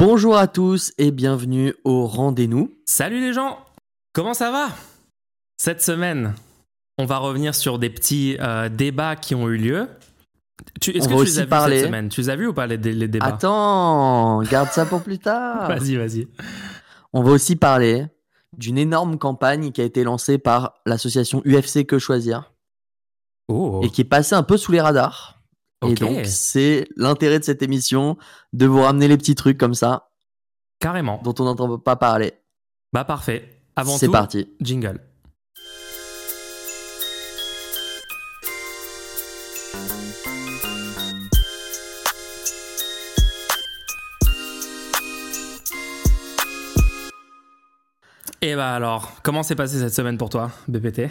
Bonjour à tous et bienvenue au Rendez-nous. Salut les gens Comment ça va? Cette semaine, on va revenir sur des petits euh, débats qui ont eu lieu. Tu- Est-ce On que va tu les as vus cette semaine? Tu les as vus ou pas les débats? Attends, garde ça pour plus tard. Vas-y, vas-y. On va aussi parler d'une énorme campagne qui a été lancée par l'association UFC Que Choisir Oh, et qui est passée un peu sous les radars. Et donc, c'est l'intérêt de cette émission de vous ramener les petits trucs comme ça carrément. dont on n'entend pas parler. Bah parfait. Avant C'est tout, parti. jingle. Et bah alors, comment s'est passé cette semaine pour toi, BPT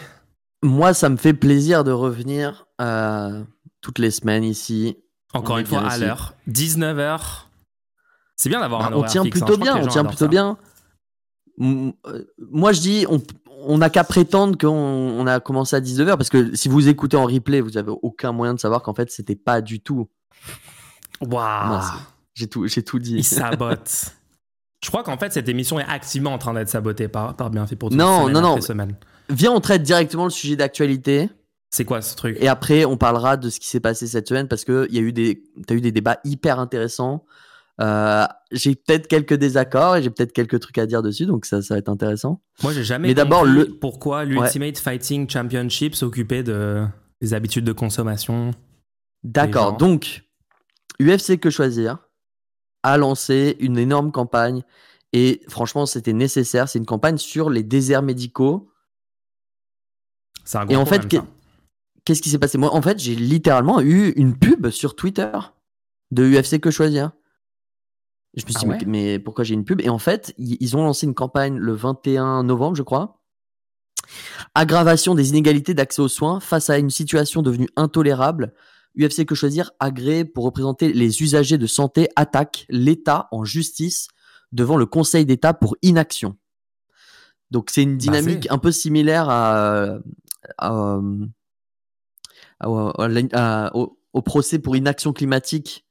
Moi, ça me fait plaisir de revenir euh, toutes les semaines ici. Encore On une fois, à l'heure, 19h. C'est bien d'avoir Bah, un on horaire tient fixe, hein. plutôt que bien, on tient plutôt ça. bien. Euh, Moi, je dis, on on n'a qu'à prétendre qu'on on a commencé à 19h parce que si vous écoutez en replay, vous avez aucun moyen de savoir qu'en fait, c'était pas du tout. Waouh. J'ai tout, tout dit. Il sabote. Je crois qu'en fait, cette émission est activement en train d'être sabotée par, par Bienfait pour tous. Non, semaine non, non. Viens, on traite directement le sujet d'actualité C'est quoi ce truc? Et après, on parlera de ce qui s'est passé cette semaine parce que y a eu des, t'as eu des débats hyper intéressants. Euh, j'ai peut-être quelques désaccords et j'ai peut-être quelques trucs à dire dessus, donc ça, ça va être intéressant. Moi, j'ai jamais Mais d'abord, compris le- pourquoi l'Ultimate Fighting Championship s'occupait de des habitudes de consommation. D'accord. Donc, UFC Que Choisir a lancé une énorme campagne et franchement, c'était nécessaire. C'est une campagne sur les déserts médicaux. C'est un Et gros en fait. Qu'est-ce qui s'est passé? Moi, en fait, j'ai littéralement eu une pub sur Twitter de UFC Que Choisir. Je me suis Ah dit, mais- ouais? mais, pourquoi j'ai une pub? Et en fait, ils ont lancé une campagne le 21 novembre, je crois. Aggravation des inégalités d'accès aux soins face à une situation devenue intolérable. UFC Que Choisir, agréé pour représenter les usagers de santé, attaque l'État en justice devant le Conseil d'État pour inaction. Donc c'est une dynamique c'est- un peu similaire à, à- à- à- au, au procès pour inaction climatique.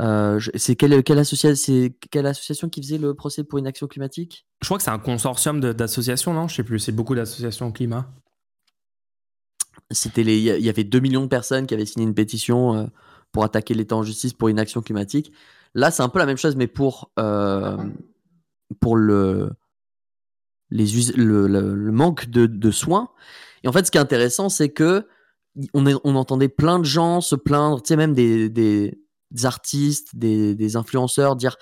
Euh, c'est quelle, quelle, associa- quelle association qui faisait le procès pour inaction climatique? Je crois que c'est un consortium d'associations, non? Je sais plus. C'est beaucoup d'associations climat. C'était les, il y avait 2 millions de personnes qui avaient signé une pétition euh, pour attaquer l'État en justice pour inaction climatique. Là, c'est un peu la même chose, mais pour, euh, pour le, les le, le- le manque de, de soins. Et en fait, ce qui est intéressant, c'est que on, entendait plein de gens se plaindre, tu sais, même des, artistes, des, influenceurs dire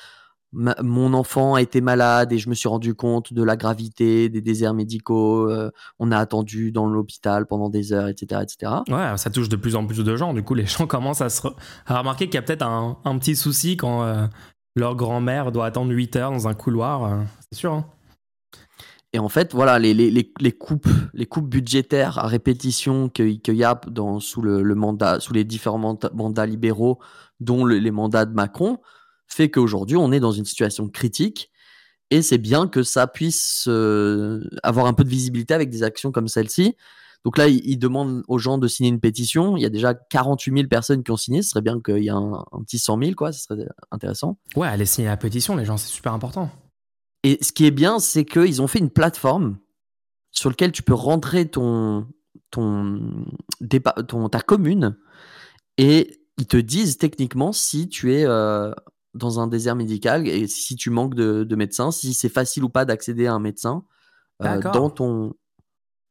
mon enfant a été malade et je me suis rendu compte de la gravité des déserts médicaux. euh, on a attendu dans l'hôpital pendant des heures, etc., etc. Ouais, ça touche de plus en plus de gens. Du coup, les gens commencent à se à remarquer qu'il y a peut-être un, un petit souci quand euh, leur grand-mère doit attendre 8 heures dans un couloir. euh, c'est sûr. hein. Et en fait, voilà, les, les, les, coupes, les coupes budgétaires à répétition qu'il y a dans, sous, le, mandat, sous les différents manda- mandats libéraux, dont le- les mandats de Macron, fait qu'aujourd'hui, on est dans une situation critique. Et c'est bien que ça puisse euh, avoir un peu de visibilité avec des actions comme celle-ci. Donc là, il, demande aux gens de signer une pétition. Il y a déjà 48 000 personnes qui ont signé. Ce serait bien qu'il y ait un, un petit 100 000, quoi. Ce serait intéressant. Ouais, allez signer la pétition, les gens, c'est super important. Et ce qui est bien, c'est qu'ils ont fait une plateforme sur laquelle tu peux rentrer ton, ton, dépa- ton, ta commune et ils te disent techniquement si tu es euh, dans un désert médical et si tu manques de, de médecins, si c'est facile ou pas d'accéder à un médecin euh, dans, ton,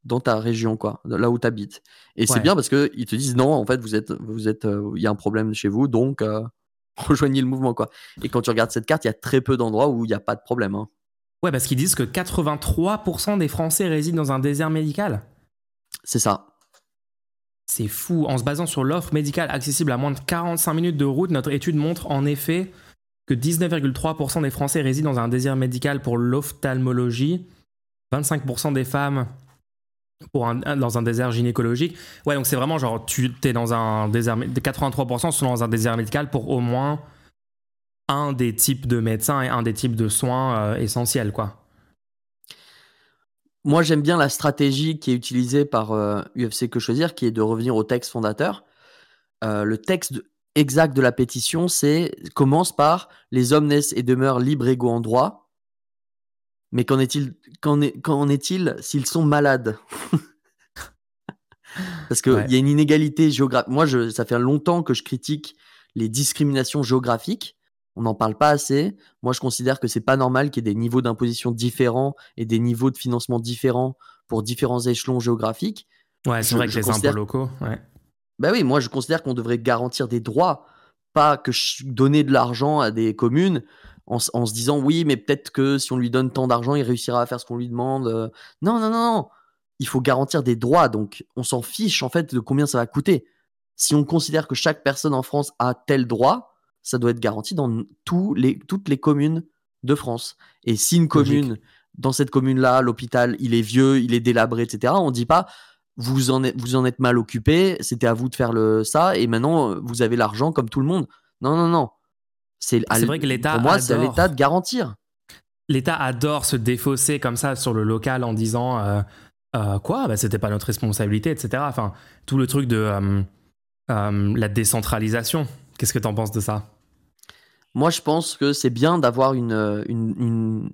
dans ta région, quoi, là où tu habites. Et c'est bien parce qu'ils te disent non, en fait, vous êtes, vous êtes, euh, il y a un problème chez vous, donc rejoignez le mouvement, quoi. Et quand tu regardes cette carte, il y a très peu d'endroits où il n'y a pas de problème. hein. Ouais, parce qu'ils disent que 83% des Français résident dans un désert médical. C'est ça. C'est fou. En se basant sur l'offre médicale accessible à moins de 45 minutes de route, notre étude montre en effet que 19,3% des Français résident dans un désert médical pour l'ophtalmologie, 25% des femmes pour un- dans un désert gynécologique. Ouais, donc c'est vraiment genre, tu es dans un désert, mé- 83% sont dans un désert médical pour au moins un des types de médecins et un des types de soins euh, essentiels, quoi. Moi, j'aime bien la stratégie qui est utilisée par euh, UFC Que Choisir, qui est de revenir au texte fondateur. Euh, le texte, exact de la pétition, c'est commence par les hommes naissent et demeurent libres, égaux en droit. Mais qu'en est-il qu'en est, qu'en est-il s'ils sont malades Parce qu'il Ouais. y a une inégalité géographique. Moi, je, ça fait longtemps que je critique les discriminations géographiques. On n'en parle pas assez. Moi, je considère que c'est pas normal qu'il y ait des niveaux d'imposition différents et des niveaux de financement différents pour différents échelons géographiques. Ouais, c'est Je- vrai que je les considère- impôts locaux. Ouais. Ben oui, moi je considère qu'on devrait garantir des droits, pas que ch- donner de l'argent à des communes en, en se disant oui, mais peut-être que si on lui donne tant d'argent, il réussira à faire ce qu'on lui demande. euh. Non, non, non, non. Il faut garantir des droits, donc on s'en fiche en fait de combien ça va coûter. Si on considère que chaque personne en France a tel droit, ça doit être garanti dans tous les, toutes les communes de France. Et si une commune, dans cette commune-là, l'hôpital, il est vieux, il est délabré, etc., on dit pas vous en êtes, vous en êtes mal occupé, c'était à vous de faire le, ça, et maintenant vous avez l'argent comme tout le monde. Non, non, non. C'est l- vrai que l'État Pour moi, c'est à l'État de garantir. L'État adore se défausser comme ça sur le local en disant euh, euh, quoi? Bah, C'était pas notre responsabilité, etc. Enfin, tout le truc de euh, la décentralisation. Qu'est-ce que t'en penses de ça? Moi, je pense que c'est bien d'avoir une,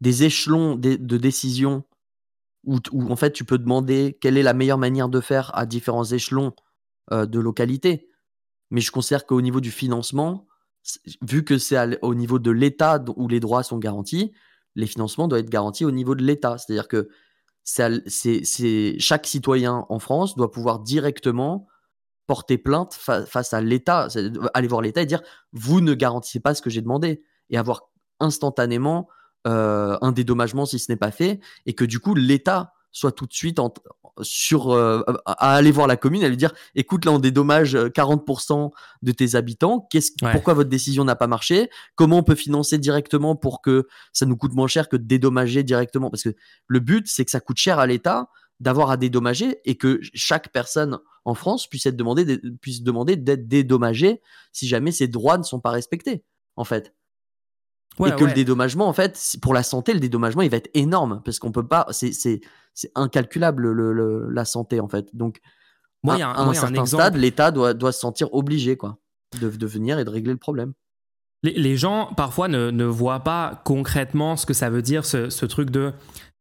des échelons de, décision où, en fait tu peux demander quelle est la meilleure manière de faire à différents échelons euh, de localité. Mais je considère qu'au niveau du financement, vu que c'est au niveau de l'État où les droits sont garantis, les financements doivent être garantis au niveau de l'État. C'est-à-dire que chaque citoyen en France doit pouvoir directement porter plainte fa- face à l'État, aller voir l'État et dire vous ne garantissez pas ce que j'ai demandé. Et avoir instantanément euh, un dédommagement si ce n'est pas fait et que du coup l'État soit tout de suite en- sur euh, à aller voir la commune et lui dire écoute là on dédommage euh, 40% de tes habitants. Qu'est-ce Ouais. pourquoi votre décision n'a pas marché? Comment on peut financer directement pour que ça nous coûte moins cher que de dédommager directement? Parce que le but c'est que ça coûte cher à l'État d'avoir à dédommager et que chaque personne en France puisse être demandé puisse demander d'être dédommagé si jamais ses droits ne sont pas respectés en fait Ouais, et que ouais. le dédommagement, en fait, pour la santé, le dédommagement, il va être énorme parce qu'on peut pas, c'est, incalculable le, le- la santé, en fait. Donc, Moi, à, un, à moi, certain stade, l'État doit, doit se sentir obligé, quoi, de, de venir et de régler le problème. Les, les gens, parfois, ne, ne voient pas concrètement ce que ça veut dire, ce, ce truc de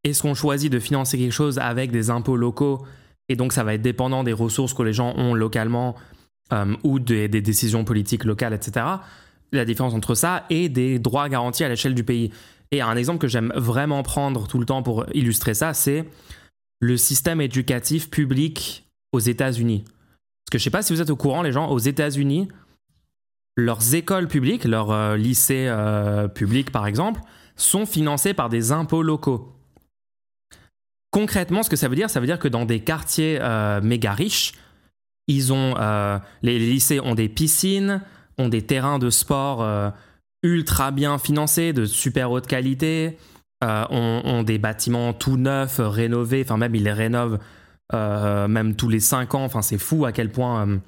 est-ce qu'on choisit de financer quelque chose avec des impôts locaux et donc ça va être dépendant des ressources que les gens ont localement euh, ou des, décisions politiques locales, etc. La différence entre ça et des droits garantis à l'échelle du pays. Et un exemple que j'aime vraiment prendre tout le temps pour illustrer ça, c'est le système éducatif public aux États-Unis. Parce que je sais pas si vous êtes au courant, les gens, aux États-Unis, leurs écoles publiques, leurs euh, lycées euh, publics par exemple, sont financés par des impôts locaux. Concrètement, ce que ça veut dire, ça veut dire que dans des quartiers euh, méga riches, ils ont, euh, les, lycées ont des piscines, ont des terrains de sport euh, ultra bien financés, de super haute qualité, ont, des bâtiments tout neufs, rénovés, enfin même ils les rénovent même tous les 5 ans, enfin c'est fou à quel point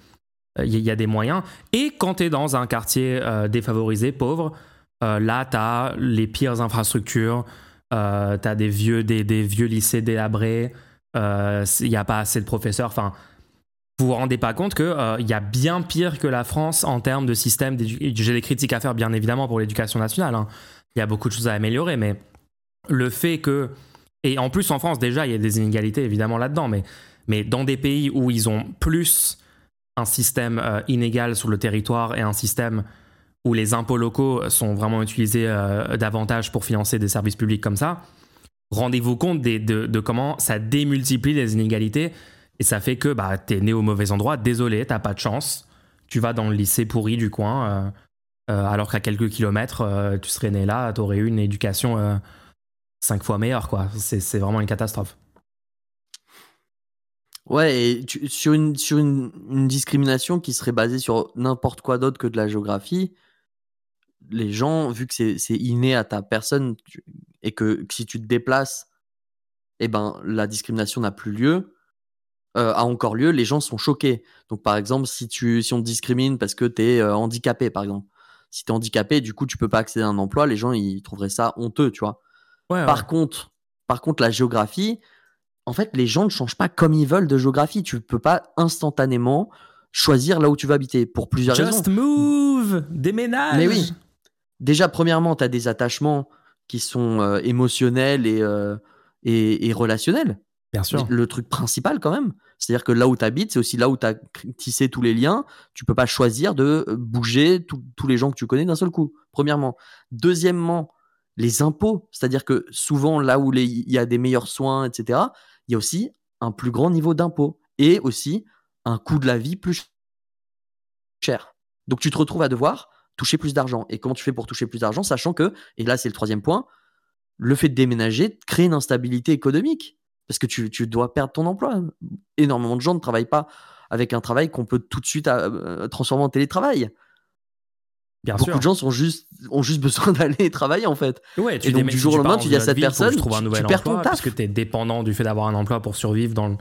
il y, a des moyens. Et quand tu es dans un quartier défavorisé, pauvre, là, tu as les pires infrastructures, euh, tu as des vieux, des, vieux lycées délabrés, il n'y a pas assez de professeurs. Enfin, vous vous rendez pas compte qu'il il y a bien pire que la France en termes de système d'éducation. J'ai des critiques à faire, bien évidemment, pour l'éducation nationale. hein. Il y a beaucoup de choses à améliorer, mais le fait que. Et en plus, en France, déjà, il y a des inégalités, évidemment, là-dedans, mais, mais dans des pays où ils ont plus un système euh, inégal sur le territoire et un système où les impôts locaux sont vraiment utilisés euh, davantage pour financer des services publics comme ça, rendez-vous compte de, comment ça démultiplie les inégalités et ça fait que bah, t'es né au mauvais endroit, désolé, t'as pas de chance, tu vas dans le lycée pourri du coin, euh, euh, alors qu'à quelques kilomètres, tu serais né là, t'aurais eu une éducation cinq fois meilleure, quoi. C'est vraiment une catastrophe. Ouais, et sur, une discrimination qui serait basée sur n'importe quoi d'autre que de la géographie, les gens, vu que c'est inné à ta personne tu- et que, que si tu te déplaces, eh ben, la discrimination n'a plus lieu, euh, a encore lieu, les gens sont choqués. Donc, par exemple, si, tu, si on te discrimine parce que tu es handicapé, par exemple, si tu es handicapé, du coup, tu peux pas accéder à un emploi, les gens, ils trouveraient ça honteux, tu vois. Ouais, Par contre, par contre, la géographie, en fait, les gens ne changent pas comme ils veulent de géographie. Tu peux pas instantanément choisir là où tu vas habiter pour plusieurs raisons. Just move Déménage Mais oui. Déjà, premièrement, tu as des attachements qui sont euh, émotionnels et, euh, et, et relationnels. Bien sûr. Le truc principal quand même. C'est-à-dire que là où tu habites, c'est aussi là où tu as tissé tous les liens. Tu peux pas choisir de bouger tous tous les gens que tu connais d'un seul coup, premièrement. Deuxièmement, les impôts. C'est-à-dire que souvent, là où il y a des meilleurs soins, etc., il y a aussi un plus grand niveau d'impôts et aussi un coût de la vie plus cher. Donc tu te retrouves à devoir toucher plus d'argent. Et comment tu fais pour toucher plus d'argent, sachant que, et là c'est le troisième point, le fait de déménager crée une instabilité économique. Parce que tu, tu dois perdre ton emploi. Énormément de gens ne travaillent pas avec un travail qu'on peut tout de suite euh, transformer en télétravail. Bien Beaucoup sûr. de gens sont juste, ont juste besoin d'aller travailler en fait. Ouais, tu Et donc, du jour tu au lendemain, tu dis à cette ville, personne, trouve un tu- nouvel tu perds ton taf. parce que tu es dépendant du fait d'avoir un emploi pour survivre dans le,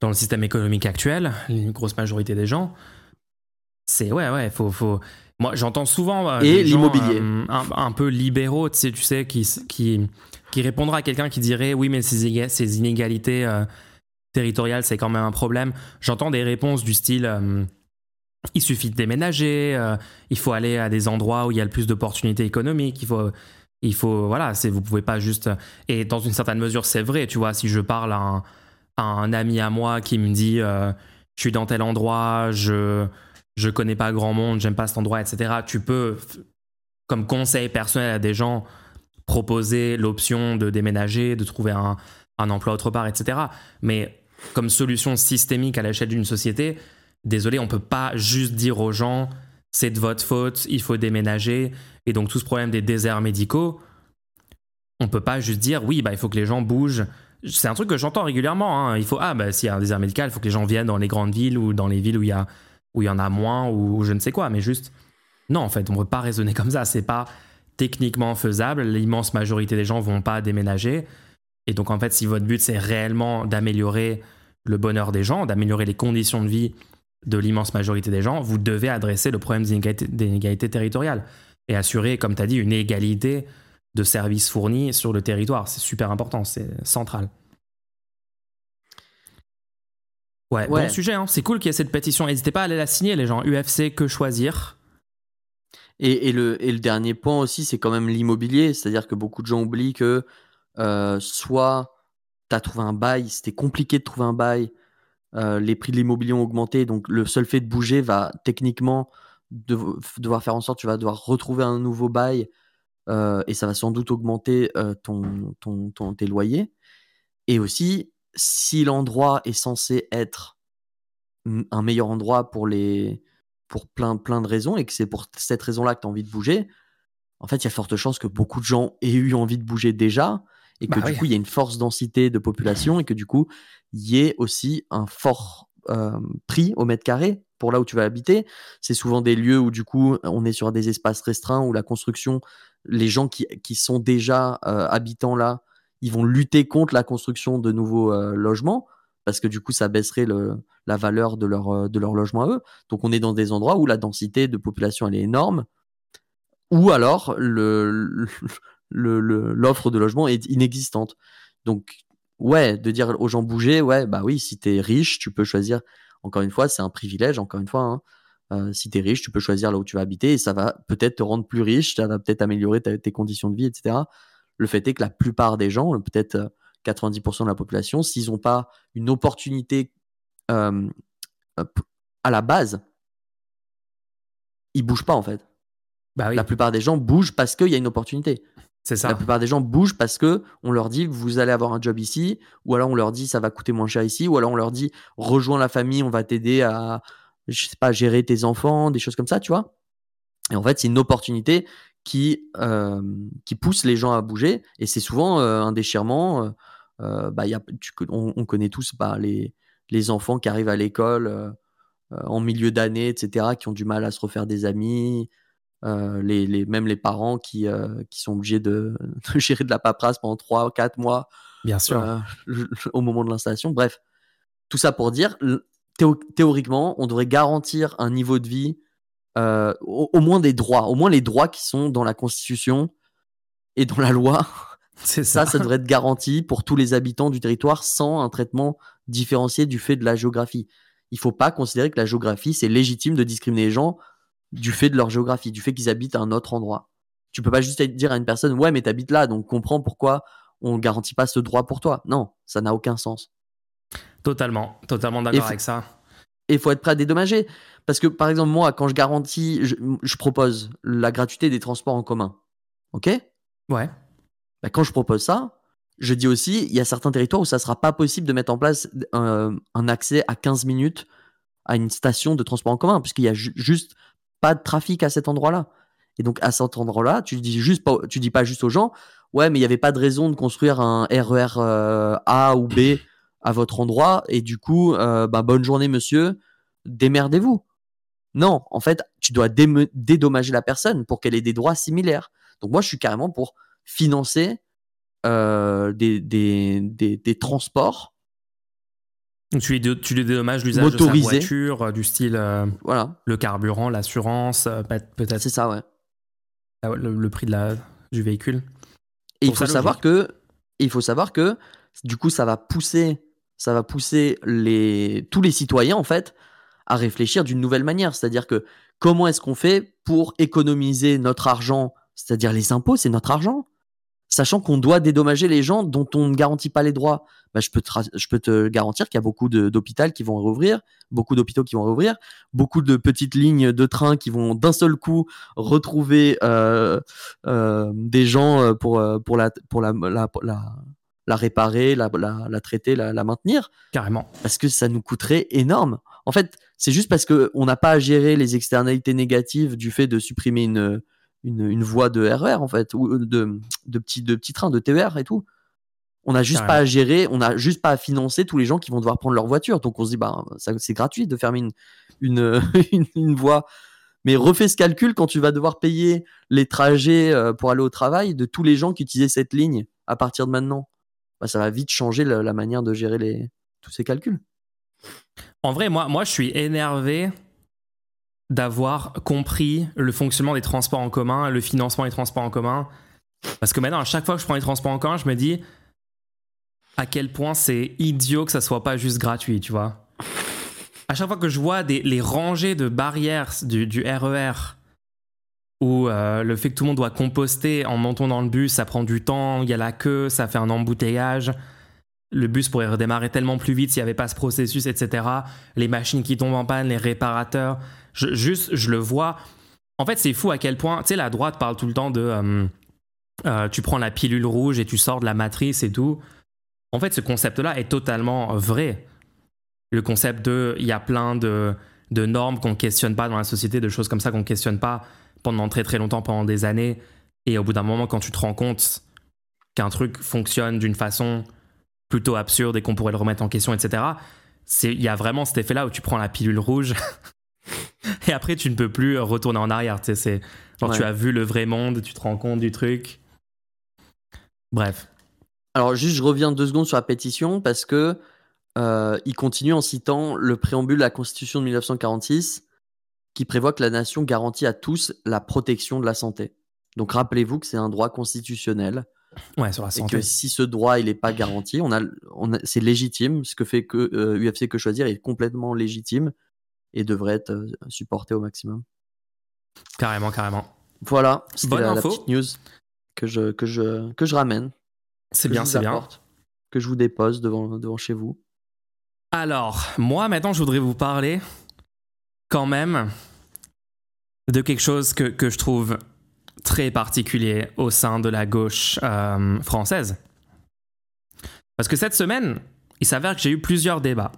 dans le système économique actuel, une grosse majorité des gens. C'est ouais, ouais, faut. faut... Moi, j'entends souvent. euh, Et l'immobilier. euh, un, un peu libéraux, tu sais, tu sais qui, qui, qui répondra à quelqu'un qui dirait oui, mais ces, inégalités euh, territoriales, c'est quand même un problème. J'entends des réponses du style. il suffit de déménager, il faut aller à des endroits où il y a le plus d'opportunités économiques, il faut, il faut, voilà, c'est, vous pouvez pas juste. Et dans une certaine mesure, c'est vrai, tu vois, si je parle à un, à un ami à moi qui me dit, je suis dans tel endroit, je, je connais pas grand monde, j'aime pas cet endroit, etc. Tu peux, comme conseil personnel à des gens, proposer l'option de déménager, de trouver un, un emploi autre part, etc. Mais comme solution systémique à l'échelle d'une société, désolé, on peut pas juste dire aux gens c'est de votre faute, il faut déménager. Et donc tout ce problème des déserts médicaux, on peut pas juste dire oui, bah, il faut que les gens bougent. C'est un truc que j'entends régulièrement. hein. Il faut, ah, bah, s'il y a un désert médical, il faut que les gens viennent dans les grandes villes ou dans les villes où il y, a, où il y en a moins ou, je ne sais quoi. Mais juste, non, en fait, on ne peut pas raisonner comme ça. C'est pas techniquement faisable. L'immense majorité des gens vont pas déménager. Et donc, en fait, si votre but, c'est réellement d'améliorer le bonheur des gens, d'améliorer les conditions de vie de l'immense majorité des gens, vous devez adresser le problème des inégalités, des inégalités territoriales et assurer, comme tu as dit, une égalité de services fournis sur le territoire. C'est super important, c'est central. Ouais, Ouais. bon sujet, hein. c'est cool qu'il y ait cette pétition. N'hésitez pas à aller la signer, les gens. UFC, que choisir Et, et le, et le dernier point aussi, c'est quand même l'immobilier. C'est-à-dire que beaucoup de gens oublient que euh, soit tu as trouvé un bail, c'était compliqué de trouver un bail, euh, les prix de l'immobilier ont augmenté, donc le seul fait de bouger va techniquement dev- devoir faire en sorte que tu vas devoir retrouver un nouveau bail euh, et ça va sans doute augmenter ton, ton, ton- tes loyers. Et aussi, si l'endroit est censé être un meilleur endroit pour les pour plein plein de raisons et que c'est pour cette raison-là que tu as envie de bouger, en fait, il y a forte chance que beaucoup de gens aient eu envie de bouger déjà et que Bah du oui. coup, il y a une force densité de population et que du coup, il y ait aussi un fort euh, prix au mètre carré pour là où tu vas habiter. C'est souvent des lieux où du coup, on est sur des espaces restreints où la construction, les gens qui, qui sont déjà euh, habitants là, ils vont lutter contre la construction de nouveaux euh, logements parce que du coup, ça baisserait la valeur de leur, euh, de leur logement à eux. Donc, on est dans des endroits où la densité de population elle est énorme, ou alors l'offre de logement est inexistante. Donc, ouais, de dire aux gens bouger, ouais, bah oui, si t'es riche, tu peux choisir. Encore une fois, c'est un privilège, encore une fois. hein. Euh, si t'es riche, tu peux choisir là où tu vas habiter et ça va peut-être te rendre plus riche, ça va peut-être améliorer tes conditions de vie, etc. Le fait est que la plupart des gens, peut-être euh, 90% de la population, s'ils n'ont pas une opportunité euh, euh, à la base, ils bougent pas en fait. Bah oui, La plupart des gens bougent parce qu'il y a une opportunité. c'est ça. La plupart des gens bougent parce que on leur dit vous allez avoir un job ici, ou alors on leur dit ça va coûter moins cher ici, ou alors on leur dit rejoins la famille, on va t'aider à je sais pas gérer tes enfants, des choses comme ça, tu vois. Et en fait, c'est une opportunité qui euh, qui pousse les gens à bouger, et c'est souvent euh, un déchirement. euh, euh, bah, y a, tu, on, on connaît tous bah, les les enfants qui arrivent à l'école euh, en milieu d'année, etc., qui ont du mal à se refaire des amis, les, les, même les parents qui, qui sont obligés de, de gérer de la paperasse pendant 3 ou 4 mois Bien sûr. au moment de l'installation. Bref, tout ça pour dire, théo- théoriquement, on devrait garantir un niveau de vie, euh, au, au moins des droits, au moins les droits qui sont dans la Constitution et dans la loi. c'est ça. Ça, ça devrait être garanti pour tous les habitants du territoire sans un traitement différencié du fait de la géographie. il faut pas considérer que la géographie, c'est légitime de discriminer les gens du fait de leur géographie, du fait qu'ils habitent à un autre endroit. Tu peux pas juste dire à une personne, ouais, mais t'habites là, donc comprends pourquoi on ne garantit pas ce droit pour toi. Non, ça n'a aucun sens. Totalement, totalement d'accord avec ça. Et il faut être prêt à dédommager. Parce que, par exemple, moi, quand je garantis, je, propose la gratuité des transports en commun. OK? Ouais. Bah, quand je propose ça, je dis aussi, il y a certains territoires où ça sera pas possible de mettre en place un, accès à 15 minutes à une station de transport en commun, puisqu'il y a juste pas de trafic à cet endroit-là. Et donc, à cet endroit-là, tu dis juste pas, tu dis pas juste aux gens, ouais, mais il n'y avait pas de raison de construire un RER e euh, A ou B à votre endroit, et du coup, euh, bah, bonne journée, monsieur, démerdez-vous. Non, en fait, tu dois dédommager la personne pour qu'elle ait des droits similaires. Donc, moi, je suis carrément pour financer euh, des, des, des, transports. tu lui dédommages l'usage de sa voiture, du style voilà. le carburant, l'assurance, peut-être. C'est ça, ouais. Le, prix de la, du véhicule. Et il faut savoir que, il faut savoir que, du coup, ça va pousser, ça va pousser tous les citoyens en fait à réfléchir d'une nouvelle manière. C'est-à-dire que comment est-ce qu'on fait pour économiser notre argent, c'est-à-dire les impôts, c'est notre argent sachant qu'on doit dédommager les gens dont on ne garantit pas les droits. Bah, je, peux te, garantir qu'il y a beaucoup d'hôpitaux qui vont rouvrir, beaucoup d'hôpitaux qui vont rouvrir, beaucoup de petites lignes de train qui vont d'un seul coup retrouver euh, euh, des gens euh, pour, la, réparer, la, la, traiter, la, maintenir. Carrément. Parce que ça nous coûterait énorme. En fait, c'est juste parce qu'on n'a pas à gérer les externalités négatives du fait de supprimer une, une, voie de RER e en fait, ou euh, de, de, petits, de petits trains, de TER et tout. On n'a juste pas à gérer, on n'a juste pas à financer tous les gens qui vont devoir prendre leur voiture. Donc on se dit, bah, c'est gratuit de fermer une, une, une, voie. Mais refais ce calcul quand tu vas devoir payer les trajets euh, pour aller au travail de tous les gens qui utilisaient cette ligne à partir de maintenant. Bah, ça va vite changer la, manière de gérer tous ces calculs. En vrai, moi, moi je suis énervé d'avoir compris le fonctionnement des transports en commun, le financement des transports en commun. Parce que maintenant, à chaque fois que je prends les transports en commun, je me dis à quel point c'est idiot que ça soit pas juste gratuit, tu vois. À chaque fois que je vois les rangées de barrières du, RER, où euh, le fait que tout le monde doit composter en montant dans le bus, ça prend du temps, il y a la queue, ça fait un embouteillage. Le bus pourrait redémarrer tellement plus vite s'il n'y avait pas ce processus, etc. Les machines qui tombent en panne, les réparateurs. Juste, je le vois. En fait, c'est fou à quel point, tu sais, la droite parle tout le temps de euh, euh, tu prends la pilule rouge et tu sors de la matrice et tout. En fait, ce concept-là est totalement vrai. Le concept de il y a plein de, de normes qu'on ne questionne pas dans la société, de choses comme ça qu'on ne questionne pas pendant très très longtemps, pendant des années. Et au bout d'un moment, quand tu te rends compte qu'un truc fonctionne d'une façon plutôt absurde et qu'on pourrait le remettre en question, etc., il y a vraiment cet effet-là où tu prends la pilule rouge Et après, tu ne peux plus retourner en arrière. Tu sais, tu as vu le vrai monde, tu te rends compte du truc. Bref. Alors, juste, je reviens deux secondes sur la pétition parce que euh, il continue en citant le préambule de la Constitution de 1946 qui prévoit que la nation garantit à tous la protection de la santé. Donc, rappelez-vous que c'est un droit constitutionnel. Ouais, sur la santé. Et que si ce droit il n'est pas garanti, on a, on c'est légitime. Ce que fait que UFC euh, que choisir est complètement légitime et devrait être euh, supporté au maximum. Carrément, carrément. Voilà, c'était la, petite news que je, que je, que je ramène. C'est bien, c'est bien. Que je vous dépose devant, devant chez vous. Alors, moi maintenant, je voudrais vous parler quand même de quelque chose que, que je trouve très particulier au sein de la gauche euh, française. Parce que cette semaine, il s'avère que j'ai eu plusieurs débats.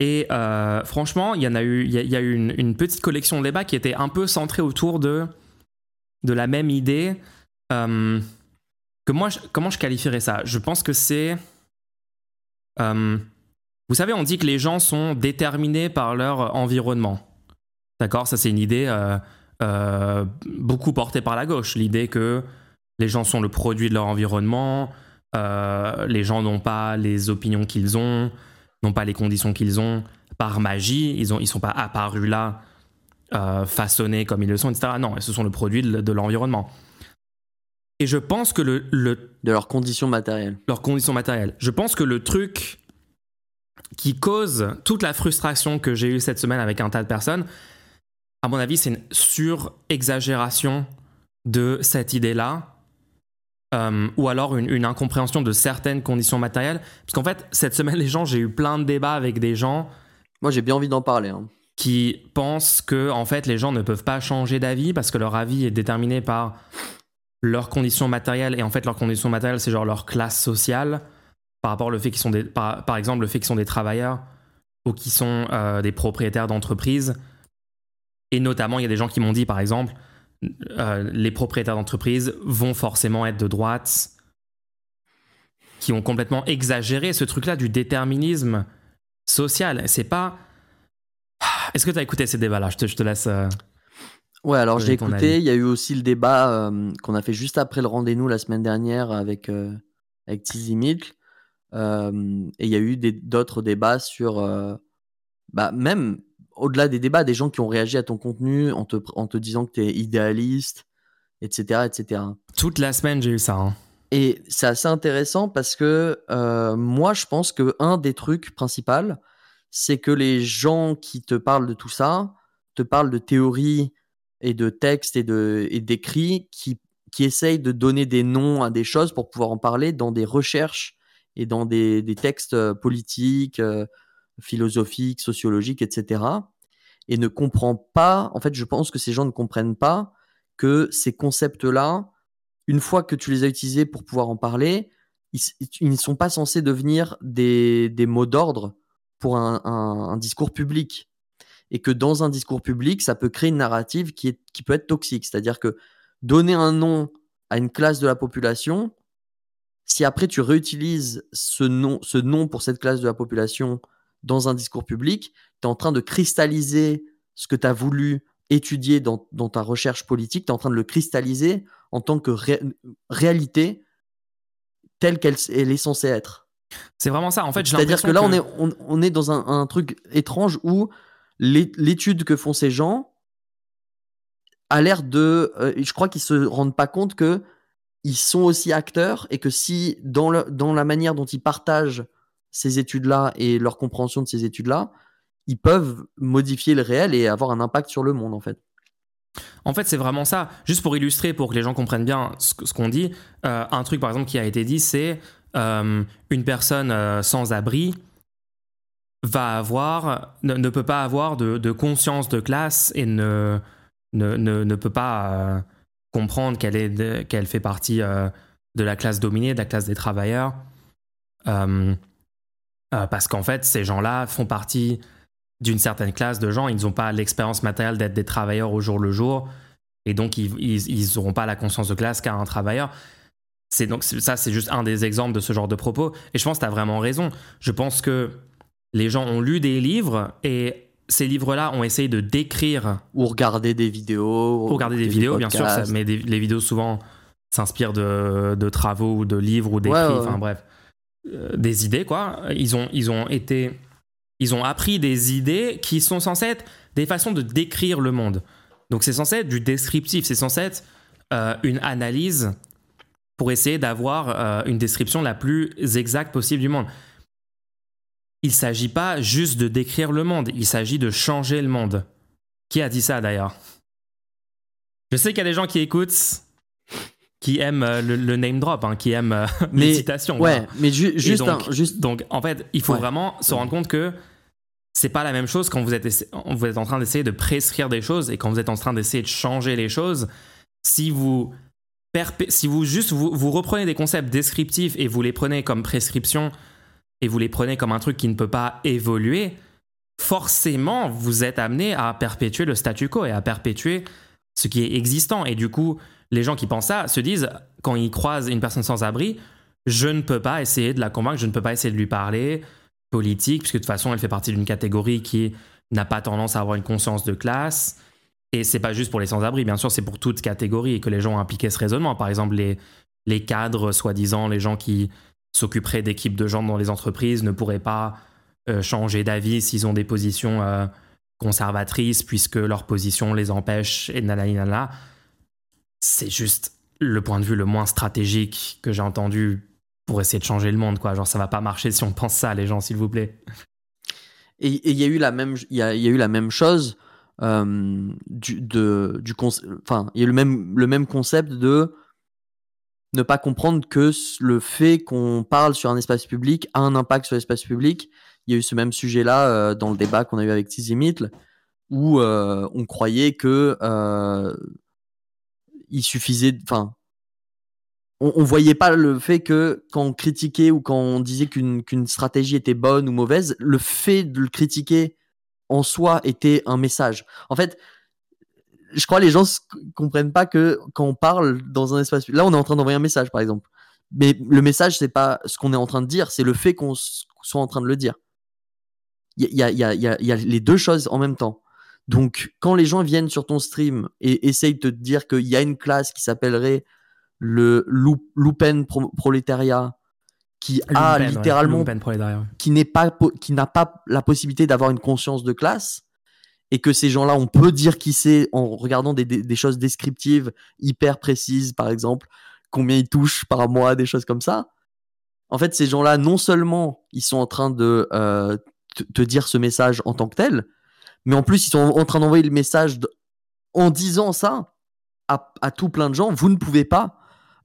Et euh, franchement, il y en a eu, il y, a, eu une, petite collection de débats qui était un peu centrée autour de, de la même idée. Euh, que moi, comment je qualifierais ça? Je pense que c'est. Euh, vous savez, on dit que les gens sont déterminés par leur environnement. D'accord? Ça, c'est une idée beaucoup portée par la gauche. L'idée que les gens sont le produit de leur environnement, les gens n'ont pas les opinions qu'ils ont n'ont pas les conditions qu'ils ont par magie, ils ne ils sont pas apparus là, euh, façonnés comme ils le sont, etc. Non, ce sont le produit de, l'environnement. Et je pense que le, De leurs conditions matérielles. Leurs conditions matérielles. Je pense que le truc qui cause toute la frustration que j'ai eue cette semaine avec un tas de personnes, à mon avis, c'est une sur-exagération de cette idée-là. Euh, ou alors une, incompréhension de certaines conditions matérielles. Parce qu'en fait, cette semaine, les gens, j'ai eu plein de débats avec des gens. Moi, j'ai bien envie d'en parler. Hein. Qui pensent que, en fait, les gens ne peuvent pas changer d'avis parce que leur avis est déterminé par leurs conditions matérielles. Et en fait, leurs conditions matérielles, c'est genre leur classe sociale par rapport au fait qu'ils sont des, par, exemple, le fait qu'ils sont des travailleurs ou qu'ils sont euh, des propriétaires d'entreprises. Et notamment, il y a des gens qui m'ont dit, par exemple, euh, les propriétaires d'entreprises vont forcément être de droite, qui ont complètement exagéré ce truc-là du déterminisme social. C'est pas. Est-ce que tu as écouté ces débats-là? Je te, je te, laisse. Euh, ouais, alors j'ai écouté. Il y a eu aussi le débat qu'on a fait juste après le rendez-vous la semaine dernière avec, avec Tizi et il y a eu d'autres débats sur, bah, même au-delà des débats, des gens qui ont réagi à ton contenu en te, en te disant que tu es idéaliste, etc., etc. Toute la semaine, j'ai eu ça. Hein. Et c'est assez intéressant parce que moi, je pense que un des trucs principaux, c'est que les gens qui te parlent de tout ça te parlent de théories et de textes et d'écrits et qui, qui essayent de donner des noms à des choses pour pouvoir en parler dans des recherches et dans des, textes euh, politiques, euh, philosophiques, sociologiques, etc. Et ne comprend pas, en fait, je pense que ces gens ne comprennent pas que ces concepts-là, une fois que tu les as utilisés pour pouvoir en parler, ils ne sont pas censés devenir des, mots d'ordre pour un, discours public. Et que dans un discours public, ça peut créer une narrative qui, est, qui peut être toxique. C'est-à-dire que donner un nom à une classe de la population, si après tu réutilises ce nom, ce nom pour cette classe de la population dans un discours public, tu es en train de cristalliser ce que tu as voulu étudier dans, ta recherche politique, tu es en train de le cristalliser en tant que réalité telle qu'elle est censée être. C'est vraiment ça. En fait, c'est-à-dire que là, on est on, est dans un, truc étrange où l'étude que font ces gens a l'air de. Euh, je crois qu'ils se rendent pas compte que ils sont aussi acteurs et que si dans, le, dans la manière dont ils partagent ces études-là et leur compréhension de ces études-là, ils peuvent modifier le réel et avoir un impact sur le monde en fait. En fait, c'est vraiment ça. Juste pour illustrer, pour que les gens comprennent bien ce, qu'on dit, euh, un truc par exemple qui a été dit, c'est euh, une personne euh, sans abri va avoir, ne, peut pas avoir de, conscience de classe et ne, ne, ne peut pas comprendre qu'elle est qu'elle fait partie euh, de la classe dominée, de la classe des travailleurs. Euh, euh, parce qu'en fait, ces gens-là font partie d'une certaine classe de gens. Ils n'ont pas l'expérience matérielle d'être des travailleurs au jour le jour. Et donc, ils n'auront pas la conscience de classe qu'un travailleur. C'est donc ça, c'est juste un des exemples de ce genre de propos. Et je pense que tu as vraiment raison. Je pense que les gens ont lu des livres et ces livres-là ont essayé de décrire. Ou regarder des vidéos. Ou regarder des, vidéos, bien sûr, mais les vidéos souvent s'inspirent de, travaux ou de livres ou d'écrits, enfin bref, euh, des idées, quoi. Ils ont, ils ont été. Ils ont appris des idées qui sont censées être des façons de décrire le monde. Donc c'est censé être du descriptif, c'est censé être euh, une analyse pour essayer d'avoir euh, une description la plus exacte possible du monde il ne s'agit pas juste de décrire le monde, il s'agit de changer le monde. Qui a dit ça d'ailleurs? Je sais qu'il y a des gens qui écoutent, qui aiment euh, le, name drop, hein, qui aiment euh, les citations. Ouais, mais juste, donc, juste, donc, en fait, il faut vraiment se rendre compte que c'est pas la même chose quand vous êtes, vous êtes en train d'essayer de prescrire des choses et quand vous êtes en train d'essayer de changer les choses. Si vous si vous juste vous reprenez des concepts descriptifs et vous les prenez comme prescription et vous les prenez comme un truc qui ne peut pas évoluer, forcément, vous êtes amené à perpétuer le statu quo et à perpétuer ce qui est existant. Et du coup, les gens qui pensent ça se disent, quand ils croisent une personne sans abri, je ne peux pas essayer de la convaincre, je ne peux pas essayer de lui parler politique, puisque de toute façon, elle fait partie d'une catégorie qui n'a pas tendance à avoir une conscience de classe. Et c'est pas juste pour les sans-abri, bien sûr, c'est pour toute catégorie et que les gens ont impliqué ce raisonnement. Par exemple, les, les cadres, soi-disant, les gens qui s'occuperait d'équipes de gens dans les entreprises ne pourraient pas euh, changer d'avis s'ils ont des positions euh, conservatrices puisque leur position les empêche et nanana. C'est juste le point de vue le moins stratégique que j'ai entendu pour essayer de changer le monde quoi. Genre ça va pas marcher si on pense ça les gens s'il vous plaît. Et il y a eu la même, y a, eu la même chose euh, du, de, du enfin, il y a le même, le même concept de ne pas comprendre que le fait qu'on parle sur un espace public a un impact sur l'espace public. Il y a eu ce même sujet-là euh, dans le débat qu'on a eu avec Tizi où euh, on croyait que euh, il suffisait, enfin, on, on, voyait pas le fait que quand on critiquait ou quand on disait qu'une qu'une stratégie était bonne ou mauvaise, le fait de le critiquer en soi était un message. En fait, je crois que les gens comprennent pas que quand on parle dans un espace, là on est en train d'envoyer un message par exemple, mais le message c'est pas ce qu'on est en train de dire, c'est le fait qu'on soit en train de le dire. Il y a, y, a, y, a, y a les deux choses en même temps. Donc quand les gens viennent sur ton stream et essayent de te dire qu'il y a une classe qui s'appellerait le Loupen prolétariat qui a littéralement qui n'est pas qui n'a pas la possibilité d'avoir une conscience de classe et que ces gens-là, on peut dire qui c'est en regardant des, choses descriptives hyper précises, par exemple, combien ils touchent par mois, des choses comme ça. En fait, ces gens-là, non seulement ils sont en train de euh, te dire ce message en tant que tel, mais en plus ils sont en train d'envoyer le message en disant ça à, à, tout plein de gens. Vous ne pouvez pas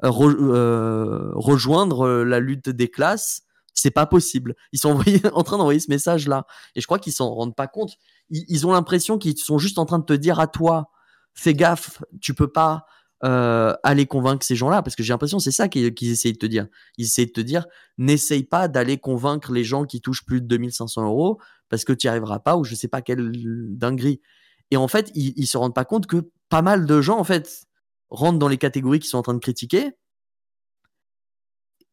euh, euh, rejoindre la lutte des classes c'est pas possible. Ils sont en train d'envoyer ce message-là. Et je crois qu'ils s'en rendent pas compte. Ils, ont l'impression qu'ils sont juste en train de te dire à toi, fais gaffe, tu peux pas euh, aller convaincre ces gens-là. Parce que j'ai l'impression c'est ça qu'ils essayent de te dire. Ils essayent de te dire, n'essaye pas d'aller convaincre les gens qui touchent plus de 2500 euros parce que tu n'y arriveras pas ou je sais pas quelle dinguerie. Et en fait, ils, ils se rendent pas compte que pas mal de gens, en fait, rentrent dans les catégories qu'ils sont en train de critiquer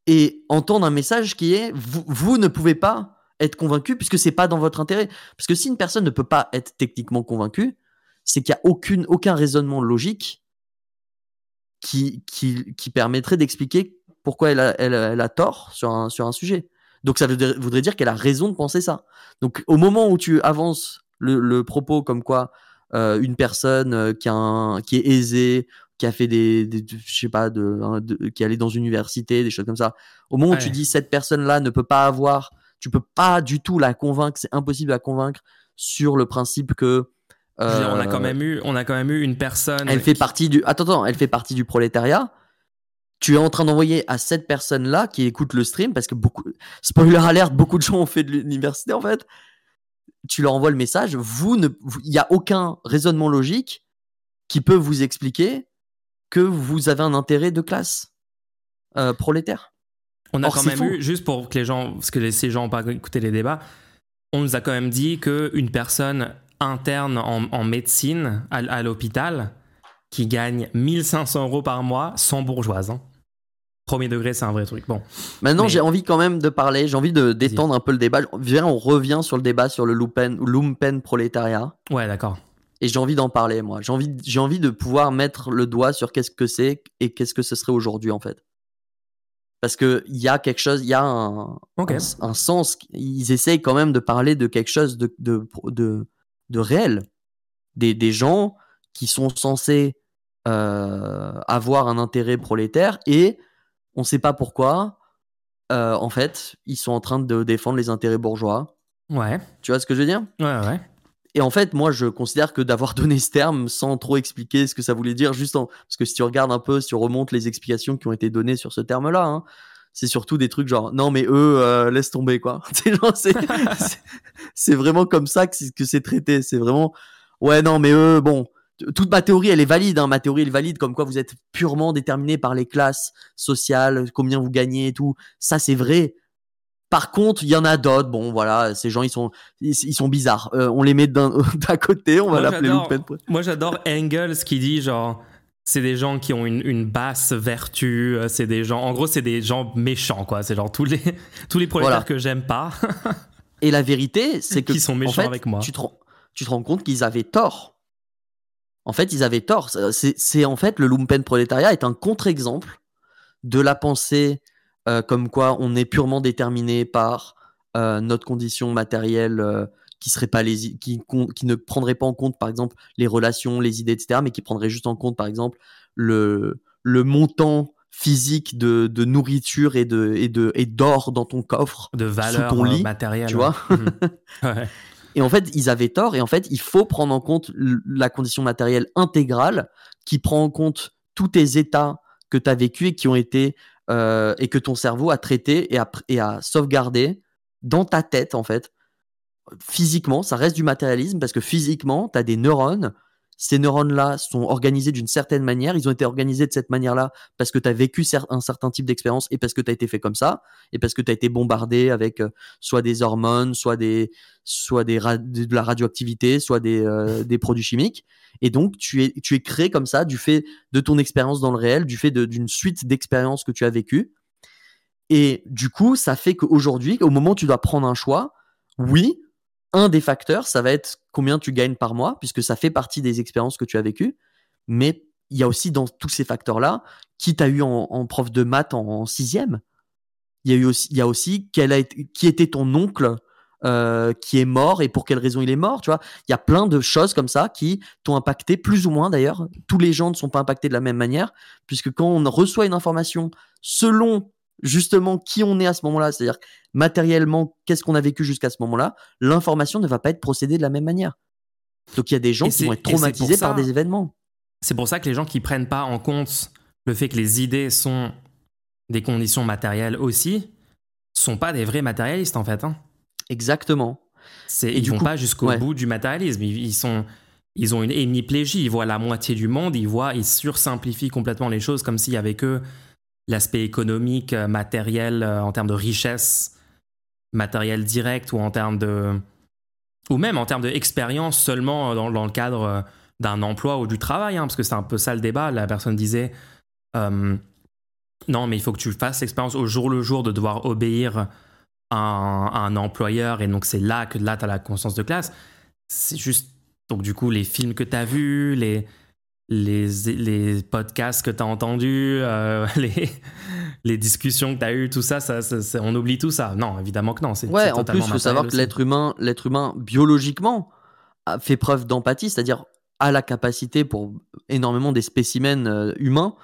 et entendre un message qui est vous, ne pouvez pas être convaincu puisque c'est pas dans votre intérêt. Parce que si une personne ne peut pas être techniquement convaincue, c'est qu'il n'y a aucune, aucun raisonnement logique qui, qui, qui permettrait d'expliquer pourquoi elle a, elle, a, tort sur un, sur un sujet. Donc ça voudrait dire qu'elle a raison de penser ça. Donc au moment où tu avances le, propos comme quoi euh, une personne euh, qui, qui est aisée qui a fait des, je sais pas, hein, de, qui est allé dans une université, des choses comme ça. Au moment où tu dis cette personne-là ne peut pas avoir, tu peux pas du tout la convaincre, c'est impossible de la convaincre sur le principe que euh, on a quand même eu, on a quand même eu une personne. Elle fait partie du, attends, attends, elle fait partie du prolétariat. Tu es en train d'envoyer à cette personne-là qui écoute le stream parce que beaucoup, spoiler alert, beaucoup de gens ont fait de l'université en fait. Tu leur envoies le message, vous ne, il n'y a aucun raisonnement logique qui peut vous expliquer que vous avez un intérêt de classe euh, prolétaire. On a quand même eu, juste pour que les gens, parce que ces gens n'ont pas écouté les débats, on nous a quand même dit qu'une personne interne en, médecine à, l'hôpital qui gagne 1500 euros par mois sans bourgeoise. Hein. Premier degré, c'est un vrai truc. Bon. Maintenant, j'ai envie quand même de parler, j'ai envie de détendre un peu le débat. Viens, on revient sur le débat sur le lumpen, lumpen prolétariat. Ouais, d'accord et j'ai envie d'en parler moi. J'ai envie, j'ai envie de pouvoir mettre le doigt sur qu'est-ce que c'est et qu'est-ce que ce serait aujourd'hui en fait. Parce que il y a quelque chose, il y a un, un, sens. Ils essayent quand même de parler de quelque chose de, de, de, de réel. Des, des gens qui sont censés euh, avoir un intérêt prolétaire et on ne sait pas pourquoi. Euh, en fait, ils sont en train de défendre les intérêts bourgeois. Ouais. Tu vois ce que je veux dire? Ouais, ouais. Et en fait, moi, je considère que d'avoir donné ce terme sans trop expliquer ce que ça voulait dire, juste en... parce que si tu regardes un peu, si tu remontes les explications qui ont été données sur ce terme-là, hein, c'est surtout des trucs genre non mais eux euh, laisse tomber quoi. c'est vraiment comme ça que c'est traité. C'est vraiment ouais non mais eux bon toute ma théorie elle est valide. Hein. Ma théorie elle est valide comme quoi vous êtes purement déterminé par les classes sociales, combien vous gagnez et tout. Ça c'est vrai. Par contre, il y en a d'autres. Bon, voilà, ces gens, ils sont, ils, sont bizarres. Euh, on les met d'un côté, on va l'appeler Moi, j'adore Engels qui dit genre, c'est des gens qui ont une, une basse vertu. Euh, c'est des gens, en gros, c'est des gens méchants, quoi. C'est genre tous les, tous les prolétaires que j'aime pas. Et la vérité, c'est que qui sont méchants avec moi. Tu te, tu te rends compte qu'ils avaient tort. En fait, ils avaient tort. C'est en fait le lumpen prolétariat est un contre-exemple de la pensée euh, comme quoi on est purement déterminé par euh, notre condition matérielle euh, qui serait pas les qui, qui ne prendrait pas en compte par exemple les relations, les idées, etc., mais qui prendrait juste en compte par exemple le le montant physique de, de nourriture et de et de et d'or dans ton coffre De valeur sous ton lit matérielle. tu vois Mhm. Ouais. et en fait ils avaient tort et en fait il faut prendre en compte la condition matérielle intégrale qui prend en compte tous tes états que tu as vécu et qui ont été euh, et que ton cerveau a traité et a, et a sauvegardé dans ta tête en fait physiquement ça reste du matérialisme parce que physiquement tu as des neurones ces neurones-là sont organisés d'une certaine manière, ils ont été organisés de cette manière-là parce que tu as vécu un certain type d'expérience et parce que tu as été fait comme ça, et parce que tu as été bombardé avec euh, soit des hormones, soit, des, soit des de la radioactivité, soit des, euh, des produits chimiques. Et donc, tu es, tu es créé comme ça du fait de ton expérience dans le réel, du fait de- d'une suite d'expériences que tu as vécues. Et du coup, ça fait qu'aujourd'hui, au moment où tu dois prendre un choix, oui, un des facteurs, ça va être combien tu gagnes par mois, puisque ça fait partie des expériences que tu as vécues. Mais il y a aussi dans tous ces facteurs-là, qui t'a eu en, prof de maths en, sixième. Il y a aussi, il y a aussi qui était ton oncle euh, qui est mort et pour quelle raison il est mort. Tu vois, il y a plein de choses comme ça qui t'ont impacté plus ou moins d'ailleurs. Tous les gens ne sont pas impactés de la même manière, puisque quand on reçoit une information selon justement qui on est à ce moment-là, c'est-à-dire matériellement qu'est-ce qu'on a vécu jusqu'à ce moment-là, l'information ne va pas être procédée de la même manière. Donc il y a des gens Et qui vont être traumatisés par des événements. C'est pour ça que les gens qui prennent pas en compte le fait que les idées sont des conditions matérielles aussi, sont pas des vrais matérialistes en fait. hein. Exactement. C'est, ils du vont coup- pas jusqu'au ouais. bout du matérialisme. Ils, ils sont, ils ont une hémiplégie. Ils voient la moitié du monde. Ils voient, ils sursimplifient complètement les choses comme s'il y avait que l'aspect économique, euh, matériel, euh, en termes de richesse, matériel direct ou en termes de, ou même en termes d'expérience seulement euh, dans, dans le cadre d'un emploi ou du travail, hein, parce que c'est un peu ça le débat. La personne disait. non, mais il faut que tu fasses l'expérience au jour le jour de devoir obéir à un, à un employeur, et donc c'est là que là, tu as la conscience de classe. C'est juste, donc du coup, les films que tu as vus, les, les, les podcasts que tu as entendus, euh, les, les discussions que tu as eues, tout ça, ça, ça- ça- on oublie tout ça. Non, évidemment que non. c'est- Ouais, en plus, il faut savoir que l'être humain, l'être humain, biologiquement, a fait preuve d'empathie, c'est-à-dire a la capacité pour énormément des spécimens euh, humains.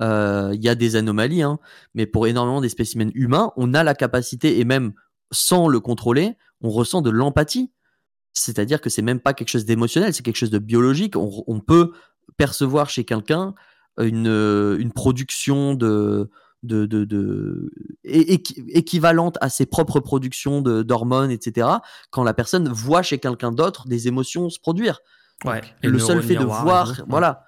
euh, Il y a des anomalies, hein, mais pour énormément des spécimens humains, on a la capacité, et même sans le contrôler, on ressent de l'empathie. C'est-à-dire que c'est même pas quelque chose d'émotionnel, c'est quelque chose de biologique. On, on peut percevoir chez quelqu'un une, euh, une production de, de, de, équivalente à ses propres productions de- d'hormones, etc. Quand la personne voit chez quelqu'un d'autre des émotions se produire. Ouais, le seul fait de voir. Ouais. voilà,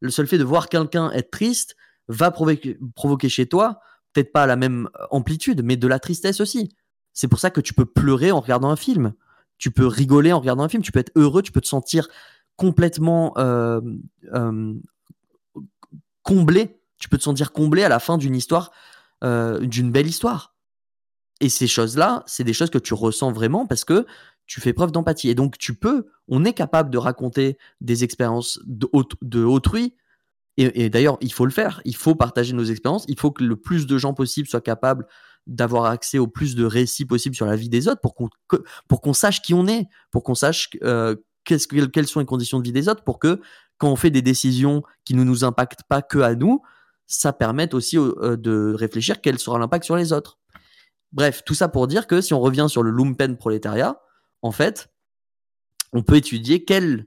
le seul fait de voir quelqu'un être triste va provoquer, provoquer chez toi peut-être pas la même amplitude, mais de la tristesse aussi. C'est pour ça que tu peux pleurer en regardant un film. Tu peux rigoler en regardant un film. Tu peux être heureux. Tu peux te sentir complètement euh, euh, comblé. Tu peux te sentir comblé à la fin d'une histoire, euh, d'une belle histoire. Et ces choses-là, c'est des choses que tu ressens vraiment parce que tu fais preuve d'empathie. Et donc, tu peux, on est capable de raconter des expériences de, de autrui. Et, et d'ailleurs, il faut le faire. Il faut partager nos expériences. Il faut que le plus de gens possible soient capables d'avoir accès au plus de récits possible sur la vie des autres pour qu'on qu'on sache qui on est, pour qu'on sache que- quelles sont les conditions de vie des autres, pour que quand on fait des décisions qui ne nous impactent pas que à nous, ça permette aussi euh, de réfléchir quel sera l'impact sur les autres. Bref, tout ça pour dire que si on revient sur le lumpen prolétariat, en fait, on peut étudier quel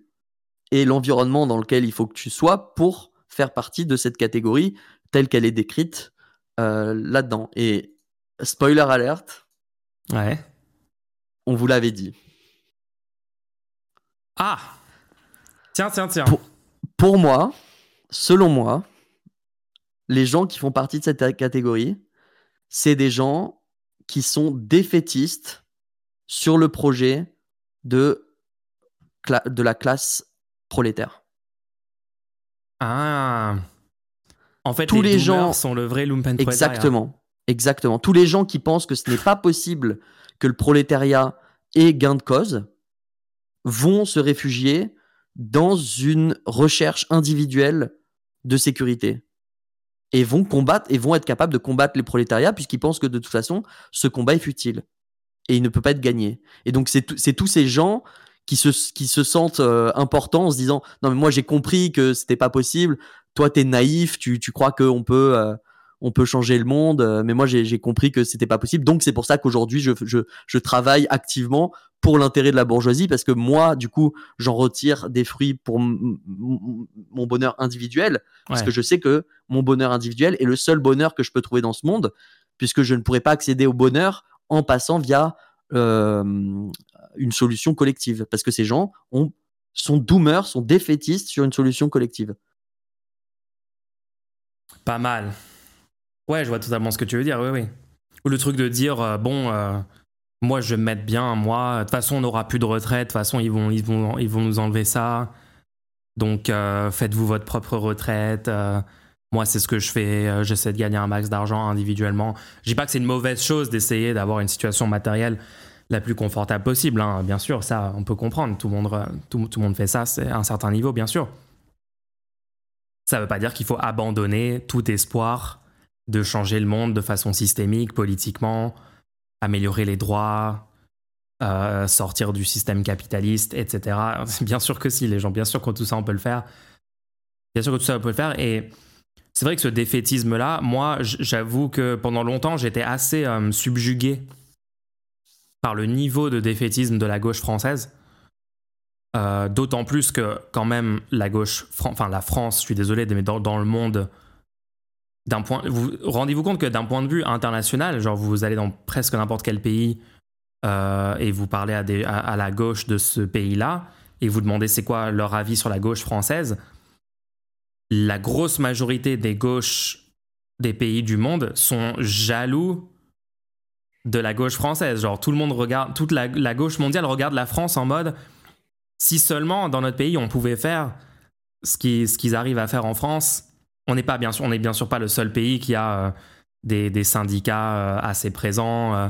est l'environnement dans lequel il faut que tu sois pour faire partie de cette catégorie telle qu'elle est décrite euh, là-dedans. Et spoiler alert, Ouais. on vous l'avait dit. Ah Tiens, tiens, tiens. Pour- Pour moi, selon moi, les gens qui font partie de cette catégorie, c'est des gens qui sont défaitistes sur le projet de, la classe prolétaire. Ah. En fait, Tous les, gens- sont le vrai. Exactement. Exactement. Tous les gens qui pensent que ce n'est pas possible que le prolétariat ait gain de cause vont se réfugier dans une recherche individuelle de sécurité et vont combattre et vont être capables de combattre les prolétariats puisqu'ils pensent que de toute façon ce combat est futile et il ne peut pas être gagné. Et donc c'est tous ces gens qui se, qui se sentent euh, importants en se disant non mais moi j'ai compris que c'était pas possible, toi t'es naïf, tu, tu crois qu'on peut euh, on peut changer le monde, euh, mais moi j'ai compris que c'était pas possible. Donc c'est pour ça qu'aujourd'hui je, je, je, travaille activement pour l'intérêt de la bourgeoisie parce que moi du coup j'en retire des fruits pour mon bonheur individuel parce que je sais que mon bonheur individuel est le seul bonheur que je peux trouver dans ce monde puisque je ne pourrais pas accéder au bonheur en passant via euh, une solution collective parce que ces gens ont, sont doomers, sont défaitistes sur une solution collective. Pas mal. Ouais, je vois totalement ce que tu veux dire, oui, oui. Ou le truc de dire, euh, bon, euh, moi je vais me mettre bien, moi, de toute façon on n'aura plus de retraite, de toute façon ils vont, ils vont, ils vont nous enlever ça. Donc euh, faites-vous votre propre retraite. moi c'est ce que je fais, j'essaie de gagner un max d'argent individuellement. Je dis pas que c'est une mauvaise chose d'essayer d'avoir une situation matérielle la plus confortable possible, hein. bien sûr, ça on peut comprendre, tout le monde, tout, tout monde fait ça, à un certain niveau, bien sûr. Ça ne veut pas dire qu'il faut abandonner tout espoir de changer le monde de façon systémique, politiquement, améliorer les droits, euh, sortir du système capitaliste, etc. Bien sûr que si, les gens, bien sûr que tout ça on peut le faire. Bien sûr que tout ça on peut le faire. Et c'est vrai que ce défaitisme-là, moi, j'avoue que pendant longtemps, j'étais assez euh, subjugué par le niveau de défaitisme de la gauche française. Euh, d'autant plus que quand même la gauche, enfin la France, je suis désolé, mais dans le monde, d'un point, vous rendez-vous compte que d'un point de vue international, genre vous allez dans presque n'importe quel pays euh, et vous parlez à, la gauche de ce pays-là et vous demandez c'est quoi leur avis sur la gauche française, la grosse majorité des gauches des pays du monde sont jaloux de la gauche française. Genre tout le monde regarde, toute la, gauche mondiale regarde la France en mode si seulement dans notre pays on pouvait faire ce qu'ils arrivent à faire en France on n'est pas bien sûr, on est bien sûr pas le seul pays qui a euh, des, syndicats euh, assez présents, euh,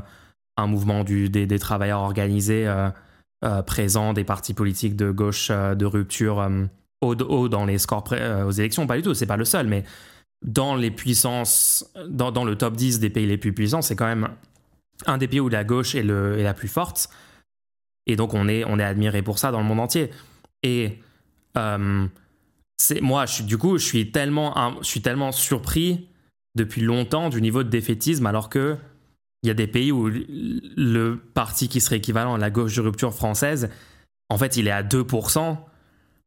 un mouvement des, travailleurs organisés présents, des partis politiques de gauche de rupture haut, haut dans les scores aux élections. Pas du tout, c'est pas le seul, mais dans les puissances, dans, le top 10 des pays les plus puissants, c'est quand même un des pays où la gauche est, la plus forte. Et donc on est admiré pour ça dans le monde entier. Et c'est moi, je suis, du coup, je suis tellement, surpris depuis longtemps du niveau de défaitisme, alors que il y a des pays où le parti qui serait équivalent à la gauche de rupture française, en fait, il est à 2%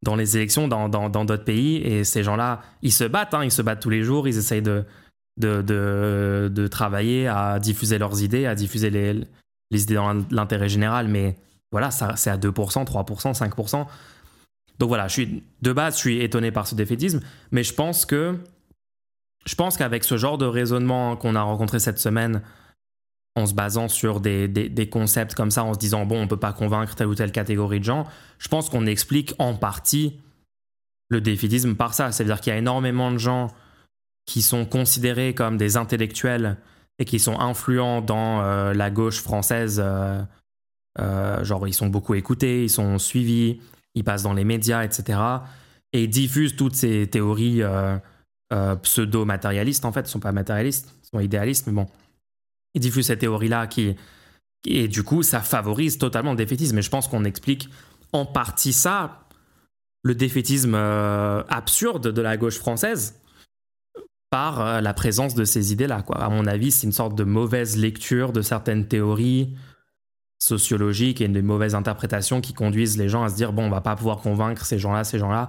dans les élections dans d'autres pays. Et ces gens-là, ils se battent, hein, ils se battent tous les jours, ils essayent de travailler à diffuser leurs idées, à diffuser les, les idées dans l'intérêt général. Mais voilà, c'est à 2%, 3%, 5%. Donc voilà, je suis, de base, je suis étonné par ce défaitisme, mais je pense que je qu'avec ce genre de raisonnement qu'on a rencontré cette semaine, en se basant sur des, des, concepts comme ça, en se disant, bon, on ne peut pas convaincre telle ou telle catégorie de gens, je pense qu'on explique en partie le défaitisme par ça. C'est-à-dire qu'il y a énormément de gens qui sont considérés comme des intellectuels et qui sont influents dans euh, la gauche française. Euh, euh, genre, ils sont beaucoup écoutés, ils sont suivis, ils passent dans les médias, etc. Et ils diffusent toutes ces théories euh, euh, pseudo-matérialistes, en fait. Ne sont pas matérialistes, sont idéalistes, mais bon. Ils diffusent ces théories-là qui, et du coup, ça favorise totalement le défaitisme. Et je pense qu'on explique en partie ça, le défaitisme euh, absurde de la gauche française, par la présence de ces idées-là. À mon avis, c'est une sorte de mauvaise lecture de certaines théories, sociologiques et des mauvaises interprétations qui conduisent les gens à se dire bon on va pas pouvoir convaincre ces gens-là ces gens-là.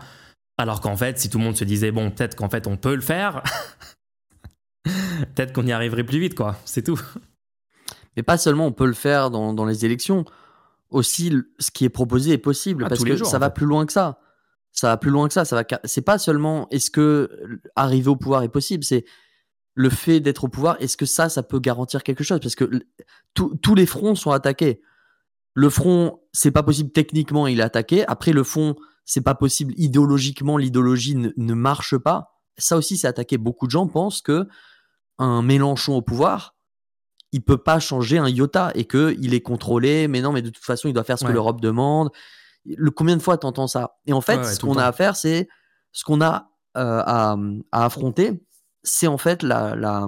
Alors qu'en fait si tout le monde se disait bon peut-être qu'en fait on peut le faire peut-être qu'on y arriverait plus vite quoi. C'est tout. Mais pas seulement on peut le faire dans, dans les élections. Aussi ce qui est proposé est possible parce que ça va plus loin que ça. Ça va plus loin que ça. Ça va c'est pas seulement est-ce que arriver au pouvoir est possible c'est le fait d'être au pouvoir, est-ce que ça, ça peut garantir quelque chose? Parce que tous les fronts sont attaqués. Le front, c'est pas possible techniquement, il est attaqué. Après, le fond, c'est pas possible idéologiquement, l'idéologie ne, marche pas. Ça aussi, c'est attaqué. Beaucoup de gens pensent que un Mélenchon au pouvoir, il peut pas changer un iota et que il est contrôlé. Mais non, mais de toute façon, il doit faire ce que l'Europe demande. Le, combien de fois t'entends ça? Et en fait, ce qu'on a à faire, c'est ce qu'on a euh, à, à affronter, c'est en fait la,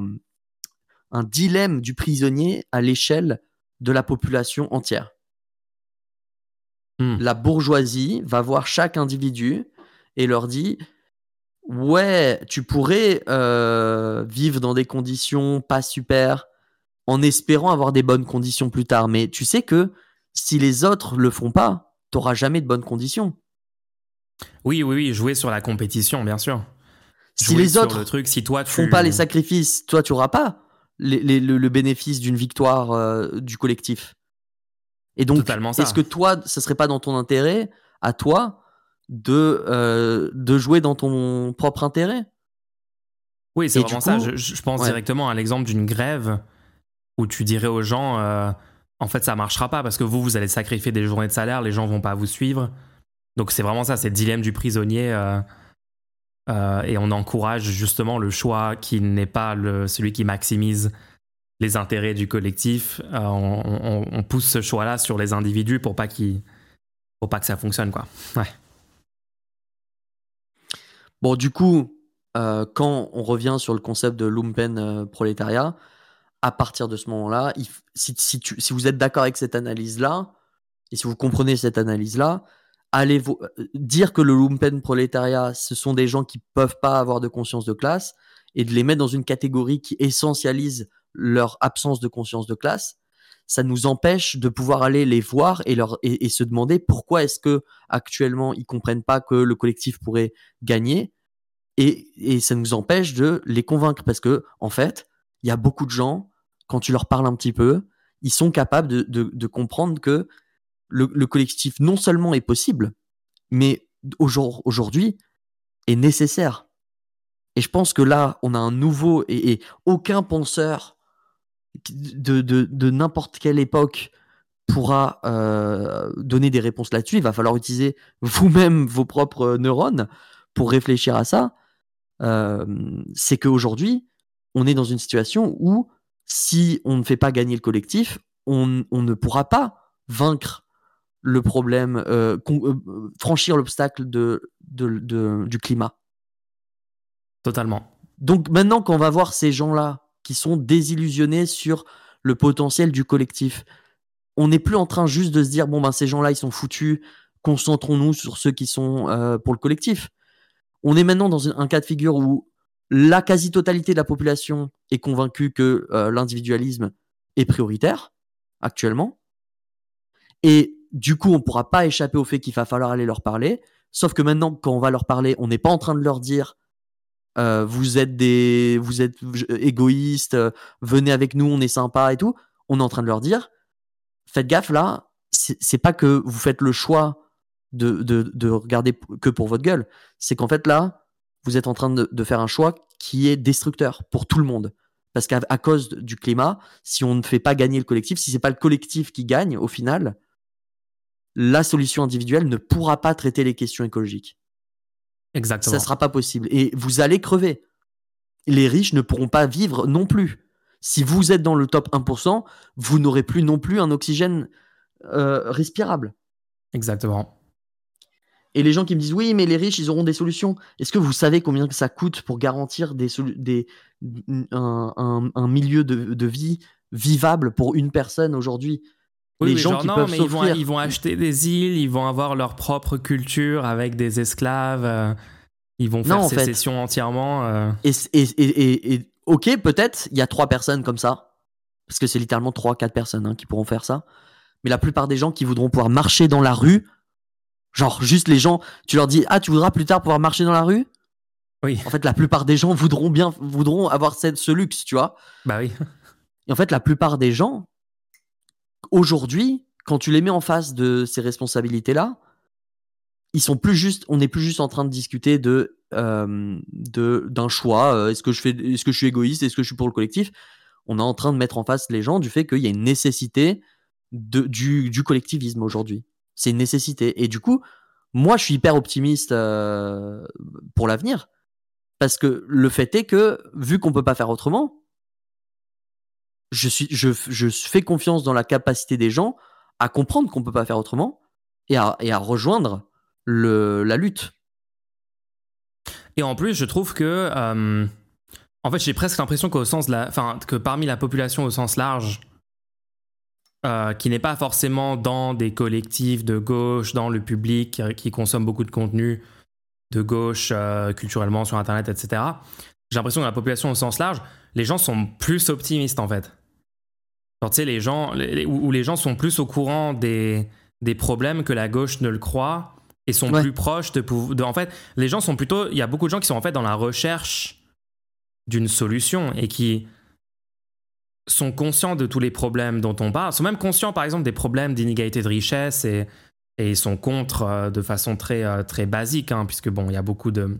un dilemme du prisonnier à l'échelle de la population entière. Hmm. La bourgeoisie va voir chaque individu et leur dit Ouais, tu pourrais euh, vivre dans des conditions pas super en espérant avoir des bonnes conditions plus tard. Mais tu sais que si les autres le font pas, t'auras jamais de bonnes conditions. Oui, oui, oui, jouer sur la compétition, bien sûr. Si les autres le truc, si toi tu... font pas les sacrifices, toi tu auras pas le, bénéfice d'une victoire euh, du collectif. Et donc, est-ce que toi, ce serait pas dans ton intérêt, à toi, de, euh, de jouer dans ton propre intérêt? Oui, c'est vraiment ça. Je, pense directement à l'exemple d'une grève où tu dirais aux gens, euh, en fait, ça marchera pas parce que vous, vous allez sacrifier des journées de salaire, les gens vont pas vous suivre. Donc c'est vraiment ça, c'est le dilemme du prisonnier. Euh, et on encourage justement le choix qui n'est pas celui qui maximise les intérêts du collectif. Euh, on, pousse ce choix-là sur les individus pour pas pour pas que ça fonctionne quoi. Ouais. Bon, du coup, euh, quand on revient sur le concept de lumpen prolétariat, à partir de ce moment-là, si, vous êtes d'accord avec cette analyse-là, et si vous comprenez cette analyse-là, allez euh, dire que le lumpen prolétariat, ce sont des gens qui peuvent pas avoir de conscience de classe et de les mettre dans une catégorie qui essentialise leur absence de conscience de classe, ça nous empêche de pouvoir aller les voir et leur et, se demander pourquoi est-ce que actuellement ils comprennent pas que le collectif pourrait gagner et, et ça nous empêche de les convaincre parce que en fait il y a beaucoup de gens quand tu leur parles un petit peu ils sont capables de, de comprendre que le, collectif non seulement est possible, mais aujourd'hui est nécessaire. Et je pense que là, on a un nouveau et, aucun penseur de, n'importe quelle époque pourra euh, donner des réponses là-dessus. Il va falloir utiliser vous-même vos propres neurones pour réfléchir à ça. Euh, c'est qu'aujourd'hui, on est dans une situation où si on ne fait pas gagner le collectif, on ne pourra pas vaincre le problème, euh, euh, franchir l'obstacle de, du climat. Totalement. Donc maintenant qu'on va voir ces gens-là qui sont désillusionnés sur le potentiel du collectif, on n'est plus en train juste de se dire bon ben ces gens-là ils sont foutus, concentrons-nous sur ceux qui sont euh, pour le collectif. On est maintenant dans un cas de figure où la quasi-totalité de la population est convaincue que l'individualisme est prioritaire actuellement. Et du coup, on ne pourra pas échapper au fait qu'il va falloir aller leur parler. Sauf que maintenant, quand on va leur parler, on n'est pas en train de leur dire euh, vous êtes des, vous êtes égoïstes, euh, venez avec nous, on est sympa et tout. On est en train de leur dire faites gaffe là, c'est pas que vous faites le choix de, de, regarder que pour votre gueule. C'est qu'en fait là, vous êtes en train de, de, faire un choix qui est destructeur pour tout le monde. Parce qu'à cause du climat, si on ne fait pas gagner le collectif, si c'est pas le collectif qui gagne au final, la solution individuelle ne pourra pas traiter les questions écologiques. Exactement. Ça ne sera pas possible. Et vous allez crever. Les riches ne pourront pas vivre non plus. Si vous êtes dans le top 1%, vous n'aurez plus non plus un oxygène euh, respirable. Exactement. Et les gens qui me disent oui, mais les riches, ils auront des solutions. Est-ce que vous savez combien ça coûte pour garantir des, des, un, milieu de, vie vivable pour une personne aujourd'hui? Les gens qui peuvent mais ils vont, ils vont, acheter des îles, ils vont avoir leur propre culture avec des esclaves, euh, ils vont faire sécession entièrement. Euh. Et, et, et, ok, peut-être il y a trois personnes comme ça, parce que c'est littéralement trois, quatre personnes hein, qui pourront faire ça. Mais la plupart des gens qui voudront pouvoir marcher dans la rue, genre juste les gens, tu leur dis ah tu voudras plus tard pouvoir marcher dans la rue? Oui. En fait, la plupart des gens voudront bien, voudront avoir cette, ce luxe, tu vois. Bah oui. Et en fait, la plupart des gens, aujourd'hui, quand tu les mets en face de ces responsabilités-là, ils sont plus juste, on n'est plus juste en train de discuter de euh, d'un choix. Euh, est-ce que je fais, est-ce que je suis égoïste, est-ce que je suis pour le collectif? On est en train de mettre en face les gens du fait qu'il y a une nécessité du collectivisme aujourd'hui. C'est une nécessité. Et du coup, moi, je suis hyper optimiste euh, pour l'avenir parce que le fait est que vu qu'on peut pas faire autrement, je, suis, je, je fais confiance dans la capacité des gens à comprendre qu'on peut pas faire autrement et à, et à rejoindre le, la lutte. Et en plus, je trouve que, euh, en fait, j'ai presque l'impression qu'au sens enfin, que parmi la population au sens large, euh, qui n'est pas forcément dans des collectifs de gauche, dans le public qui, consomme beaucoup de contenu, de gauche culturellement sur Internet, etc. J'ai l'impression que la population au sens large, les gens sont plus optimistes en fait. Tu sais, les gens, où les gens sont plus au courant des, des problèmes que la gauche ne le croit et sont plus proches de, de, En fait, les gens sont plutôt. Il y a beaucoup de gens qui sont en fait dans la recherche d'une solution et qui sont conscients de tous les problèmes dont on parle, sont même conscients par exemple des problèmes d'inégalité de richesse et, et sont contre euh, de façon très, euh, très basique, hein, puisque bon, il y a beaucoup de.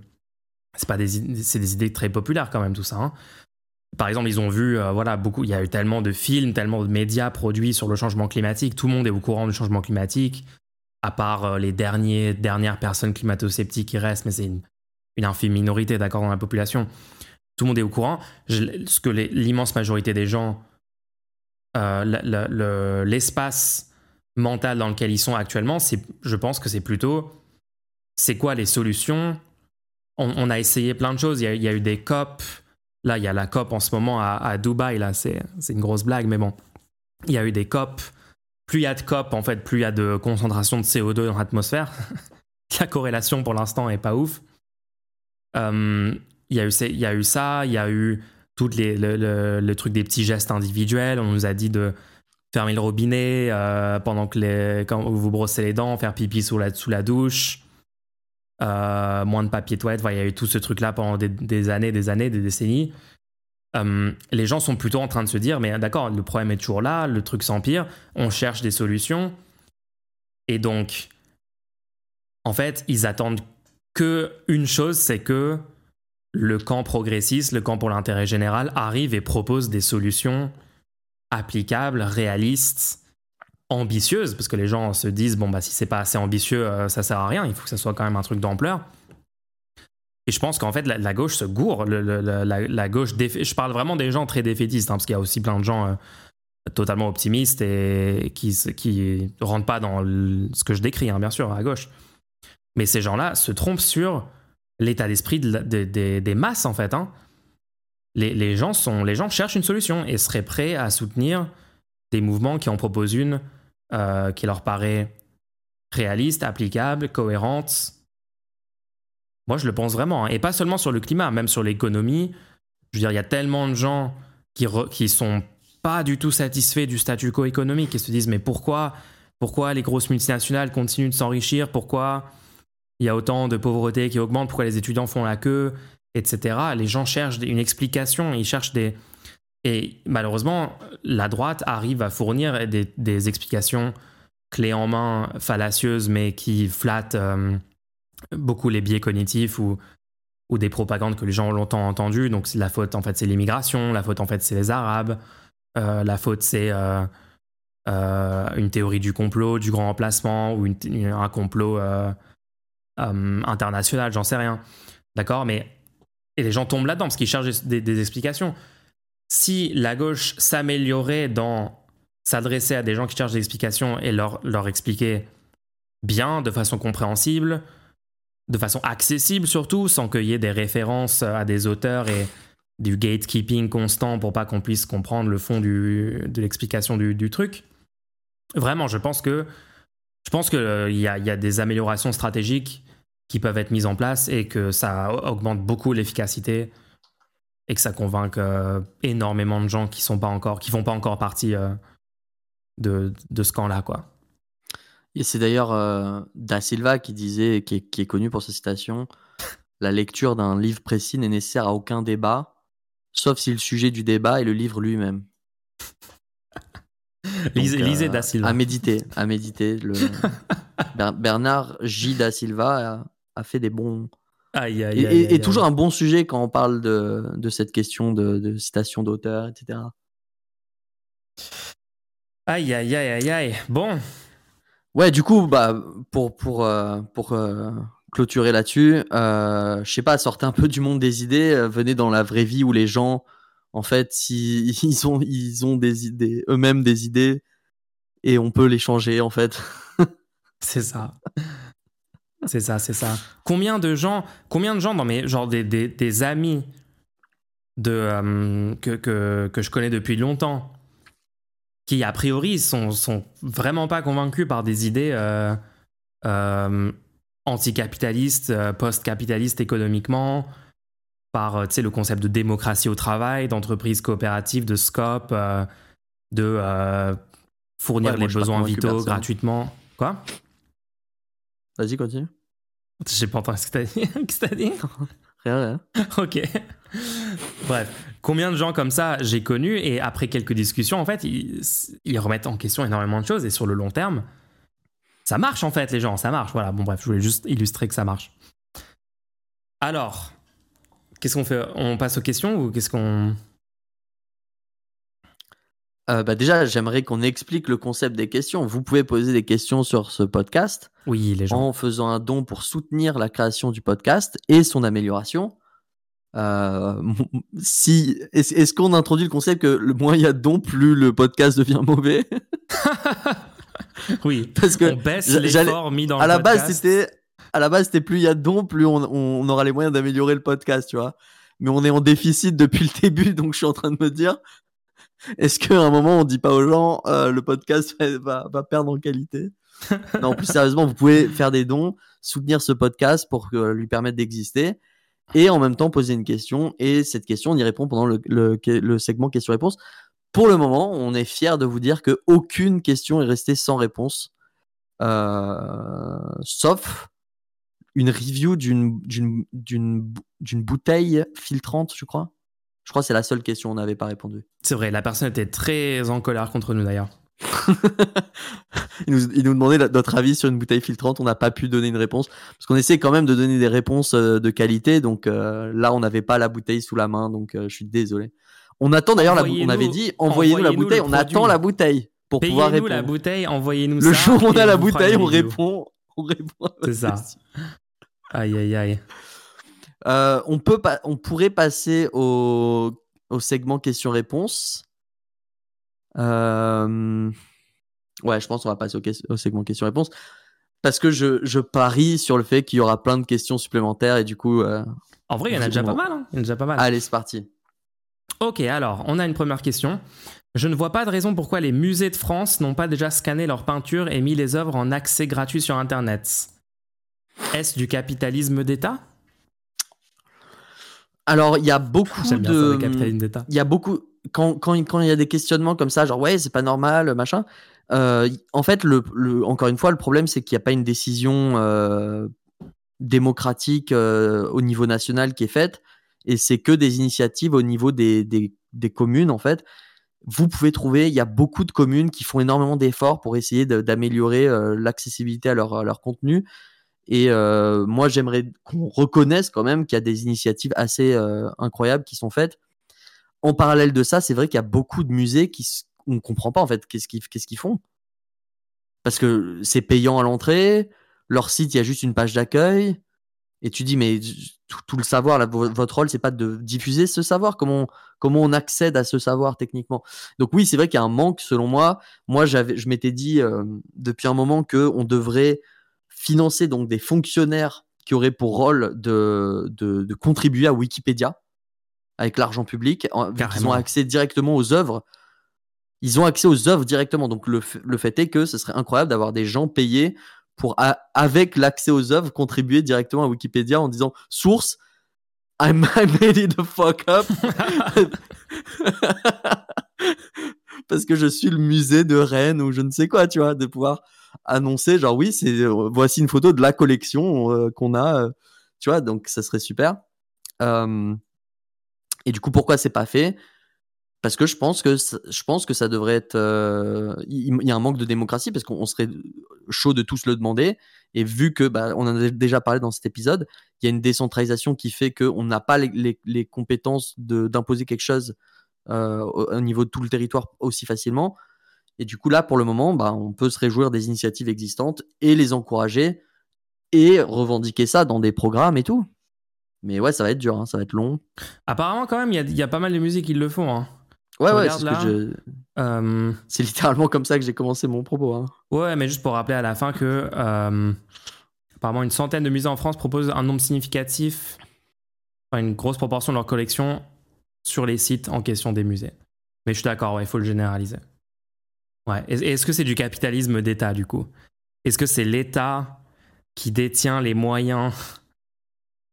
C'est pas des, c'est des idées très populaires quand même tout ça. Hein. Par exemple, ils ont vu, euh, voilà, beaucoup. Il y a eu tellement de films, tellement de médias produits sur le changement climatique. Tout le monde est au courant du changement climatique, à part les derniers, dernières personnes climato-sceptiques qui restent, mais c'est une, une infime minorité, d'accord, dans la population tout le monde est au courant. ce que l'immense majorité des gens, euh, l'espace mental dans lequel ils sont actuellement, je pense que c'est plutôt, c'est quoi les solutions? On, a essayé plein de choses. Il y a, eu des COP. Là, il y a la COP en ce moment à, Dubaï. Là, c'est une grosse blague, mais bon. Il y a eu des COP. Plus il y a de COP, en fait, plus il y a de concentration de CO2 dans l'atmosphère. la corrélation pour l'instant est pas ouf. Euh, il y a eu, ça, il y a eu tout les, le, truc des petits gestes individuels. On nous a dit de fermer le robinet euh, pendant que vous brossez les dents, faire pipi sous la douche, euh, moins de papier toilette. il y a eu tout ce truc-là pendant des, années, des années, des décennies. Euh, les gens sont plutôt en train de se dire, mais d'accord, le problème est toujours là, le truc s'empire, on cherche des solutions. Et donc, en fait, ils attendent que une chose, c'est que le camp progressiste, le camp pour l'intérêt général, arrive et propose des solutions applicables, réalistes, ambitieuses, parce que les gens se disent bon bah si c'est pas assez ambitieux, euh, ça sert à rien. Il faut que ça soit quand même un truc d'ampleur. Et je pense qu'en fait la, gauche se gourre. la, gauche, je parle vraiment des gens très défaitistes, hein, parce qu'il y a aussi plein de gens euh, totalement optimistes et qui qui rentrent pas dans ce que je décris, hein, bien sûr, à gauche. Mais ces gens-là se trompent sur l'état d'esprit des masses, en fait. Hein. Les, gens sont, les gens cherchent une solution et seraient prêts à soutenir des mouvements qui en proposent une euh, qui leur paraît réaliste, applicable, cohérente. Moi, je le pense vraiment. Hein. Et pas seulement sur le climat, même sur l'économie. Je veux dire, il y a tellement de gens qui, qui sont pas du tout satisfaits du statu quo économique et se disent mais pourquoi, pourquoi les grosses multinationales continuent de s'enrichir? Pourquoi il y a autant de pauvreté qui augmente, pourquoi les étudiants font la queue, etc. Les gens cherchent une explication, ils cherchent des... Et malheureusement, la droite arrive à fournir des, explications clés en main, fallacieuses, mais qui flattent euh, beaucoup les biais cognitifs ou, des propagandes que les gens ont longtemps entendues. Donc la faute, en fait, c'est l'immigration, la faute, en fait, c'est les Arabes, euh, la faute, c'est euh, une théorie du complot, du grand emplacement, ou un complot international, j'en sais rien. D'accord? Mais. Et les gens tombent là-dedans parce qu'ils cherchent des, explications. Si la gauche s'améliorait dans s'adresser à des gens qui cherchent des explications et leur, leur expliquer bien, de façon compréhensible, de façon accessible surtout, sans qu'il y ait des références à des auteurs et du gatekeeping constant pour pas qu'on puisse comprendre le fond de l'explication du, truc. Vraiment, je pense que je pense qu'il euh, y, y a des améliorations stratégiques qui peuvent être mises en place et que ça augmente beaucoup l'efficacité et que ça convainc euh, énormément de gens qui sont pas encore, qui font pas encore partie euh, de, de, ce camp-là, quoi. Et c'est d'ailleurs Da Silva qui disait, qui est, qui est, connu pour sa citation, la lecture d'un livre précis n'est nécessaire à aucun débat, sauf si le sujet du débat est le livre lui-même. lisez, Da Silva. À méditer, à méditer. Le... Bernard J. Da Silva a, fait des bons. Aïe, et, toujours un bon sujet quand on parle de, de cette question de, de citation d'auteur, etc. Aïe, aïe, aïe, aïe, aïe. Bon. Ouais, du coup, bah, pour, pour, euh, pour euh, clôturer là-dessus, euh, je sais pas, sortez un peu du monde des idées, venez dans la vraie vie où les gens en fait, si, ils ont, ils ont des idées, eux-mêmes des idées, et on peut les changer, en fait. c'est ça. C'est ça, c'est ça. Combien de gens, combien de gens dans mes, genre des, des, des amis de, euh, que, que, que, je connais depuis longtemps, qui a priori sont, sont vraiment pas convaincus par des idées euh, euh, anticapitaliste, post-capitaliste économiquement, par le concept de démocratie au travail, d'entreprise coopérative, de scope, de fournir les besoins vitaux gratuitement. Quoi? Vas-y, continue. J'ai pas entendu ce que t'as dit. Qu'est-ce que t'as dit? Rien, rien. ok. Bref, combien de gens comme ça j'ai connus et après quelques discussions, en fait, ils, ils, remettent en question énormément de choses et sur le long terme, ça marche en fait, les gens, ça marche. Voilà, bon, bref, je voulais juste illustrer que ça marche. Alors, qu'est-ce qu'on fait? On passe aux questions ou qu'est-ce qu'on. Euh, bah déjà, j'aimerais qu'on explique le concept des questions. Vous pouvez poser des questions sur ce podcast. Oui, les gens. En faisant un don pour soutenir la création du podcast et son amélioration. Euh, si, est-ce qu'on introduit le concept que le moins il y a de dons, plus le podcast devient mauvais? Oui, parce que on baisse l'effort mis dans à la base c'était à la base c'était plus il y a de dons, plus on, on aura les moyens d'améliorer le podcast, tu vois. Mais on est en déficit depuis le début, donc je suis en train de me dire est-ce qu'à un moment, on dit pas aux gens, euh, le podcast va, va, perdre en qualité? Non, plus sérieusement, vous pouvez faire des dons, soutenir ce podcast pour lui permettre d'exister, et en même temps poser une question. Et cette question, on y répond pendant le, le, segment questions-réponses. Pour le moment, on est fier de vous dire que aucune question est restée sans réponse, euh, sauf une review d'une bouteille filtrante, je crois. Je crois que c'est la seule question on n'avait pas répondu. C'est vrai, la personne était très en colère contre nous d'ailleurs. il, nous, il, nous, demandait notre avis sur une bouteille filtrante, on n'a pas pu donner une réponse parce qu'on essaie quand même de donner des réponses euh, de qualité. Donc euh, là, on n'avait pas la bouteille sous la main, donc euh, je suis désolé. On attend d'ailleurs, on avait dit envoyez-nous la bouteille, on attend la bouteille pour pouvoir répondre. la bouteille, envoyez-nous Le jour où on a la bouteille, on répond, on répond. C'est ça. Aïe aïe aïe. Euh, on, peut pas, on pourrait passer au, au segment questions-réponses. Euh, ouais, je pense qu'on va passer au, segment questions-réponses. Parce que je, je, parie sur le fait qu'il y aura plein de questions supplémentaires et du coup. Euh, en vrai, il y en a déjà pas mal. Hein. Il y en a déjà pas mal. Allez, c'est parti. Ok, alors, on a une première question. Je ne vois pas de raison pourquoi les musées de France n'ont pas déjà scanné leurs peintures et mis les œuvres en accès gratuit sur Internet. Est-ce du capitalisme d'État? Alors, il y a beaucoup de. Il y a beaucoup. Quand, quand, quand il y a des questionnements comme ça, genre ouais, c'est pas normal, machin. Euh, en fait, le, encore une fois, le problème, c'est qu'il n'y a pas une décision euh, démocratique euh, au niveau national qui est faite, et c'est que des initiatives au niveau des, des, des, communes, en fait. Vous pouvez trouver, il y a beaucoup de communes qui font énormément d'efforts pour essayer d'améliorer l'accessibilité à leur, à leur contenu. Et euh, moi, j'aimerais qu'on reconnaisse quand même qu'il y a des initiatives assez euh, incroyables qui sont faites. En parallèle de ça, c'est vrai qu'il y a beaucoup de musées qui on comprend pas en fait qu'est-ce qu'ils qu'est-ce qu'ils font. Parce que c'est payant à l'entrée, leur site, il y a juste une page d'accueil. Et tu dis, mais tout, le savoir, votre rôle, c'est pas de diffuser ce savoir. Comment on, comment on accède à ce savoir techniquement? Donc oui, c'est vrai qu'il y a un manque, selon moi. Moi, je m'étais dit euh, depuis un moment que on devrait financer donc des fonctionnaires qui auraient pour rôle de, de, contribuer à Wikipédia avec l'argent public, ils ont accès directement aux œuvres. Ils ont accès aux œuvres directement. Donc le, le fait est que ce serait incroyable d'avoir des gens payés pour, avec l'accès aux œuvres, contribuer directement à Wikipédia en disant source, I made it the fuck up. Parce que je suis le musée de Rennes ou je ne sais quoi, tu vois, de pouvoir annoncer genre oui c'est euh, voici une photo de la collection euh, qu'on a euh, tu vois donc ça serait super. Et du coup pourquoi c'est pas fait? Parce que je pense que je pense que ça devrait être il y a un manque de démocratie parce qu'on serait chaud de tous le demander. Et vu que bah, on en a déjà parlé dans cet épisode il y a une décentralisation qui fait qu'on n'a pas les, les, compétences d'imposer quelque chose au, niveau de tout le territoire aussi facilement et du coup, là, pour le moment, bah, on peut se réjouir des initiatives existantes et les encourager et revendiquer ça dans des programmes et tout. Mais ouais, ça va être dur, hein, ça va être long. Apparemment, quand même, il y, a pas mal de musiques qui le font. Hein. Ouais, ouais, c'est euh, C'est littéralement comme ça que j'ai commencé mon propos. Hein. Ouais, mais juste pour rappeler à la fin que euh, apparemment une centaine de musées en France proposent un nombre significatif, une grosse proportion de leur collection sur les sites en question des musées. Mais je suis d'accord, il faut le généraliser. Ouais. Est-ce que c'est du capitalisme d'État, du coup? Est-ce que c'est l'État qui détient les moyens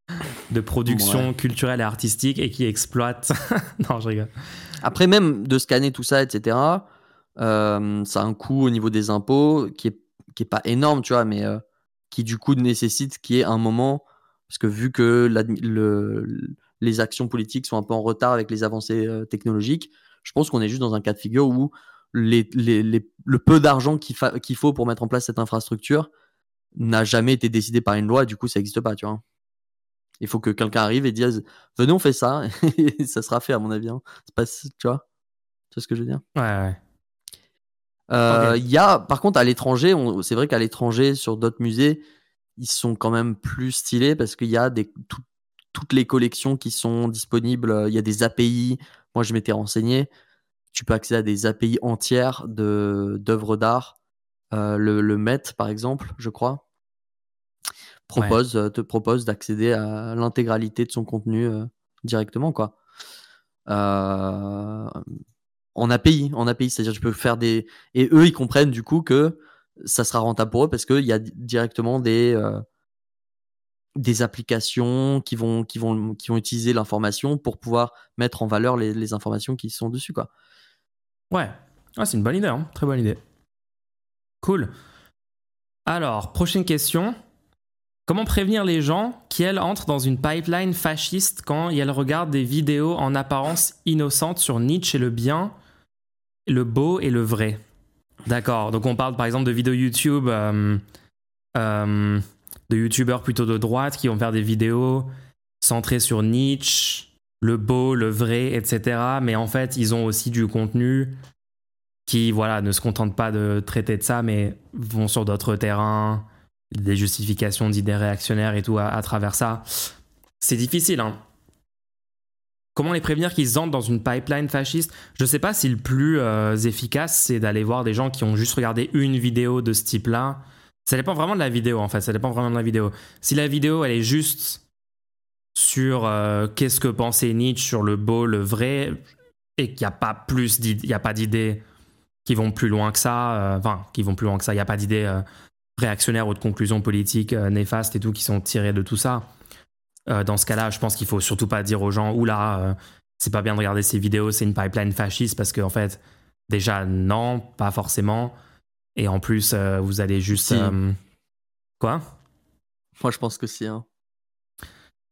de production culturelle et artistique et qui exploite. non, je rigole. Après, même de scanner tout ça, etc., euh, ça a un coût au niveau des impôts qui est, qui est pas énorme, tu vois, mais euh, qui du coup nécessite qu'il y ait un moment, parce que vu que le, les actions politiques sont un peu en retard avec les avancées euh, technologiques, je pense qu'on est juste dans un cas de figure où les, les, le peu d'argent qu'il, qu'il faut pour mettre en place cette infrastructure n'a jamais été décidé par une loi, du coup ça n'existe pas, tu vois. Il faut que quelqu'un arrive et dise venez on fait ça et ça sera fait à mon avis. Hein. C'est pas, tu vois, tu vois ce que je veux dire? Ouais. ouais. Euh, il y a, par contre, à l'étranger, c'est vrai qu'à l'étranger, sur d'autres musées, ils sont quand même plus stylés parce qu'il y a des, toutes les collections qui sont disponibles. Il y a des API. Moi, je m'étais renseigné. Tu peux accéder à des API entières d'œuvres d'art. Euh, le, le Met, par exemple, je crois, propose, euh, te propose d'accéder à l'intégralité de son contenu euh, directement, quoi. Euh, en API, en API, c'est-à-dire tu peux faire des et eux ils comprennent du coup que ça sera rentable pour eux parce qu'il y a directement des des applications qui vont qui vont qui vont utiliser l'information pour pouvoir mettre en valeur les, les, informations qui sont dessus quoi. Ouais, ah, c'est une bonne idée, hein. très bonne idée. Cool. Alors prochaine question. Comment prévenir les gens qui, elles, entrent dans une pipeline fasciste quand elles regardent des vidéos en apparence innocentes sur Nietzsche et le bien, le beau et le vrai? D'accord, donc on parle par exemple de vidéos YouTube, euh, euh, de youtubeurs plutôt de droite qui vont faire des vidéos centrées sur Nietzsche, le beau, le vrai, etc. Mais en fait, ils ont aussi du contenu qui, voilà, ne se contentent pas de traiter de ça, mais vont sur d'autres terrains des justifications d'idées réactionnaires et tout à, travers ça. C'est difficile, hein. Comment les prévenir qu'ils entrent dans une pipeline fasciste? Je sais pas si le plus euh, efficace, c'est d'aller voir des gens qui ont juste regardé une vidéo de ce type-là. Ça dépend vraiment de la vidéo, en fait. Ça dépend vraiment de la vidéo. Si la vidéo, elle est juste sur euh, qu'est-ce que pensait Nietzsche sur le beau, le vrai, et qu'il n'y a pas plus il y a pas d'idées qui vont plus loin que ça, euh, enfin, qui vont plus loin que ça, il n'y a pas d'idées réactionnaires ou de conclusions politiques euh, néfastes et tout qui sont tirées de tout ça. Euh, dans ce cas-là, je pense qu'il faut surtout pas dire aux gens, oula, euh, c'est pas bien de regarder ces vidéos, c'est une pipeline fasciste, parce qu'en en fait, déjà, non, pas forcément. Et en plus, vous allez juste. Quoi? Moi, je pense que si. Hein.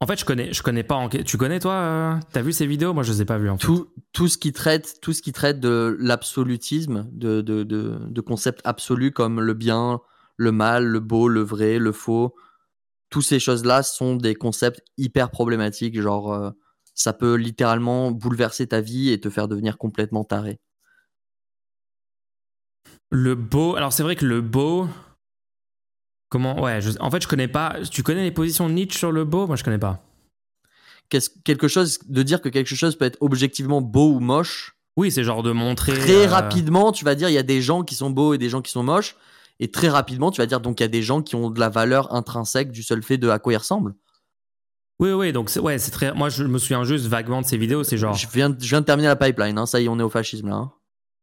En fait, je connais, je connais pas. Tu connais toi T'as vu ces vidéos? Moi, je les ai pas vues. En tout, tout ce qui traite, tout ce qui traite de l'absolutisme, de, de, de, de concepts absolus comme le bien, le mal, le beau, le vrai, le faux. Toutes ces choses-là sont des concepts hyper problématiques. Genre, euh, ça peut littéralement bouleverser ta vie et te faire devenir complètement taré. Le beau. Alors, c'est vrai que le beau. Comment Ouais, en fait, je connais pas. Tu connais les positions de Nietzsche sur le beau? Moi, je connais pas. quelque chose de dire que quelque chose peut être objectivement beau ou moche? Oui, c'est genre de montrer. Très euh, rapidement, tu vas dire il y a des gens qui sont beaux et des gens qui sont moches. Et très rapidement, tu vas dire donc il y a des gens qui ont de la valeur intrinsèque du seul fait de à quoi ils ressemblent. Oui, oui, donc ouais, c'est très. Moi, je me souviens juste vaguement de ces vidéos. C'est genre. Je viens, je viens de terminer la pipeline. Hein, ça y est, on est au fascisme là. Hein.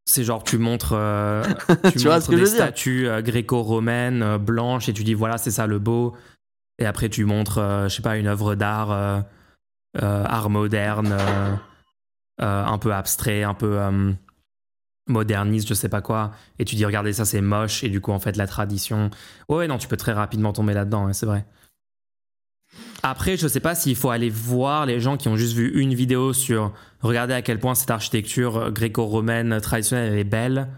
C'est genre tu montres, euh, tu, vois ce que des statues euh, gréco-romaines euh, blanches et tu dis voilà c'est ça le beau. Et après tu montres, je sais pas, une œuvre d'art, art moderne, un peu abstrait, un peu moderniste, je sais pas quoi, et tu dis regardez ça c'est moche, et du coup en fait la tradition. Ouais, non, tu peux très rapidement tomber là-dedans, c'est vrai. Après, je sais pas s'il faut aller voir les gens qui ont juste vu une vidéo sur regarder à quel point cette architecture gréco-romaine traditionnelle est belle,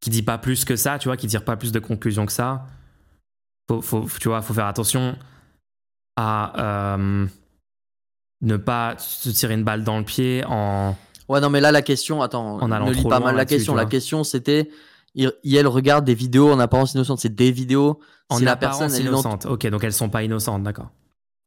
qui dit pas plus que ça, tu vois, qui tire pas plus de conclusions que ça. Faut, faut, tu vois, faut faire attention à euh, ne pas se tirer une balle dans le pied en Ouais, non, mais là, la question, attends, on ne lit pas mal la question. La question, c'était, elle regarde des vidéos en apparence innocente. C'est des vidéos. En si apparence la personne, innocente. Ok, donc elles sont pas innocentes, d'accord.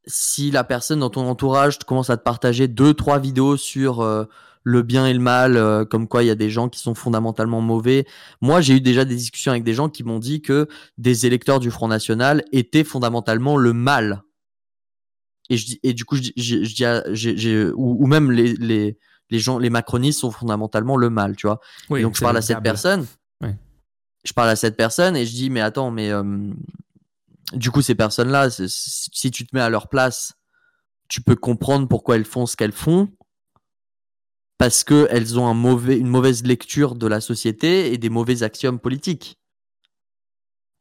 Si la personne dans ton entourage commence à te partager deux, trois vidéos sur euh, le bien et le mal, euh, comme quoi il y a des gens qui sont fondamentalement mauvais. Moi, j'ai eu déjà des discussions avec des gens qui m'ont dit que des électeurs du Front National étaient fondamentalement le mal. Et, je du coup, je, dis, ou, ou, même les, les les gens, les macronistes sont fondamentalement le mal, tu vois. et donc je parle à cette personne. Je parle à cette personne et je dis mais attends mais euh, du coup, ces personnes-là, si tu te mets à leur place, tu peux comprendre pourquoi elles font ce qu'elles font parce qu'elles ont un mauvais, une mauvaise lecture de la société et des mauvais axiomes politiques.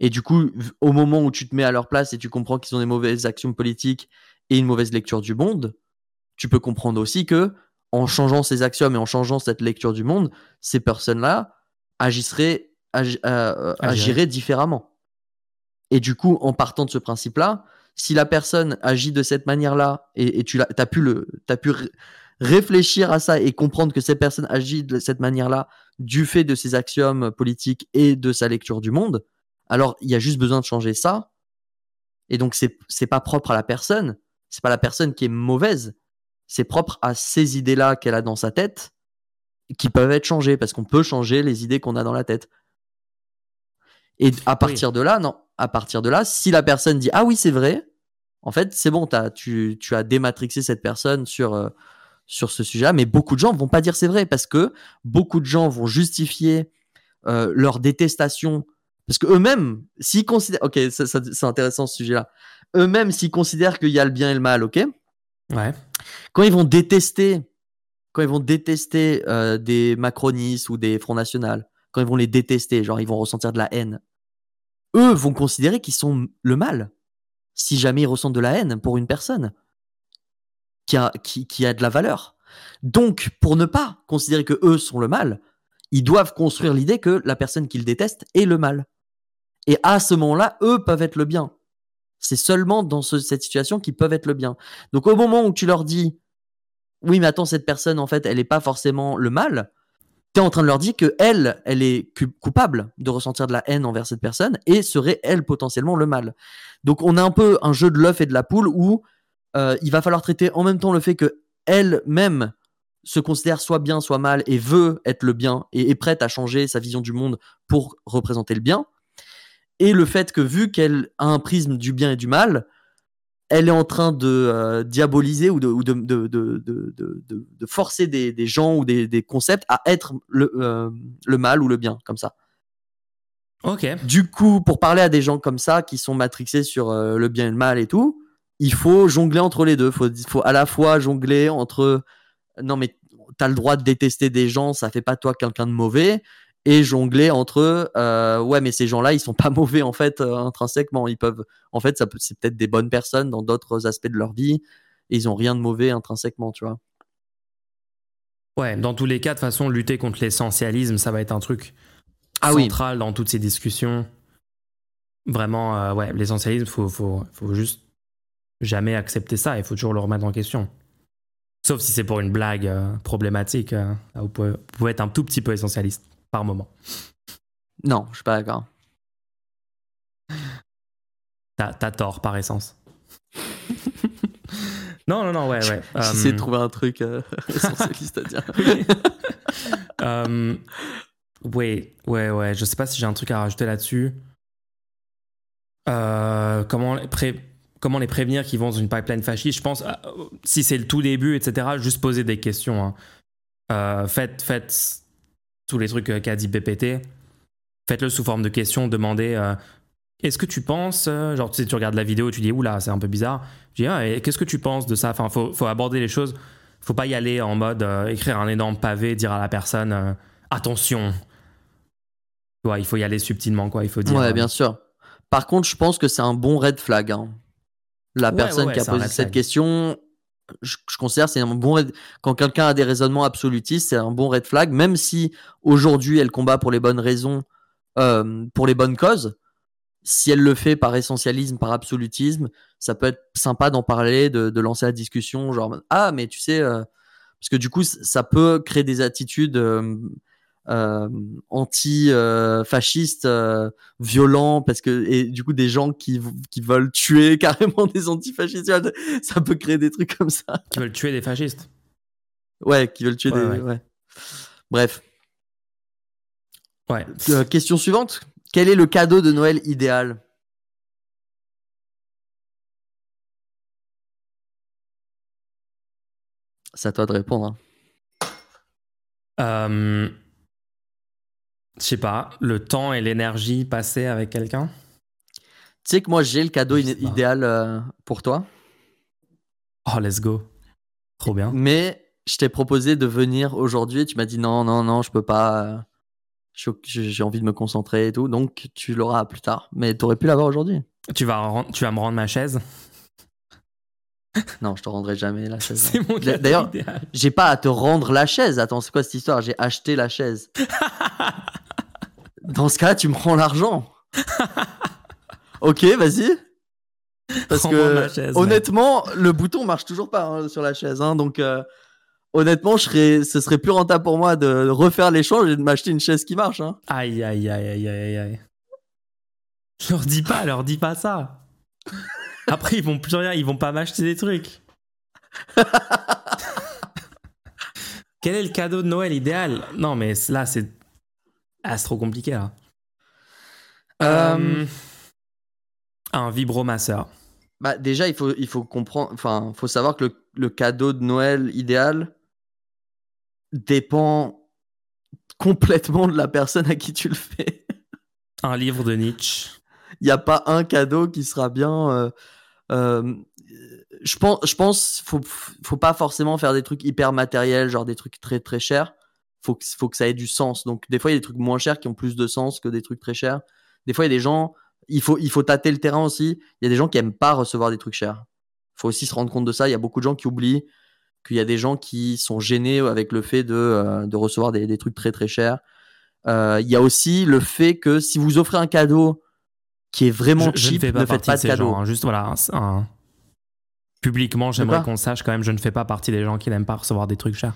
Et du coup, au moment où tu te mets à leur place et tu comprends qu'ils ont des mauvaises axiomes politiques et une mauvaise lecture du monde, tu peux comprendre aussi que en changeant ces axiomes et en changeant cette lecture du monde, ces personnes-là agisseraient, euh, agiraient différemment. Et du coup, en partant de ce principe-là, si la personne agit de cette manière-là et, tu as, pu, le, pu réfléchir à ça et comprendre que cette personne agit de cette manière-là du fait de ses axiomes politiques et de sa lecture du monde, alors il y a juste besoin de changer ça. Et donc c'est c'est pas propre à la personne, c'est pas la personne qui est mauvaise, c'est propre à ces idées-là qu'elle a dans sa tête qui peuvent être changées parce qu'on peut changer les idées qu'on a dans la tête. Et à partir de là, non, à partir de là, si la personne dit ah oui c'est vrai, en fait c'est bon, as, tu, tu as dématrixé cette personne sur euh, sur ce sujet-là, mais beaucoup de gens vont pas dire c'est vrai parce que beaucoup de gens vont justifier euh, leur détestation parce que eux-mêmes, s'ils considèrent, ok, c'est intéressant ce sujet-là. Eux-mêmes, s'ils considèrent qu'il y a le bien et le mal, ok? Ouais. Quand ils vont détester, quand ils vont détester euh, des macronistes ou des Front National, quand ils vont les détester, genre ils vont ressentir de la haine, eux vont considérer qu'ils sont le mal. Si jamais ils ressentent de la haine pour une personne qui a, qui, a de la valeur. Donc, pour ne pas considérer que eux sont le mal, ils doivent construire l'idée que la personne qu'ils détestent est le mal. Et à ce moment-là, eux peuvent être le bien. C'est seulement dans cette situation qu'ils peuvent être le bien. Donc au moment où tu leur dis, oui, mais attends, cette personne, en fait, elle n'est pas forcément le mal, tu es en train de leur dire que elle, elle est coupable de ressentir de la haine envers cette personne et serait, elle, potentiellement le mal. Donc on a un peu un jeu de l'œuf et de la poule où euh, il va falloir traiter en même temps le fait que elle-même se considère soit bien, soit mal et veut être le bien et est prête à changer sa vision du monde pour représenter le bien et le fait que vu qu'elle a un prisme du bien et du mal, elle est en train de euh, diaboliser ou, de, de, de, forcer des, gens ou des, concepts à être le, euh, le, mal ou le bien, comme ça. Ok. Du coup, pour parler à des gens comme ça, qui sont matrixés sur euh, le bien et le mal et tout, il faut jongler entre les deux. Il faut, faut à la fois jongler entre non, mais t'as le droit de détester des gens, ça fait pas toi quelqu'un de mauvais, et jongler entre euh, ouais mais ces gens-là ils sont pas mauvais en fait euh, intrinsèquement. Ils peuvent en fait ça c'est peut-être des bonnes personnes dans d'autres aspects de leur vie et ils ont rien de mauvais intrinsèquement tu vois. Ouais dans tous les cas de façon lutter contre l'essentialisme ça va être un truc ah central dans toutes ces discussions. Vraiment euh, ouais l'essentialisme faut, faut faut juste jamais accepter ça. Il faut toujours le remettre en question. Sauf si c'est pour une blague problématique vous pouvez être un tout petit peu essentialiste par moment. Non, je suis pas d'accord. T'as, tort par essence. non, non, non, ouais, ouais. J'essaie de euh, trouver un truc euh, essentialiste à dire. euh, ouais, ouais, ouais. Je sais pas si j'ai un truc à rajouter là-dessus. Euh, comment, les comment les prévenir qu'ils vont dans une pipeline fasciste? Je pense, si c'est le tout début, etc., juste poser des questions. Hein. faites, faites tous les trucs euh, qu'a dit BPT, faites-le sous forme de question, demandez euh, est-ce que tu penses, euh, genre tu sais, tu regardes la vidéo, tu dis oula, c'est un peu bizarre. Je dis ah, qu'est-ce que tu penses de ça? Enfin, faut, faut aborder les choses. Faut pas y aller en mode écrire un énorme pavé, dire à la personne attention. Ouais, il faut y aller subtilement, quoi. Il faut dire. Ouais, bien sûr. Par contre, je pense que c'est un bon red flag. Hein. La personne qui a posé cette question, je, considère c'est un bon quand quelqu'un a des raisonnements absolutistes, c'est un bon red flag, même si aujourd'hui elle combat pour les bonnes raisons, euh, pour les bonnes causes. Si elle le fait par essentialisme, par absolutisme, ça peut être sympa d'en parler, de, lancer la discussion, genre ah mais tu sais, euh, parce que du coup ça peut créer des attitudes euh, anti-fascistes, euh, violents, parce que et du coup des gens qui, qui veulent tuer carrément des antifascistes, ça peut créer des trucs comme ça. Qui veulent tuer des fascistes. Ouais, qui veulent tuer des. Ouais. Bref. Ouais. Euh, question suivante. Quel est le cadeau de Noël idéal? C'est à toi de répondre. Hein. Euh, je sais pas, le temps et l'énergie passés avec quelqu'un? Sais que moi, j'ai le cadeau idéal euh, pour toi. Oh, let's go. Trop bien. Mais je t'ai proposé de venir aujourd'hui. et Tu m'as dit non, non, non, je peux pas. euh, J'ai envie de me concentrer et tout. Donc, tu l'auras plus tard. Mais tu aurais pu l'avoir aujourd'hui. Tu vas, tu vas me rendre ma chaise? Non, je te rendrai jamais la chaise. C'est mon D'ailleurs, idéal. j'ai pas à te rendre la chaise. Attends, c'est quoi cette histoire? J'ai acheté la chaise. Dans ce cas, tu me rends l'argent. ok, vas-y. Parce que chaise, mec. honnêtement, le bouton marche toujours pas hein, sur la chaise. hein, donc euh, honnêtement, je serais, ce serait plus rentable pour moi de refaire l'échange et de m'acheter une chaise qui marche. hein. Aïe, aïe, aïe, aïe, aïe, aïe. Leur dis pas, leur dis pas ça. Après, ils vont plus rien, ils vont pas m'acheter des trucs. Quel est le cadeau de Noël idéal? Non, mais là, c'est. Ah, c'est trop compliqué, là. Euh, Euh, Un vibromasseur. Bah, déjà, il faut, il faut comprendre, enfin, faut savoir que le, le cadeau de Noël idéal dépend complètement de la personne à qui tu le fais. Un livre de Nietzsche. Il n'y a pas un cadeau qui sera bien. euh, euh, je pense, je pense, faut, faut pas forcément faire des trucs hyper matériels, genre des trucs très très chers. Faut que, faut que ça ait du sens. Donc, des fois, il y a des trucs moins chers qui ont plus de sens que des trucs très chers. Des fois, il y a des gens, il faut, il faut tâter le terrain aussi. Il y a des gens qui aiment pas recevoir des trucs chers. faut aussi se rendre compte de ça. Il y a beaucoup de gens qui oublient qu'il y a des gens qui sont gênés avec le fait de, euh, de recevoir des, des trucs très très chers. Euh, Il y a aussi le fait que si vous offrez un cadeau qui est vraiment je, je cheap, ne fais pas ne faites pas de cadeau. gens. hein. Juste, voilà. un- un- Publiquement, j'aimerais qu'on sache quand même, je ne fais pas partie des gens qui n'aiment pas recevoir des trucs chers.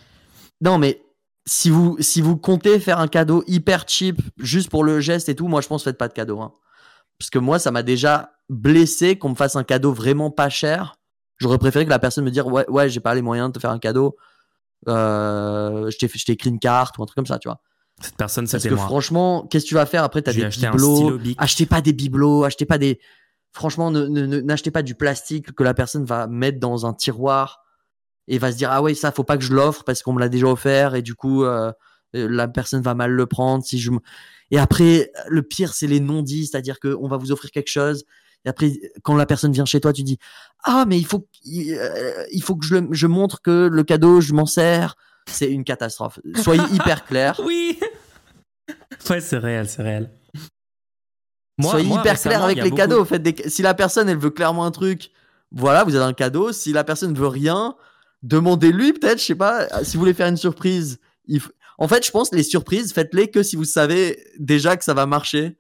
Non, mais si vous, si vous comptez faire un cadeau hyper cheap juste pour le geste et tout, moi je pense faites pas de cadeau. hein. Parce que moi, ça m'a déjà blessé qu'on me fasse un cadeau vraiment pas cher. J'aurais préféré que la personne me dise ouais, ouais, j'ai pas les moyens de te faire un cadeau. Euh, je t'ai écrit une carte ou un truc comme ça, tu vois. Cette personne, Parce c'était que moi. franchement, qu'est-ce que tu vas faire après? T'as des bibelots. Achetez pas des bibelots, achetez pas des. Franchement, ne- ne- ne- n'achetez pas du plastique que la personne va mettre dans un tiroir et va se dire ah ouais ça faut pas que je l'offre parce qu'on me l'a déjà offert et du coup euh, euh, la personne va mal le prendre si je me- et après le pire c'est les non-dits c'est-à-dire que on va vous offrir quelque chose et après quand la personne vient chez toi tu dis ah mais il faut il, euh, il faut que je, le- je montre que le cadeau je m'en sers c'est une catastrophe soyez hyper clair Oui Ouais, c'est réel, c'est réel. Moi- Soyez moi, hyper clair avec les beaucoup- cadeaux. Faites des... Si la personne, elle veut clairement un truc, voilà, vous avez un cadeau. Si la personne veut rien, demandez-lui peut-être, je sais pas, si vous voulez faire une surprise. En fait, je pense les surprises, faites-les que si vous savez déjà que ça va marcher.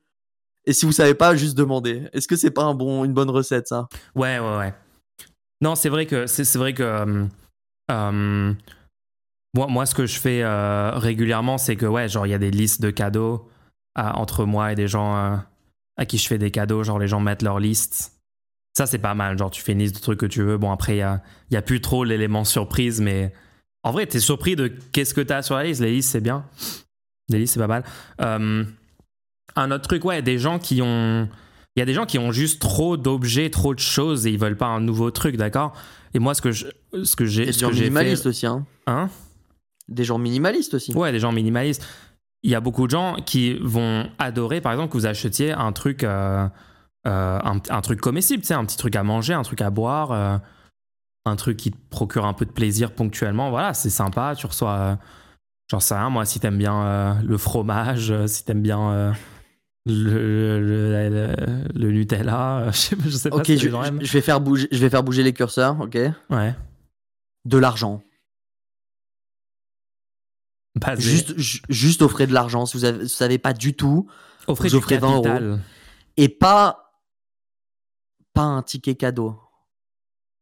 Et si vous savez pas, juste demandez. Est-ce que c'est pas un bon, une bonne recette, ça? Ouais, ouais, ouais. Non, c'est vrai que c'est vrai que euh, euh, moi, moi, ce que je fais euh, régulièrement, c'est que ouais, genre il y a des listes de cadeaux entre moi et des gens euh, à qui je fais des cadeaux. Genre les gens mettent leur liste. Ça, c'est pas mal. Genre tu fais une liste de trucs que tu veux. Bon, après il y a, y a plus trop l'élément surprise, mais en vrai, t'es surpris de qu'est-ce que t'as sur la liste. Les listes, c'est bien. Les listes, c'est pas mal. Euh, un autre truc, ouais, des gens qui ont il y a des gens qui ont juste trop d'objets, trop de choses et ils veulent pas un nouveau truc, d'accord? Et moi, ce que je, ce que j'ai, des gens j'ai minimalistes fait, aussi, hein. hein? Des gens minimalistes aussi. Ouais, des gens minimalistes. Il y a beaucoup de gens qui vont adorer, par exemple, que vous achetiez un truc, euh, un, un truc comestible, tu sais, un petit truc à manger, un truc à boire, euh, un truc qui te procure un peu de plaisir ponctuellement. Voilà, c'est sympa. Tu reçois, euh, j'en sais rien, moi, si t'aimes bien euh, le fromage, euh, si t'aimes bien euh, le, le, le- le Nutella, euh, je sais, je sais pas Ok, si je, je vais faire bouger, je vais faire bouger les curseurs, ok Ouais. De l'argent. Juste, ju- juste offrez de l'argent. Si vous, avez, vous savez pas du tout, offrez vous du offrez 20 euros. et pas pas un ticket cadeau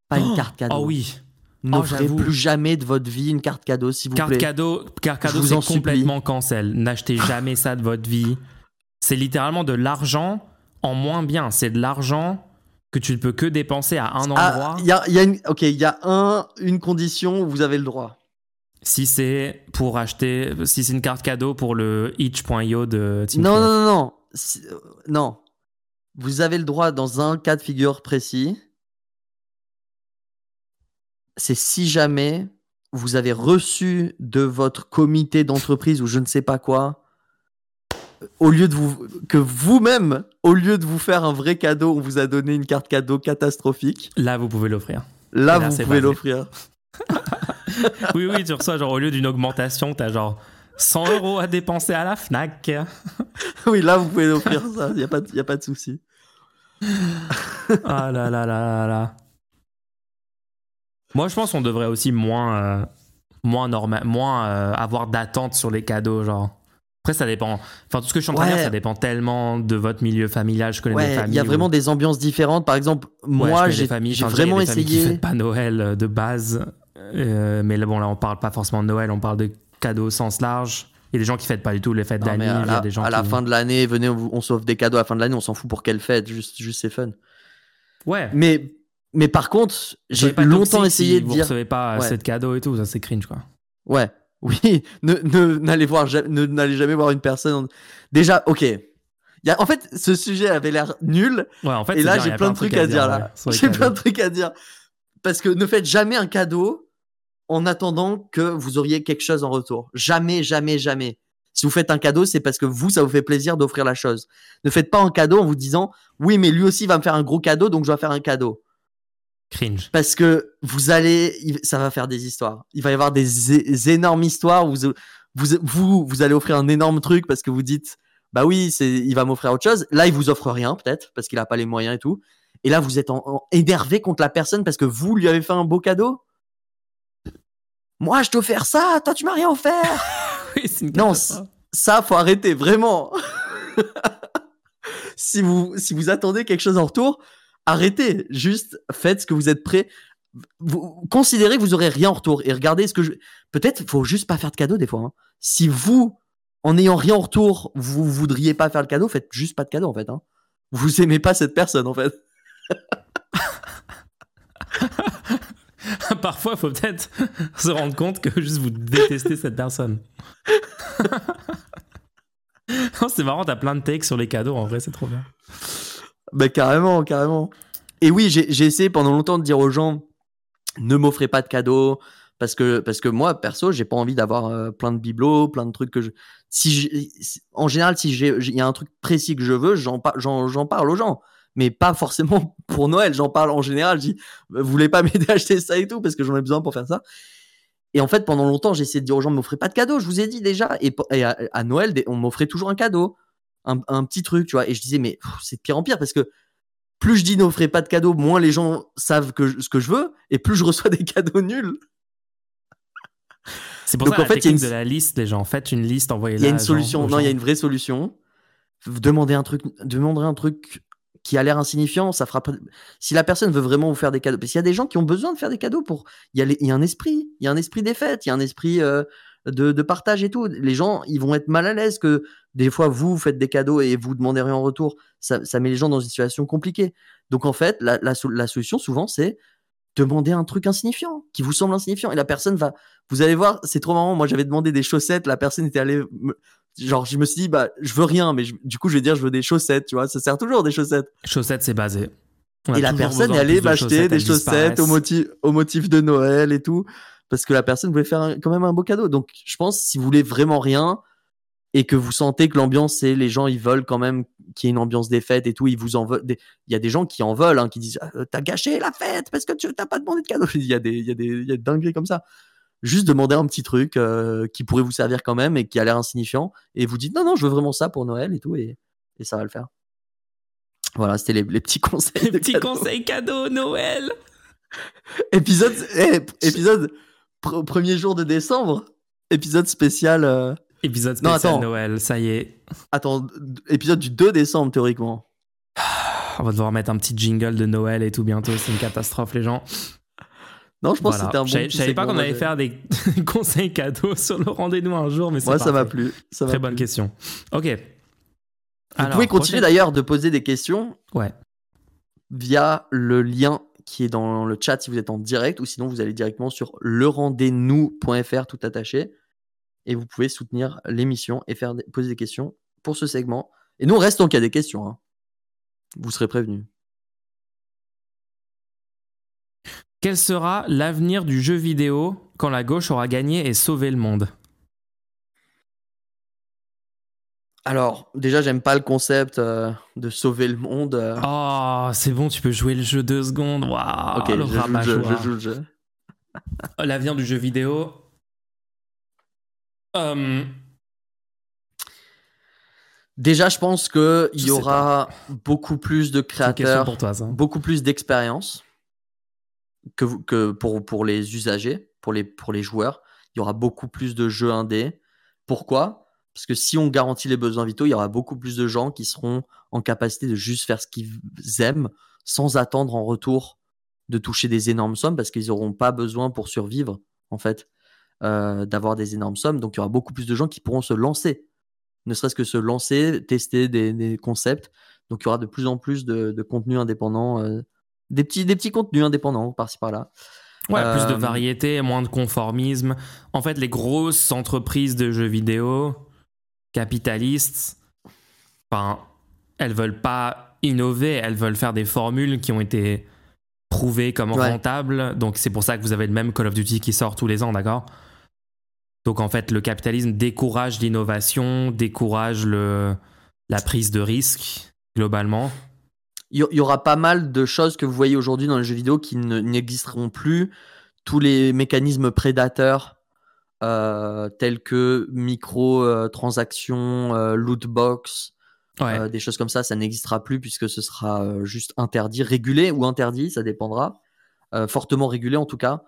pas une Oh, carte cadeau Oh oui. n'offrez j'avoue. plus jamais de votre vie une carte cadeau s'il vous Carte plaît cadeau, carte cadeau vous en c'est supplie. complètement cancel. N'achetez jamais ça de votre vie. C'est littéralement de l'argent en moins bien. C'est de l'argent que tu ne peux que dépenser à un Ah, endroit il y a, il y a une ok il y a un une condition où vous avez le droit si c'est pour acheter, si c'est une carte cadeau pour le itch.io de Team non, non non non Si- euh, non vous avez le droit dans un cas de figure précis c'est si jamais vous avez reçu de votre comité d'entreprise ou je ne sais pas quoi au lieu de vous, que vous-même, au lieu de vous faire un vrai cadeau, on vous a donné une carte cadeau catastrophique. Là, vous pouvez l'offrir. Là, vous pouvez l'offrir. Oui, oui, tu reçois, genre, au lieu d'une augmentation, t'as genre 100 euros à dépenser à la Fnac. Oui, là, vous pouvez l'offrir, ça. Il n'y a, pas de- y a pas de souci. Ah là là là là là. Moi, je pense qu'on devrait aussi moins, euh, moins, norma- moins euh, avoir d'attente sur les cadeaux, genre. Après, ça dépend. Enfin, tout ce que je suis en train de Ouais. dire, ça dépend tellement de votre milieu familial. Je connais des Ouais, familles. il y a où- vraiment des ambiances différentes. Par exemple, Ouais, moi, des j'ai vraiment des qui essayé. fêtent pas Noël euh, de base. Euh, mais là, bon, là, on parle pas forcément de Noël, on parle de cadeaux au sens large. Il y a des gens qui fêtent pas du tout les fêtes d'anniv. à la, des gens à la qui- fin de l'année, venez, on, vous- on s'offre des cadeaux à la fin de l'année, on s'en fout pour quelle fête, juste, juste c'est fun. Ouais. Mais, mais par contre, Vous j'ai longtemps essayé de vous dire. recevez pas Ouais. assez de cadeaux et tout, ça c'est cringe quoi. Ouais, oui, ne, ne- n'allez voir, ne- n'allez jamais voir une personne. Déjà, ok. Y a, en fait, ce sujet avait l'air nul, Ouais, en fait, et là, j'ai plein de trucs à dire, ouais, là. J'ai plein de trucs à dire. Parce que ne faites jamais un cadeau en attendant que vous auriez quelque chose en retour. Jamais, jamais, jamais. Si vous faites un cadeau, c'est parce que vous, ça vous fait plaisir d'offrir la chose. Ne faites pas un cadeau en vous disant, oui, mais lui aussi va me faire un gros cadeau, donc je dois faire un cadeau. Cringe. Parce que vous allez, ça va faire des histoires. Il va y avoir des, énormes histoires. Où vous, vous, vous, vous allez offrir un énorme truc parce que vous dites, bah oui, c'est, il va m'offrir autre chose. Là, il vous offre rien, peut-être, parce qu'il a pas les moyens et tout. Et là, vous êtes en, en- énervé contre la personne parce que vous lui avez fait un beau cadeau. Moi, je t'ai offert ça, toi, tu m'as rien offert. Oui, c'est une Non. Ça, faut arrêter, vraiment. si vous, si vous attendez quelque chose en retour, arrêtez. Juste faites ce que vous êtes prêt. Vous considérez que vous aurez rien en retour et regardez ce que je. Peut-être, faut juste pas faire de cadeau des fois. hein. Si vous, en n'ayant rien en retour, vous voudriez pas faire le cadeau, faites juste pas de cadeau en fait. Hein. Vous aimez pas cette personne en fait. Parfois, faut peut-être se rendre compte que juste vous détestez cette personne. C'est marrant, t'as plein de takes sur les cadeaux, en vrai, c'est trop bien. Bah carrément, carrément. Et oui, j'ai essayé pendant longtemps de dire aux gens ne m'offrez pas de cadeaux parce que parce que moi perso, j'ai pas envie d'avoir euh, plein de bibelots, plein de trucs que je si en général si il y a un truc précis que je veux, j'en parle aux gens. Mais pas forcément pour Noël, j'en parle en général. Je dis, vous voulez pas m'aider à acheter ça et tout parce que j'en ai besoin pour faire ça. Et en fait, pendant longtemps, j'ai essayé de dire aux gens, ne m'offrez pas de cadeaux, je vous ai dit déjà. Et, et à, à Noël, on m'offrait toujours un cadeau, un, un petit truc, tu vois. Et je disais, mais c'est de pire en pire parce que plus je dis n'offrez pas de cadeaux, moins les gens savent que je- ce que je veux, et plus je reçois des cadeaux nuls. C'est pour Donc, ça en la fait, il y a une- de la liste, les gens. Faites une liste, envoyez-la. Il y a une gens- solution. Non, il y a une vraie solution. Demandez un truc, demandez un truc qui a l'air insignifiant, ça fera. Si la personne veut vraiment vous faire des cadeaux, parce qu'il y a des gens qui ont besoin de faire des cadeaux pour. Il y a, un esprit, il y a un esprit des fêtes, il y a un esprit euh, de, partage et tout. Les gens, ils vont être mal à l'aise que des fois vous, faites des cadeaux et vous demandez rien en retour. Ça, met les gens dans une situation compliquée. Donc en fait, la solution souvent, c'est demander un truc insignifiant qui vous semble insignifiant et la personne va. Vous allez voir, c'est trop marrant. Moi, j'avais demandé des chaussettes, la personne était allée me- genre je me suis dit bah je veux rien mais je- du coup je vais dire je veux des chaussettes tu vois ça sert toujours des chaussettes Chaussettes, c'est basé. Et la personne est allée m'acheter des chaussettes au motif au motif de Noël et tout parce que la personne voulait faire un- quand même un beau cadeau donc je pense si vous voulez vraiment rien et que vous sentez que l'ambiance c'est les gens ils veulent quand même qu'il y ait une ambiance des fêtes et tout ils vous en veulent des- il y a des gens qui en veulent hein, qui disent Ah, t'as gâché la fête parce que tu t'as pas demandé de cadeau il y a des il y a des il y a des dingueries comme ça juste demander un petit truc euh, qui pourrait vous servir quand même et qui a l'air insignifiant et vous dites non non je veux vraiment ça pour Noël et tout et, et ça va le faire voilà c'était les, les petits conseils Les petits cadeaux. conseils cadeaux Noël. épisode eh, épisode pr- premier jour de décembre épisode spécial euh, Épisode Non, spécial attends. Noël, ça y est. attends épisode du 2 décembre théoriquement On va devoir mettre un petit jingle de Noël et tout bientôt. C'est une catastrophe, les gens. non je pense Voilà. que c'était un bon Je je savais pas qu'on allait faire des conseils cadeaux sur le rendez-nous un jour, mais c'est moi ça m'a parfait. plu ça Très bonne plu. question. Ok. vous Alors, pouvez continuer prochaine- d'ailleurs de poser des questions Ouais. via le lien qui est dans le chat si vous êtes en direct ou sinon vous allez directement sur lerendez-nous.fr tout attaché et vous pouvez soutenir l'émission et faire poser des questions pour ce segment. Et nous on reste tant qu'il y a des questions. hein. Vous serez prévenus. Quel sera l'avenir du jeu vidéo quand la gauche aura gagné et sauvé le monde? Alors, déjà, j'aime pas le concept euh, de sauver le monde. euh. Oh, c'est bon, tu peux jouer le jeu deux secondes. Waouh, ok, le je joue le jeu, rabat-joie. je joue le jeu. L'avenir du jeu vidéo. Euh, Déjà, je pense qu'il y aura beaucoup plus de créateurs, pour toi, ça. beaucoup plus d'expérience que, vous- que pour, pour les usagers, pour les, pour les joueurs. Il y aura beaucoup plus de jeux indés. Pourquoi? Parce que si on garantit les besoins vitaux, il y aura beaucoup plus de gens qui seront en capacité de juste faire ce qu'ils aiment sans attendre en retour de toucher des énormes sommes parce qu'ils n'auront pas besoin pour survivre, en fait, euh, d'avoir des énormes sommes. Donc il y aura beaucoup plus de gens qui pourront se lancer ne serait-ce que se lancer, tester des, des concepts. Donc il y aura de plus en plus de, de contenus indépendants, euh, des, petits, des petits contenus indépendants par-ci par-là. Ouais, plus de Euh, variété, moins de conformisme. En fait, les grosses entreprises de jeux vidéo, capitalistes, enfin, elles veulent pas innover, elles veulent faire des formules qui ont été prouvées comme Ouais. rentables. Donc c'est pour ça que vous avez le même Call of Duty qui sort tous les ans, d'accord? Donc en fait, le capitalisme décourage l'innovation, décourage le, la prise de risque, globalement. Il y, aura pas mal de choses que vous voyez aujourd'hui dans les jeux vidéo qui ne- n'existeront plus. Tous les mécanismes prédateurs euh, tels que micro-transactions, euh, loot box, Ouais. Euh, des choses comme ça, ça n'existera plus puisque ce sera euh, juste interdit, régulé ou interdit, ça dépendra. Euh, fortement régulé en tout cas.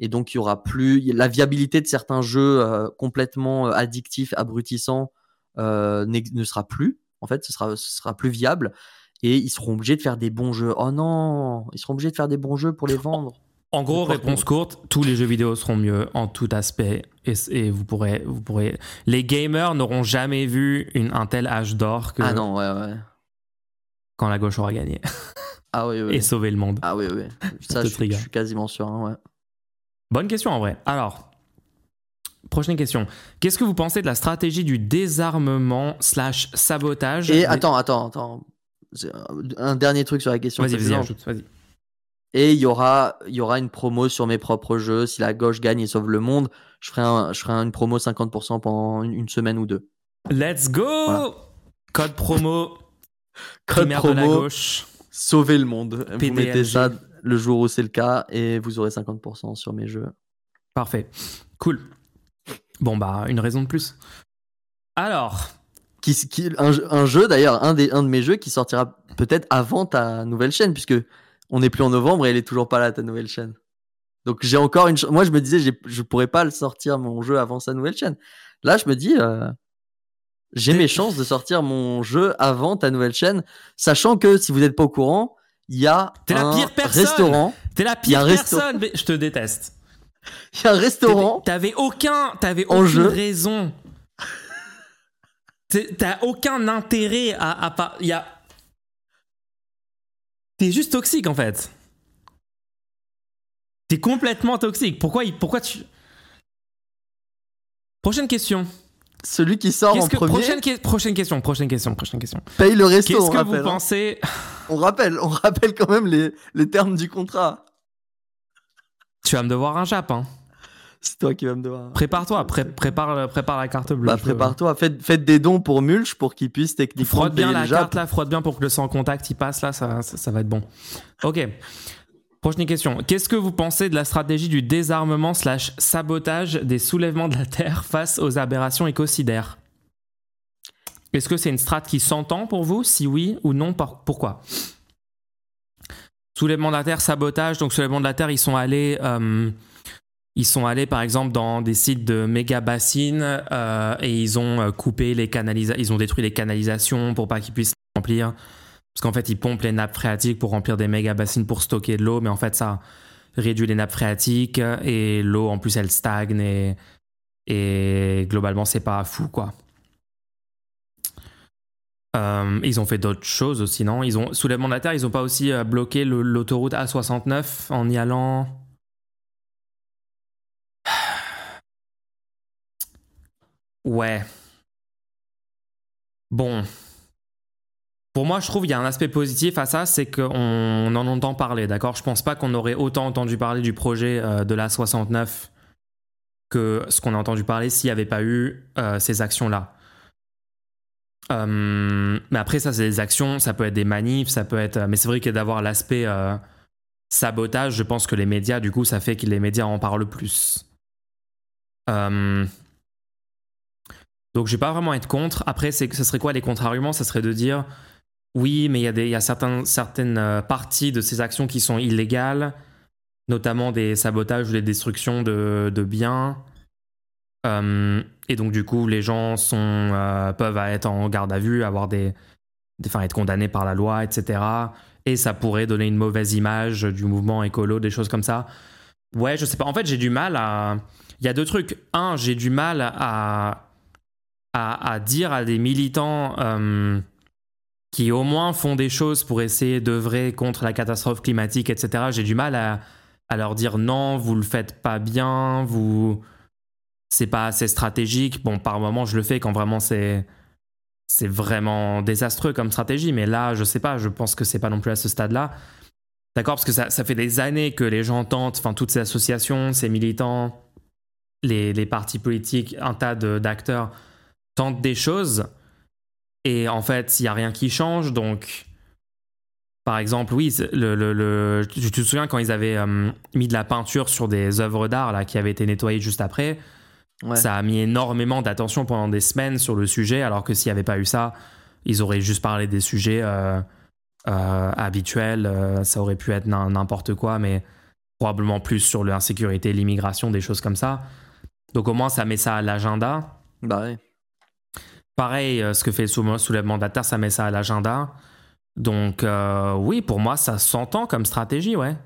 Et donc il y aura plus la viabilité de certains jeux euh, complètement euh, addictifs, abrutissants, euh, ne sera plus. En fait, ce sera, ce sera plus viable. Et ils seront obligés de faire des bons jeux. Oh non, ils seront obligés de faire des bons jeux pour les vendre. En gros, réponse courte, tous les jeux vidéo seront mieux en tout aspect et, et vous pourrez, vous pourrez. Les gamers n'auront jamais vu une, un tel âge d'or que Ah non, ouais, ouais. quand la gauche aura gagné Ah oui, oui. et sauvé le monde. Ah oui, oui. Ça, je, je suis quasiment sûr. hein, ouais. Bonne question en vrai. Alors, prochaine question. Qu'est-ce que vous pensez de la stratégie du désarmement slash sabotage Et des- attends, attends, attends. C'est un- dernier truc sur la question. Vas-y, vas-y, ajoute, vas-y. Et il y aura, il y aura une promo sur mes propres jeux. Si la gauche gagne et sauve le monde, je ferai, un- je ferai une promo 50% pendant une, semaine ou deux. Let's go Voilà. Code promo, Code de la promo, gauche. sauver le monde. Vous PDLG. mettez ça le jour où c'est le cas et vous aurez 50% sur mes jeux. Parfait. Cool. Bon, bah, une raison de plus. Alors, Qui, qui- un, jeu- un jeu d'ailleurs, un, des, un de mes jeux qui sortira peut-être avant ta nouvelle chaîne, puisque on n'est plus en novembre et elle est toujours pas là ta nouvelle chaîne. Donc j'ai encore une. Moi je me disais je pourrais pas le sortir mon jeu avant sa nouvelle chaîne. Là je me dis euh, j'ai mes chances de sortir mon jeu avant ta nouvelle chaîne, sachant que si vous n'êtes pas au courant, il y a T'es la un pire personne. restaurant. t'es la Il y a pire un personne, mais je te déteste. Il y a un restaurant. T'avais aucun, t'avais aucune jeu. raison. T'as aucun intérêt à, à pas. Il y a. T'es juste toxique en fait. T'es complètement toxique. Pourquoi, pourquoi tu. Prochaine question. Celui qui sort en que- premier prochaine, que- prochaine question. Prochaine question. Prochaine question. paye le resto. Qu'est-ce que rappelle, vous hein. pensez On rappelle, on rappelle quand même les, les termes du contrat. Tu vas me devoir un jap. Hein. C'est toi qui vas me devoir. Prépare-toi. pré- prépare, prépare la carte bleue. Bah, prépare-toi, faites, faites des dons pour Mulch pour qu'il puisse techniquement Frotte bien payer la le Jap. carte là, frotte bien pour que le sans contact il passe là, ça, ça, ça va être bon. Ok. Prochaine question. Qu'est-ce que vous pensez de la stratégie du désarmement slash sabotage des soulèvements de la Terre face aux aberrations écocidaires? Est-ce que c'est une strate qui s'entend pour vous? Si oui ou non, pourquoi? Soulèvement de la Terre, sabotage. Donc soulèvement de la Terre, ils sont allés... euh, ils sont allés par exemple dans des sites de méga bassines euh, et ils ont euh, coupé les canalisations, ils ont détruit les canalisations pour pas qu'ils puissent remplir. Parce qu'en fait, ils pompent les nappes phréatiques pour remplir des méga bassines pour stocker de l'eau, mais en fait, ça réduit les nappes phréatiques et l'eau en plus elle stagne et, globalement, c'est pas fou quoi. Euh, ils ont fait d'autres choses aussi, non? Ils ont soulèvement de la terre. Ils ont pas aussi euh, bloqué l'autoroute A69 en y allant? Ouais. Bon. Pour moi, je trouve qu'il y a un aspect positif à ça, c'est qu'on en entend parler, d'accord? Je pense pas qu'on aurait autant entendu parler du projet euh, de la 69 que ce qu'on a entendu parler s'il n'y avait pas eu euh, ces actions-là. Euh, mais après, ça, c'est des actions, ça peut être des manifs, ça peut être. Mais c'est vrai que d'avoir l'aspect euh, sabotage, je pense que les médias, du coup, ça fait que les médias en parlent plus. Euh, donc, je vais pas vraiment être contre. Après, ce serait quoi les contre-arguments? Ça serait de dire oui, mais il y a, des, y a certaines parties de ces actions qui sont illégales, notamment des sabotages ou des destructions de, de biens. Euh, et donc, du coup, les gens sont, euh, peuvent être en garde à vue, avoir des, enfin, être condamnés par la loi, etc. Et ça pourrait donner une mauvaise image du mouvement écolo, des choses comme ça. Ouais, je sais pas. En fait, j'ai du mal à. Il y a deux trucs. Un, j'ai du mal à, à, dire à des militants euh, qui au moins font des choses pour essayer d'œuvrer contre la catastrophe climatique, etc. J'ai du mal à, leur dire non, vous le faites pas bien, vous c'est pas assez stratégique. Bon, par moment, je le fais quand vraiment c'est c'est vraiment désastreux comme stratégie, mais là, je sais pas, je pense que c'est pas non plus à ce stade-là. D'accord Parce que ça, ça, fait des années que les gens tentent, enfin, toutes ces associations, ces militants, les, les partis politiques, un tas d'acteurs tentent des choses, et en fait, il n'y a rien qui change, donc. Par exemple, oui, le, le, tu te souviens quand ils avaient euh, mis de la peinture sur des œuvres d'art là qui avaient été nettoyées juste après? Ça a mis énormément d'attention pendant des semaines sur le sujet, alors que s'il n'y avait pas eu ça, ils auraient juste parlé des sujets euh, euh, habituels. Ça aurait pu être n'importe quoi, mais probablement plus sur l'insécurité, l'immigration, des choses comme ça. Donc au moins, ça met ça à l'agenda. Bah Pareil, ce que fait le soulèvement de ça met ça à l'agenda. Donc oui, pour moi, ça s'entend comme stratégie, ouais.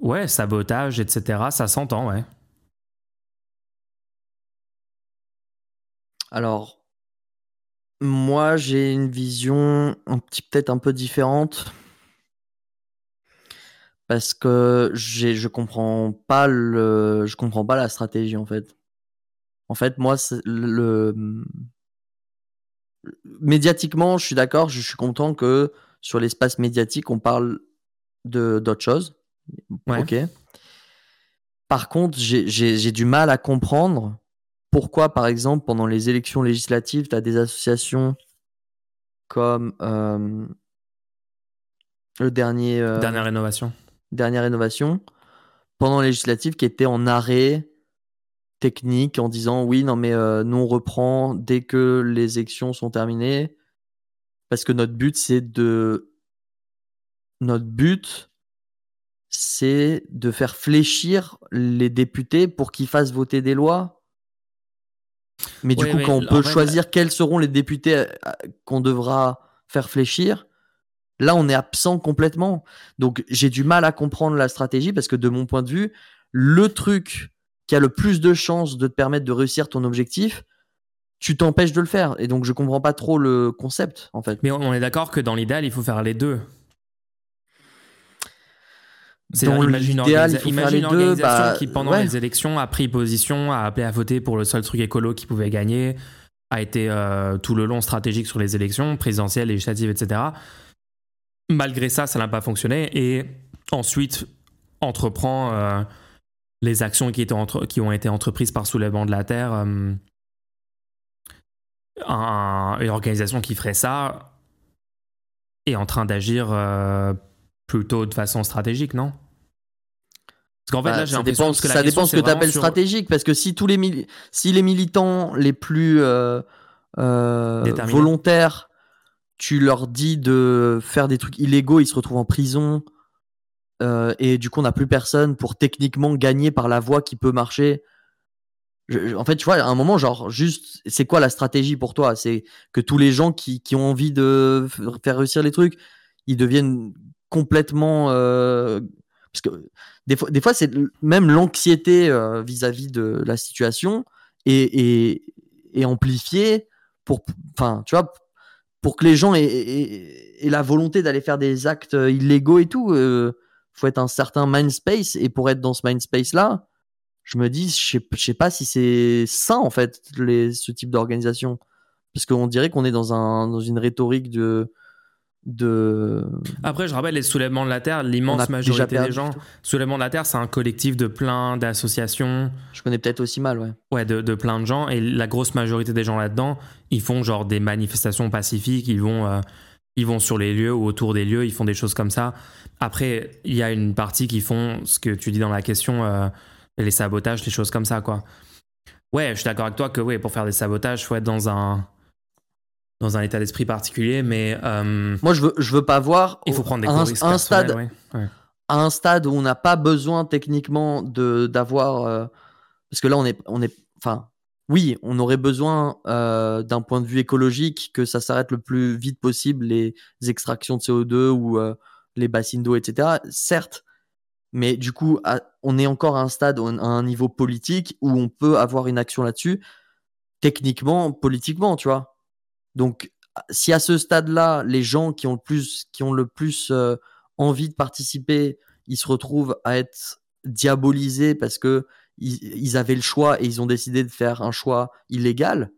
Ouais, sabotage, etc., ça s'entend, ouais. Alors, moi, j'ai une vision un petit peut-être un peu différente parce que je comprends pas le, je comprends pas la stratégie en fait. En fait, moi, le, médiatiquement, je suis d'accord, je suis content que sur l'espace médiatique, on parle de d'autres choses. Ok. Par contre, j'ai du mal à comprendre pourquoi, par exemple, pendant les élections législatives, tu as des associations comme euh, le dernier. Euh, dernière rénovation. Dernière rénovation. Pendant les législatives, qui étaient en arrêt technique en disant oui, non, mais euh, nous, on reprend dès que les élections sont terminées. Parce que notre but, c'est de. Notre but, c'est de faire fléchir les députés pour qu'ils fassent voter des lois mais du coup, quand on peut choisir quels seront les députés euh, qu'on devra faire fléchir, là, on est absent complètement. Donc, j'ai du mal à comprendre la stratégie parce que de mon point de vue, le truc qui a le plus de chances de te permettre de réussir ton objectif, tu t'empêches de le faire. Et donc, je comprends pas trop le concept, en fait. Mais on est d'accord que dans l'idéal, il faut faire les deux. C'est faire les deux. Bah, qui, pendant les élections, a pris position, a appelé à voter pour le seul truc écolo qui pouvait gagner, a été euh, tout le long stratégique sur les élections présidentielles, législatives, etc. Malgré ça, ça n'a pas fonctionné et ensuite entreprend euh, les actions qui, étaient entre, qui ont été entreprises par Soulèvement de la Terre. Euh, une organisation qui ferait ça est en train d'agir plutôt de façon stratégique, non? Parce qu'en fait, là, bah, j'ai l'impression que ça dépend ce que tu appelles stratégique, parce que si tous les si les militants les plus euh, euh, volontaires, tu leur dis de faire des trucs illégaux, ils se retrouvent en prison. Euh, et du coup, on n'a plus personne pour techniquement gagner par la voie qui peut marcher. en fait, tu vois, à un moment, genre, juste, c'est quoi la stratégie pour toi? C'est que tous les gens qui, qui, ont envie de faire réussir les trucs, ils deviennent complètement euh, parce que des fois, des fois c'est même l'anxiété euh, vis-à-vis de la situation est, est, amplifiée pour, enfin, tu vois, pour que les gens aient, la volonté d'aller faire des actes illégaux et tout. Faut être un certain mind space et pour être dans ce mind space là, je me dis, je sais, sais pas si c'est sain en fait les, ce type d'organisation parce qu'on dirait qu'on est dans un dans une rhétorique de de. Après, je rappelle les soulèvements de la terre, l'immense majorité des gens. Soulèvement de la terre, c'est un collectif de plein d'associations. Je connais peut-être aussi mal, ouais. Ouais, de, de, plein de gens. Et la grosse majorité des gens là-dedans, ils font genre des manifestations pacifiques, ils vont, euh, ils vont sur les lieux ou autour des lieux, ils font des choses comme ça. Après, il y a une partie qui font ce que tu dis dans la question, euh, les sabotages, les choses comme ça, quoi. Ouais, je suis d'accord avec toi que ouais, pour faire des sabotages, il faut être dans un dans un état d'esprit particulier, mais euh, moi je veux je veux pas voir. Il faut prendre des un, risques un stade à un stade où on n'a pas besoin techniquement de d'avoir euh, parce que là on est on est enfin oui on aurait besoin euh, d'un point de vue écologique que ça s'arrête le plus vite possible les extractions de CO2 ou les bassines d'eau etc. Certes, mais du coup on est encore à un stade à un niveau politique où on peut avoir une action là-dessus techniquement politiquement tu vois donc, si à ce stade-là, les gens qui ont le plus, qui ont le plus euh, envie de participer, ils se retrouvent à être diabolisés parce que ils, avaient le choix et ils ont décidé de faire un choix illégal.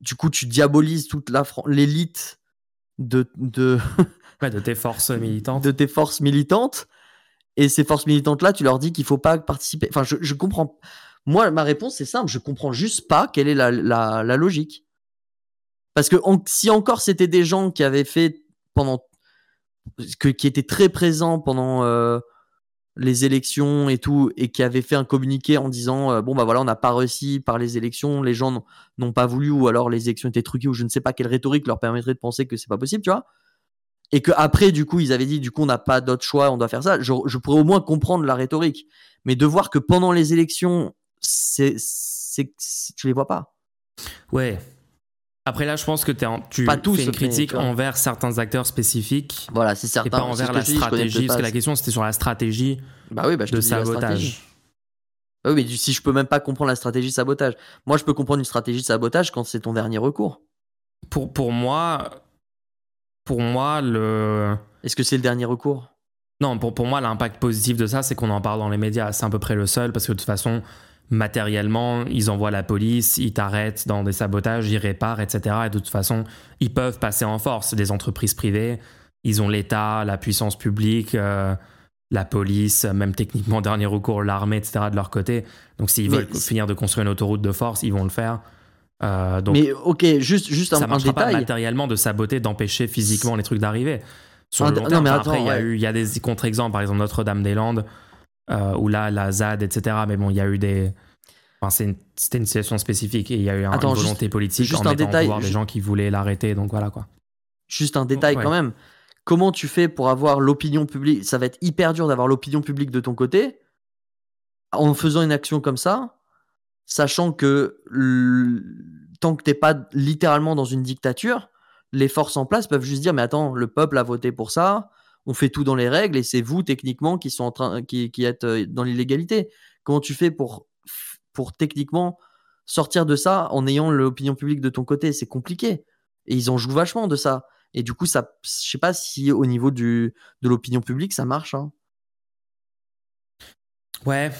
Du coup, tu diabolises toute l'élite de de, de tes forces militantes. De tes forces militantes. Et ces forces militantes-là, tu leur dis qu'il faut pas participer. Enfin, je, je comprends. Moi, ma réponse, c'est simple. Je comprends juste pas quelle est la, la logique. Parce que si encore c'était des gens qui avaient fait pendant, que, qui étaient très présents pendant euh, les élections et tout, et qui avaient fait un communiqué en disant euh, bon bah voilà on n'a pas réussi par les élections, les gens n'ont pas voulu ou alors les élections étaient truquées ou je ne sais pas quelle rhétorique leur permettrait de penser que c'est pas possible, tu vois. Et que après du coup ils avaient dit du coup on n'a pas d'autre choix, on doit faire ça. Je, je, pourrais au moins comprendre la rhétorique, mais de voir que pendant les élections c'est c'est tu les vois pas. Ouais, après là, je pense que es tu pas fais une critique envers certains acteurs spécifiques. Voilà, c'est certain. Et pas envers la stratégie, parce que la question c'était sur la stratégie bah oui, bah, de sabotage. Bah oui, mais si je peux même pas comprendre la stratégie de sabotage. Moi, je peux comprendre une stratégie de sabotage quand c'est ton dernier recours. Pour, pour moi, pour moi, le. Est-ce que c'est le dernier recours? Non, pour, pour moi, l'impact positif de ça, c'est qu'on en parle dans les médias. C'est à peu près le seul, parce que de toute façon, matériellement, ils envoient la police, ils t'arrêtent dans des sabotages, ils réparent, etc. Et de toute façon, ils peuvent passer en force. Des entreprises privées, ils ont l'État, la puissance publique, euh, la police, même techniquement, dernier recours, l'armée, etc. de leur côté. Donc s'ils veulent finir de construire une autoroute de force, ils vont le faire. Euh, donc, mais ok, juste, juste un, ça marchera pas matériellement de saboter, d'empêcher physiquement les trucs d'arriver. Sur le long terme, après, il y, y a des contre-exemples, par exemple Notre-Dame-des-Landes, euh, ou là, la ZAD, etc. Mais bon, il y a eu des. Enfin, c'était une situation spécifique et il y a eu une volonté politique juste en un détail, des gens qui voulaient l'arrêter. Donc voilà quoi. Juste un détail quand même. Comment tu fais pour avoir l'opinion publique Ça va être hyper dur d'avoir l'opinion publique de ton côté en faisant une action comme ça, sachant que tant que t'es pas littéralement dans une dictature, les forces en place peuvent juste dire mais attends, le peuple a voté pour ça, on fait tout dans les règles et c'est vous techniquement qui sont en train qui, qui êtes euh, dans l'illégalité. Comment tu fais pour pour techniquement sortir de ça en ayant l'opinion publique de ton côté? C'est compliqué et ils en jouent vachement de ça. Et du coup, ça, je sais pas si au niveau du de l'opinion publique ça marche. Hein. Ouais.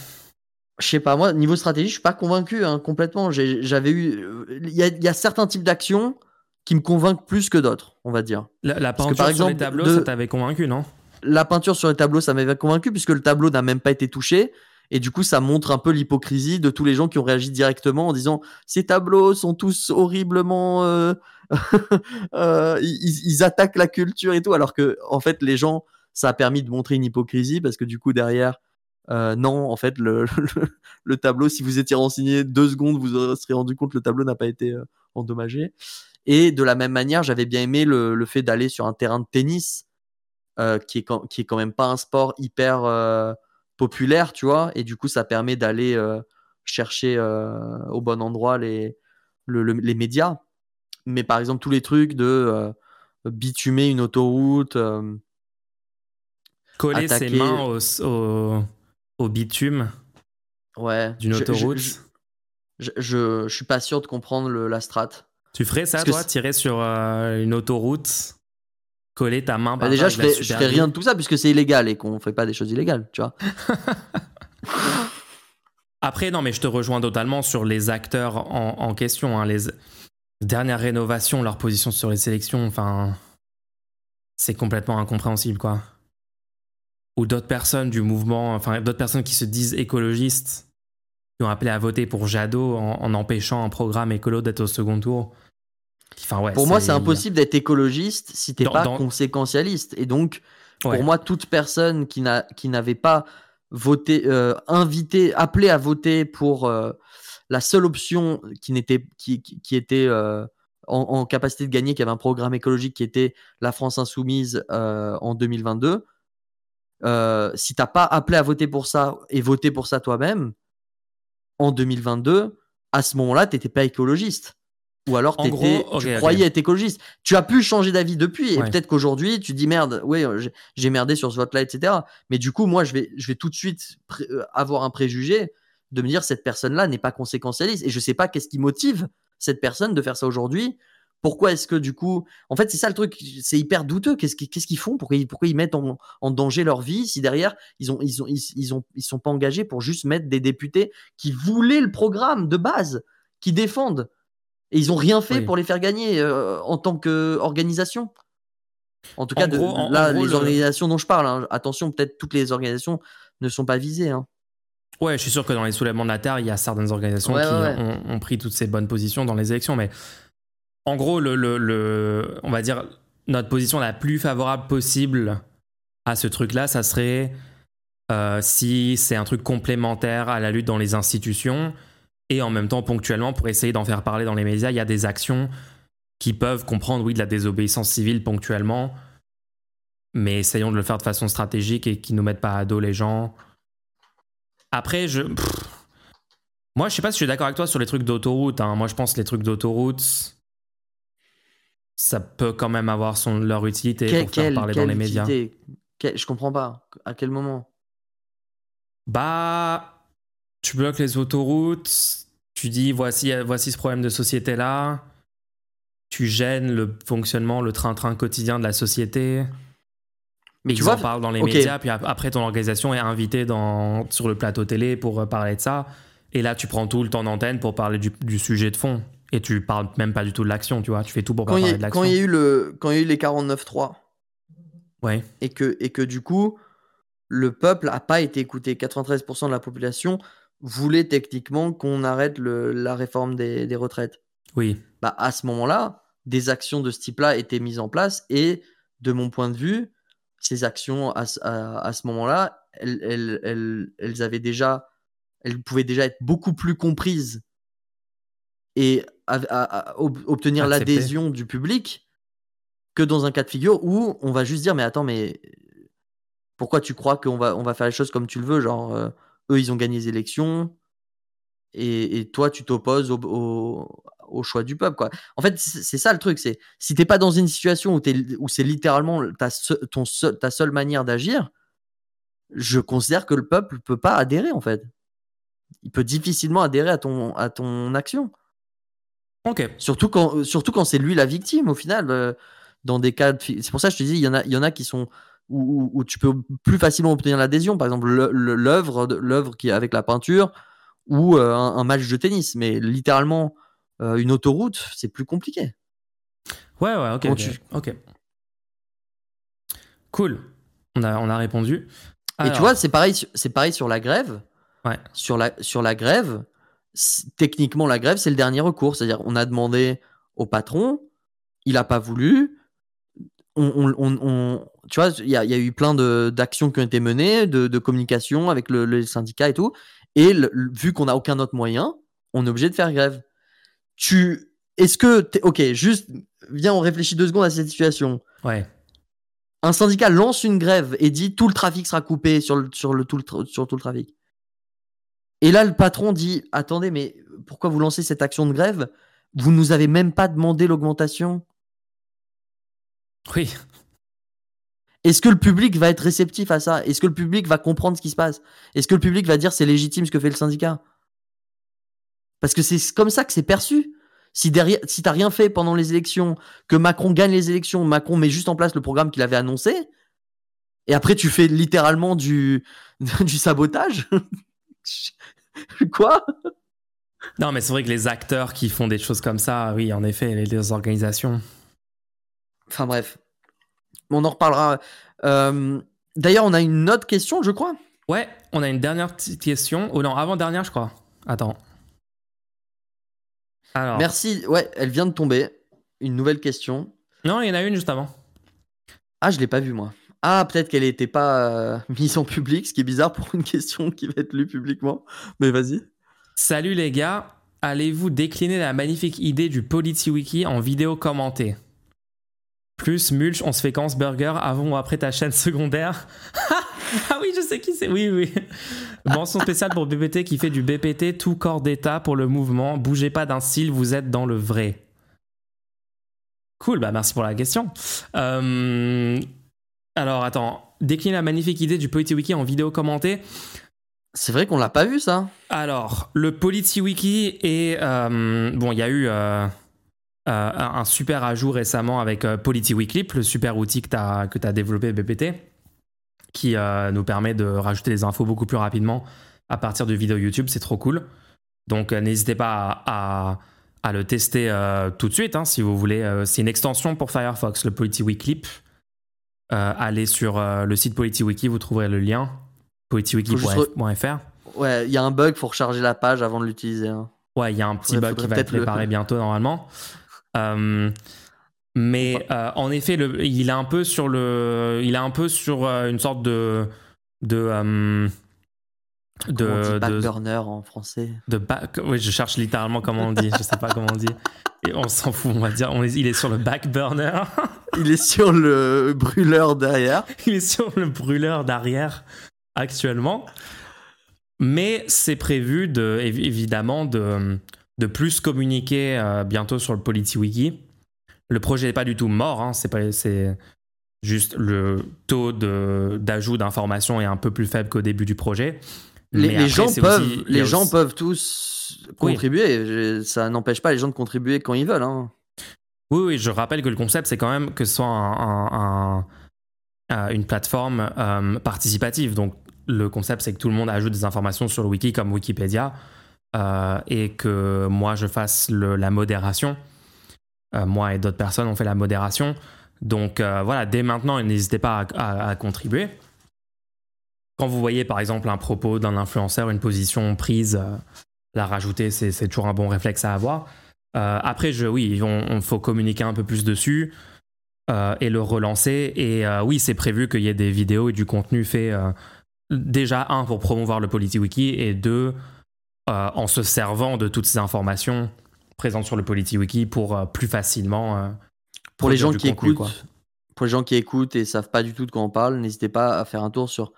Je sais pas, moi, niveau stratégie, je suis pas convaincu hein, complètement. J'avais eu. Euh, il y a certains types d'actions qui me convainquent plus que d'autres, on va dire. La, peinture par exemple, sur les tableaux, ça t'avait convaincu, non? La peinture sur les tableaux, ça m'avait convaincu puisque le tableau n'a même pas été touché. Et du coup, ça montre un peu l'hypocrisie de tous les gens qui ont réagi directement en disant ces tableaux sont tous horriblement, euh, euh, ils, attaquent la culture et tout, alors que en fait, les gens, ça a permis de montrer une hypocrisie parce que du coup derrière, euh, non, en fait, le, le, tableau, si vous étiez renseigné deux secondes, vous vous serez rendu compte que le tableau n'a pas été endommagé. Et de la même manière, j'avais bien aimé le, fait d'aller sur un terrain de tennis, euh, qui, est quand, qui est quand même pas un sport hyper euh, populaire, tu vois. Et du coup, ça permet d'aller euh, chercher au bon endroit les, les médias. Mais par exemple, tous les trucs de bitumer une autoroute. Coller ses mains au, au, bitume ouais, d'une autoroute. Je, je, je, suis pas sûr de comprendre le, la strat. Tu ferais ça, toi, tirer sur euh, une autoroute, coller ta main bah, par Déjà, je ferais, je ferais rien de tout ça puisque c'est illégal et qu'on fait pas des choses illégales, tu vois. Après, non, mais je te rejoins totalement sur les acteurs en, question. Hein, les dernières rénovations, leur position sur les sélections, enfin. c'est complètement incompréhensible, quoi. Ou d'autres personnes du mouvement, enfin d'autres personnes qui se disent écologistes, qui ont appelé à voter pour Jadot en, empêchant un programme écolo d'être au second tour. Enfin, ouais, pour moi, c'est impossible d'être écologiste si t'es pas conséquentialiste. Et donc, pour moi, toute personne qui n'avait pas voté, euh, invité, appelé à voter pour euh, la seule option qui, n'était, qui, qui, était euh, en, capacité de gagner, qui avait un programme écologique qui était la France insoumise en 2022, si t'as pas appelé à voter pour ça et voté pour ça toi-même, en 2022, à ce moment-là, tu n'étais pas écologiste. Ou alors tu croyais être écologiste. Tu as pu changer d'avis depuis. Et peut-être qu'aujourd'hui, tu dis merde, oui, j'ai merdé sur ce vote-là, etc. Mais du coup, moi, je vais, je vais tout de suite euh, avoir un préjugé de me dire cette personne-là n'est pas conséquentialiste. Et je ne sais pas qu'est-ce qui motive cette personne de faire ça aujourd'hui pourquoi est-ce que du coup, en fait, c'est ça le truc, c'est hyper douteux. Qu'est-ce qu'ils font? Pourquoi ils, pourquoi ils mettent en, danger leur vie si derrière ils ont ils ont ils, ont ils sont pas engagés pour juste mettre des députés qui voulaient le programme de base, qui défendent et ils ont rien fait pour les faire gagner euh, en tant qu'organisation. En tout cas, de, là, les organisations dont je parle, hein, attention, peut-être toutes les organisations ne sont pas visées. Hein. Ouais, je suis sûr que dans les soulèvements de la Terre, il y a certaines organisations qui Ont, ont, pris toutes ces bonnes positions dans les élections, mais en gros, le, on va dire, notre position la plus favorable possible à ce truc-là, ça serait euh, si c'est un truc complémentaire à la lutte dans les institutions et en même temps, ponctuellement, pour essayer d'en faire parler dans les médias, il y a des actions qui peuvent comprendre, oui, de la désobéissance civile ponctuellement, mais essayons de le faire de façon stratégique et qui ne nous mettent pas à dos les gens. Après, je. moi, je sais pas si je suis d'accord avec toi sur les trucs d'autoroute. Hein. Moi, je pense que les trucs d'autoroute ça peut quand même avoir son, leur utilité pour faire parler dans les médias. Je comprends pas. À quel moment? Bah, tu bloques les autoroutes, tu dis voici, voici ce problème de société là, tu gênes le fonctionnement, le train-train quotidien de la société. Mais tu en parles dans les médias, puis après ton organisation est invitée dans, sur le plateau télé pour euh, parler de ça. Et là, tu prends tout le temps d'antenne pour parler du, du sujet de fond. Et tu parles même pas du tout de l'action, tu vois. Tu fais tout pour parler de l'action. Quand il y a eu le, quand il y a eu les 49.3. Ouais. Et que, et que du coup, le peuple a pas été écouté. 93% de la population voulait techniquement qu'on arrête le, la réforme des, des, retraites. Oui. Bah, à ce moment-là, des actions de ce type-là étaient mises en place et de mon point de vue, ces actions à, à, ce moment-là, elles, elles, elles, elles, avaient déjà, elles pouvaient déjà être beaucoup plus comprises et à, obtenir l'adhésion du public que dans un cas de figure où on va juste dire mais attends mais pourquoi tu crois qu'on va on va faire les choses comme tu le veux genre euh, eux ils ont gagné les élections et, toi tu t'opposes au, choix du peuple quoi en fait c'est ça le truc c'est si t'es pas dans une situation où, où c'est littéralement ta, ton ta seule manière d'agir je considère que le peuple peut pas adhérer en fait il peut difficilement adhérer à ton à ton action Surtout quand, euh, surtout quand c'est lui la victime, au final. Euh, dans des cas C'est pour ça que je te dis, il y en a, il y en a qui sont. Où, où, tu peux plus facilement obtenir l'adhésion. Par exemple, l'œuvre, l'œuvre qui est avec la peinture ou euh, un, match de tennis. Mais littéralement, une autoroute, c'est plus compliqué. Ouais, ouais, ok. ok. Cool. On a, on a répondu. Et tu vois, c'est pareil, c'est pareil sur la grève. Ouais. Sur la, sur la grève, techniquement, la grève, c'est le dernier recours. C'est-à-dire, on a demandé au patron, il n'a pas voulu. On, tu vois, il y, a eu plein d'actions qui ont été menées, de, communication avec le, syndicat et tout. Et vu qu'on n'a aucun autre moyen, on est obligé de faire grève. Tu, est-ce que, ok, juste, viens, on réfléchit deux secondes à cette situation. Ouais. Un syndicat lance une grève et dit tout le trafic sera coupé sur, le, sur, le, tout, le, sur tout le trafic. Et là, le patron dit Attendez, mais pourquoi vous lancez cette action de grève? Vous ne nous avez même pas demandé l'augmentation Oui. Est-ce que le public va être réceptif à ça? Est-ce que le public va comprendre ce qui se passe? Est-ce que le public va dire c'est légitime ce que fait le syndicat? Parce que c'est comme ça que c'est perçu. Si derrière, si t'as rien fait pendant les élections, que Macron gagne les élections, Macron met juste en place le programme qu'il avait annoncé, et après tu fais littéralement du, du sabotage, Quoi? Non, mais c'est vrai que les acteurs qui font des choses comme ça, oui, en effet, les, organisations. Enfin bref. On en reparlera. Euh, d'ailleurs, on a une autre question, je crois. Ouais, on a une dernière petite question. Oh non, avant-dernière, je crois. Attends. Alors. Merci. Ouais, elle vient de tomber. Une nouvelle question. Non, il y en a une juste avant. Ah, je l'ai pas vue, moi. Ah, peut-être qu'elle n'était pas euh, mise en public, ce qui est bizarre pour une question qui va être lue publiquement. Mais vas-y. Salut les gars, allez-vous décliner la magnifique idée du PolityWiki en vidéo commentée? Plus mulch, on se fait quand ce burger avant ou après ta chaîne secondaire? Ah oui, je sais qui c'est. Oui, oui. Mention spéciale pour BPT qui fait du BPT tout corps d'état pour le mouvement. Bougez pas d'un style, vous êtes dans le vrai. Cool, bah merci pour la question. Euh, alors attends, décline la magnifique idée du PolityWiki en vidéo commentée. C'est vrai qu'on l'a pas vu ça. Alors, le PolityWiki est euh, bon, il y a eu euh, un super ajout récemment avec PolityWiki, le super outil que tu as, développé BPT, qui nous permet de rajouter les infos beaucoup plus rapidement à partir de vidéos YouTube. C'est trop cool. Donc, n'hésitez pas à à le tester euh, tout de suite, hein, si vous voulez. Euh, c'est une extension pour Firefox, le Euh, allez sur euh, le site PolityWiki, vous trouverez le lien politywiki.fr. Ouais, il y a un bug, pour recharger la page avant de l'utiliser. Hein. Ouais, il y a un petit bug qui va être préparé bientôt normalement. Mais en effet, le, il est un peu sur le, il est un peu sur une sorte de de de, backburner en français? De back, oui, je cherche littéralement comment on dit. je sais pas comment on dit. Et on s'en fout, on va dire. On est, il est sur le back burner. il est sur le brûleur derrière. il est sur le brûleur derrière actuellement. Mais c'est prévu de, évidemment de, de plus communiquer euh, bientôt sur le PolityWiki. Le projet n'est pas du tout mort. Hein. C'est juste le taux d'ajout d'informations est un peu plus faible qu'au début du projet. Les, gens peuvent, les gens peuvent tous contribuer. Ça n'empêche pas les gens de contribuer quand ils veulent. Hein. Oui, oui, je rappelle que le concept, c'est quand même que ce soit un, euh, une plateforme euh, participative. Donc, le concept, c'est que tout le monde ajoute des informations sur le wiki comme Wikipédia euh, et que moi, je fasse la modération. moi et d'autres personnes ont fait la modération. Donc, voilà, dès maintenant, n'hésitez pas à contribuer. Quand vous voyez par exemple un propos d'un influenceur, une position prise, euh, la rajouter, c'est toujours un bon réflexe à avoir. Euh, après, je, oui, il faut communiquer un peu plus dessus euh, et le relancer. Et oui, c'est prévu qu'il y ait des vidéos et du contenu fait déjà, un, pour promouvoir le PolityWiki et deux, en se servant de toutes ces informations présentes sur le PolityWiki pour plus facilement. pour les gens qui écoutent. Pour les gens qui écoutent et savent pas du tout de quoi on parle, n'hésitez pas à faire un tour sur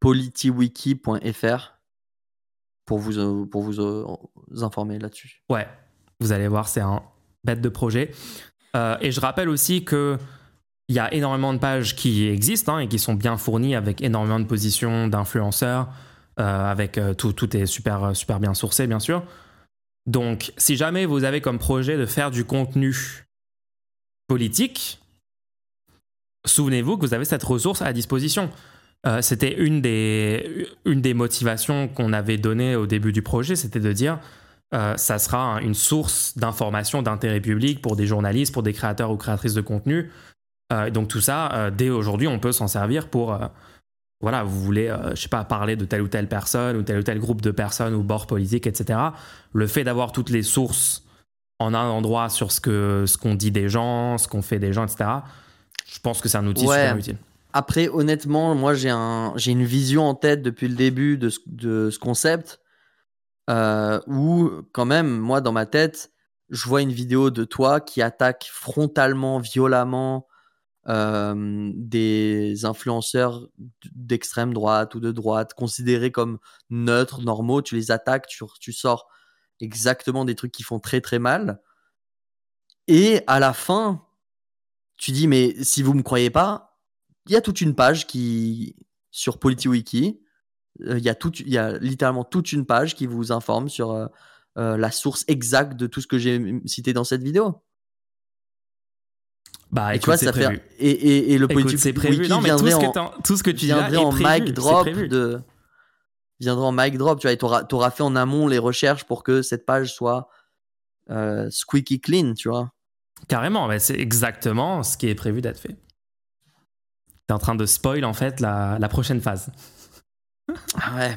politiwiki.fr pour vous, euh, pour vous euh, informer là-dessus. Ouais, vous allez voir, c'est un bête de projet. Euh, et je rappelle aussi que il y a énormément de pages qui existent hein, et qui sont bien fournies avec énormément de positions d'influenceurs, avec tout, tout est super, super bien sourcé, bien sûr. Donc, si jamais vous avez comme projet de faire du contenu politique, souvenez-vous que vous avez cette ressource à disposition. Euh, c'était une des, une des motivations qu'on avait données au début du projet, c'était de dire euh, ça sera une source d'information d'intérêt public pour des journalistes, pour des créateurs ou créatrices de contenu. Euh, donc tout ça, dès aujourd'hui, on peut s'en servir pour, voilà, vous voulez, je sais pas, parler de telle ou telle personne ou tel ou tel groupe de personnes ou bord politique, etc. Le fait d'avoir toutes les sources en un endroit sur ce que ce qu'on dit des gens, ce qu'on fait des gens, etc. Je pense que c'est un outil super utile. Après, honnêtement, moi, j'ai un, j'ai une vision en tête depuis le début de ce, de ce concept euh, où, quand même, moi, dans ma tête, je vois une vidéo de toi qui attaque frontalement, violemment euh, des influenceurs d'extrême droite ou de droite, considérés comme neutres, normaux. Tu les attaques, tu, tu sors exactement des trucs qui font très très mal. Et à la fin, tu dis, mais si vous me croyez pas, il y a toute une page qui sur PolityWiki. Euh, il y, a y a littéralement toute une page qui vous informe sur euh, la source exacte de tout ce que j'ai cité dans cette vidéo. Bah, et tu vois, ça fait et, et, et le c'est prévu. Non, mais tout ce, que tout ce que tu viendrais en mic drop de viendrait en mic drop. Tu vois, tu auras, fait en amont les recherches pour que cette page soit squeaky clean, tu vois. Carrément, mais c'est exactement ce qui est prévu d'être fait. T'es en train de spoil en fait la, la prochaine phase. Ouais.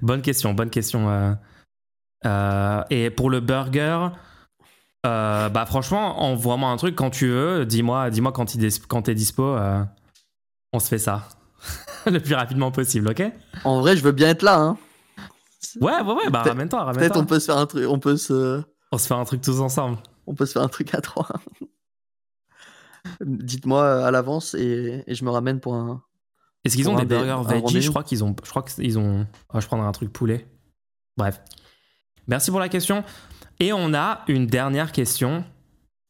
Bonne question, bonne question. euh. Euh, et pour le burger, euh, bah franchement, envoie-moi un truc quand tu veux. Dis-moi, dis-moi quand, quand t'es dispo. euh, on se fait ça le plus rapidement possible, ok? En vrai, je veux bien être là. Hein. Ouais, ouais, ouais. Bah ramène-toi, Peut-être ramène-toi. on peut se faire un truc. On peut se. On se fait un truc tous ensemble. On peut se faire un truc à trois. Dites-moi à l'avance et, et je me ramène pour un. Est-ce qu'ils ont des burgers veggie. Je crois qu'ils ont. Je crois qu'ils ont. Oh, je prendrai un truc poulet. Bref. Merci pour la question. Et on a une dernière question.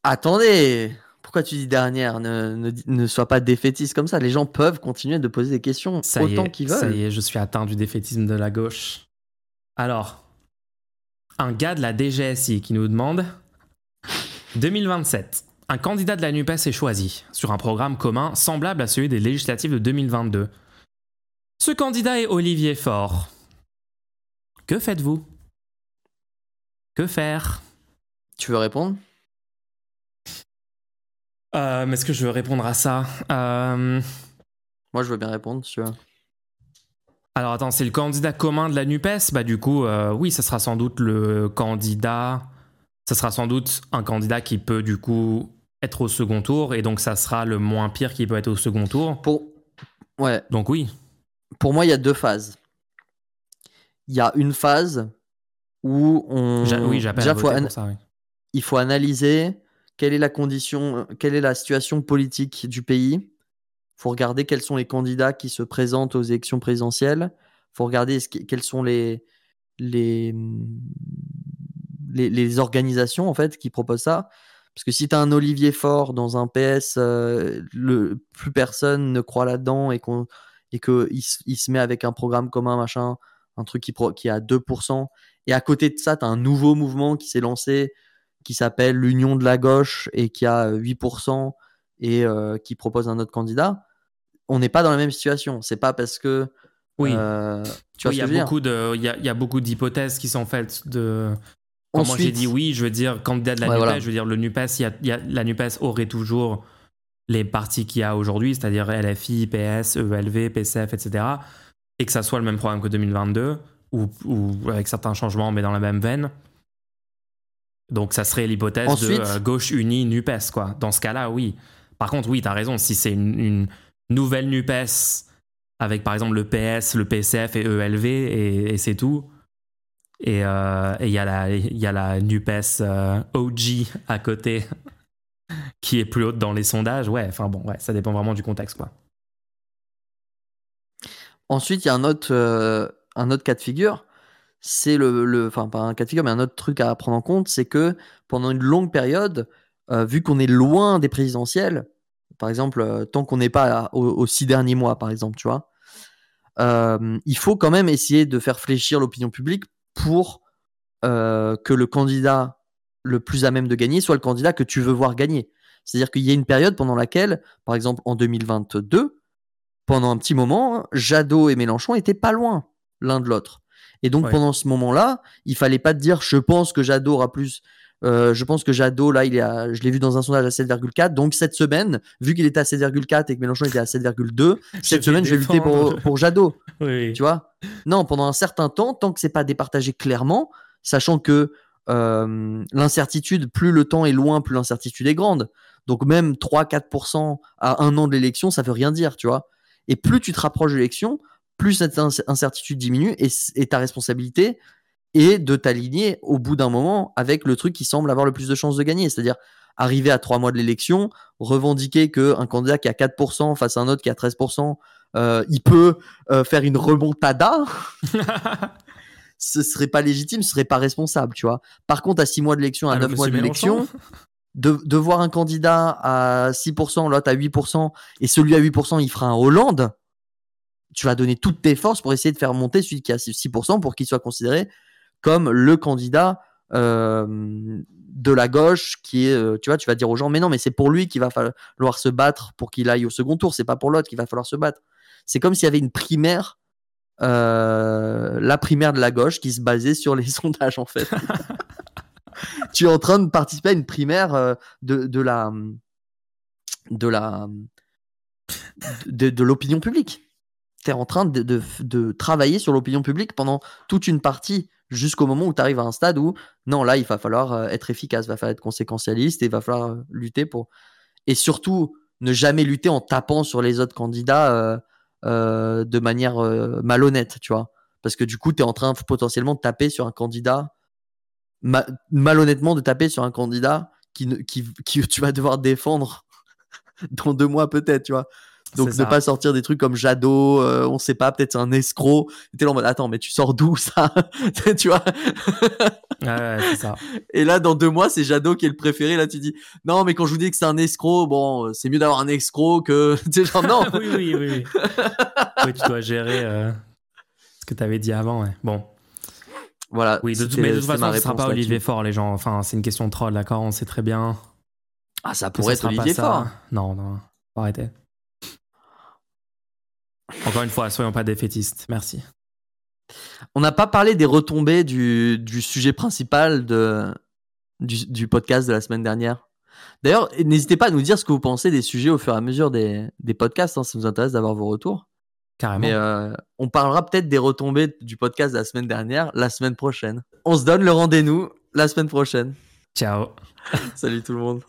Attendez Pourquoi tu dis dernière? Ne, ne, ne sois pas défaitiste comme ça. Les gens peuvent continuer de poser des questions Ça autant qu'ils ça veulent. y est, je suis atteint du défaitisme de la gauche. Alors, un gars de la DGSI qui nous demande 2027. Un candidat de la NUPES est choisi sur un programme commun semblable à celui des législatives de 2022. Ce candidat est Olivier Faure. Que faites-vous? Que faire? Tu veux répondre? Euh, mais Est-ce que je veux répondre à ça? Euh, Moi, je veux bien répondre, si tu veux. Alors attends, c'est le candidat commun de la NUPES? Bah du coup, euh, oui, ça sera sans doute le candidat... Ça sera sans doute un candidat qui peut du coup être au second tour, et donc ça sera le moins pire qui peut être au second tour. Pour... Ouais, Donc oui, pour moi, il y a deux phases. Il y a une phase où on. oui, Déjà, à faut voter an- pour ça, oui. il faut analyser quelle est la condition, quelle est la situation politique du pays. Il faut regarder quels sont les candidats qui se présentent aux élections présidentielles. Il faut regarder ce quelles sont les, les, les, les organisations en fait qui proposent ça. Parce que si tu as un Olivier Faure dans un PS, euh, le, plus personne ne croit là-dedans et qu'on et qu'il il se met avec un programme commun, machin, un truc qui, pro- qui est à 2%. Et à côté de ça, tu as un nouveau mouvement qui s'est lancé qui s'appelle l'Union de la gauche et qui a euh, 8% et euh, qui propose un autre candidat. On n'est pas dans la même situation. C'est pas parce que. Oui. euh, tu vois Oui, il y a y a, il y a beaucoup d'hypothèses qui sont faites de. Quand moi j'ai dit oui, je veux dire candidat de la Ouais, NUPES, voilà. je veux dire le NUPES, a, y a- la NUPES aurait toujours les partis qu'il y a aujourd'hui, c'est-à-dire LFI, PS, ELV, PCF, etc. Et que ça soit le même programme que 2022, ou, ou avec certains changements, mais dans la même veine. Donc ça serait l'hypothèse Ensuite- de euh, gauche unie NUPES, quoi. Dans ce cas-là, oui. Par contre, oui, t'as raison, si c'est une, une nouvelle NUPES avec par exemple le PS, le PCF et ELV, et, et c'est tout. Et euh, et il y, a la- il y a la NUPES euh, OG à côté qui est plus haute dans les sondages. Ouais, enfin bon, ouais, ça dépend vraiment du contexte, quoi. Ensuite, il y a un autre, un autre cas de figure. C'est le, le- enfin pas un cas de figure, mais un autre truc à prendre en compte, c'est que pendant une longue période, euh, vu qu'on est loin des présidentielles, par exemple, euh, tant qu'on n'est pas aux, six derniers mois, par exemple, tu vois, euh, il faut quand même essayer de faire fléchir l'opinion publique pour que le candidat le plus à même de gagner soit le candidat que tu veux voir gagner. C'est-à-dire qu'il y a une période pendant laquelle, par exemple en 2022, pendant un petit moment, Jadot et Mélenchon étaient pas loin l'un de l'autre. Et donc Ouais. pendant ce moment-là, il fallait pas te dire je pense que Jadot aura plus. euh, je pense que Jadot, là, il est à- je l'ai vu dans un sondage à 7,4. Donc cette semaine, vu qu'il était à 7,4 et que Mélenchon était à 7,2, cette semaine, je vais lutter pour, pour Jadot. Oui, Tu vois? Non, pendant un certain temps, tant que c'est pas départagé clairement, sachant que euh, l'incertitude, plus le temps est loin, plus l'incertitude est grande. Donc même 3-4% à un an de l'élection, ça veut rien dire, tu vois? Et plus tu te rapproches de l'élection, plus cette inc- incertitude diminue et, ta responsabilité est de t'aligner au bout d'un moment avec le truc qui semble avoir le plus de chances de gagner. C'est-à-dire arriver à trois mois de l'élection, revendiquer qu'un candidat qui a 4% face à un autre qui a 13%, euh, il peut euh, faire une remontada, ce serait pas légitime, ce serait pas responsable, tu vois. Par contre, à 6 mois de l'élection, à Allô, 9 mois de l'élection, de, de voir un candidat à 6%, l'autre à 8%, et celui à 8%, il fera un Hollande, tu vas donner toutes tes forces pour essayer de faire monter celui qui a 6% pour qu'il soit considéré comme le candidat euh, de la gauche qui est, euh, tu vois, tu vas dire aux gens, mais non, mais c'est pour lui qu'il va falloir se battre pour qu'il aille au second tour, c'est pas pour l'autre qu'il va falloir se battre. C'est comme s'il y avait une primaire, euh, la primaire de la gauche qui se basait sur les sondages en fait. tu es en train de participer à une primaire de, de la de la de, de l'opinion publique. En train de, de, travailler sur l'opinion publique pendant toute une partie jusqu'au moment où tu arrives à un stade où non, là, il va falloir euh, être efficace, il va falloir être conséquentialiste et il va falloir euh, lutter pour. Et surtout, ne jamais lutter en tapant sur les autres candidats euh, de manière malhonnête, tu vois. Parce que du coup, tu es en train potentiellement de taper sur un candidat, ma- malhonnêtement de taper sur un candidat qui, qui, qui tu vas devoir défendre dans deux mois peut-être, tu vois. Donc ne pas sortir des trucs comme Jadot, euh, on sait pas, peut-être c'est un escroc. T'es là en mode attends, mais tu sors d'où ça? Tu vois? Ouais, c'est ça. Et là, dans deux mois, c'est Jadot qui est le préféré. Là, tu dis non, mais quand je vous dis que c'est un escroc, bon, euh, c'est mieux d'avoir un escroc que. Tu sais, genre non. oui, oui, oui. Oui, Oui, tu dois gérer euh, ce que tu avais dit avant. Ouais. Bon, Voilà. oui, de, mais de toute façon, ce sera pas Olivier. Faure, les gens. Enfin, c'est une question de troll, d'accord? On sait très bien. Ah, ça pourrait être Olivier. Faure. Non, non, faut arrêter. Encore une fois, soyons pas défaitistes. Merci. On n'a pas parlé des retombées du, du sujet principal de, du, du podcast de la semaine dernière. D'ailleurs, n'hésitez pas à nous dire ce que vous pensez des sujets au fur et à mesure des, des podcasts. hein, ça nous intéresse d'avoir vos retours. Carrément. Mais euh, on parlera peut-être des retombées du podcast de la semaine dernière la semaine prochaine. On se donne le rendez-vous la semaine prochaine. Ciao. Salut tout le monde.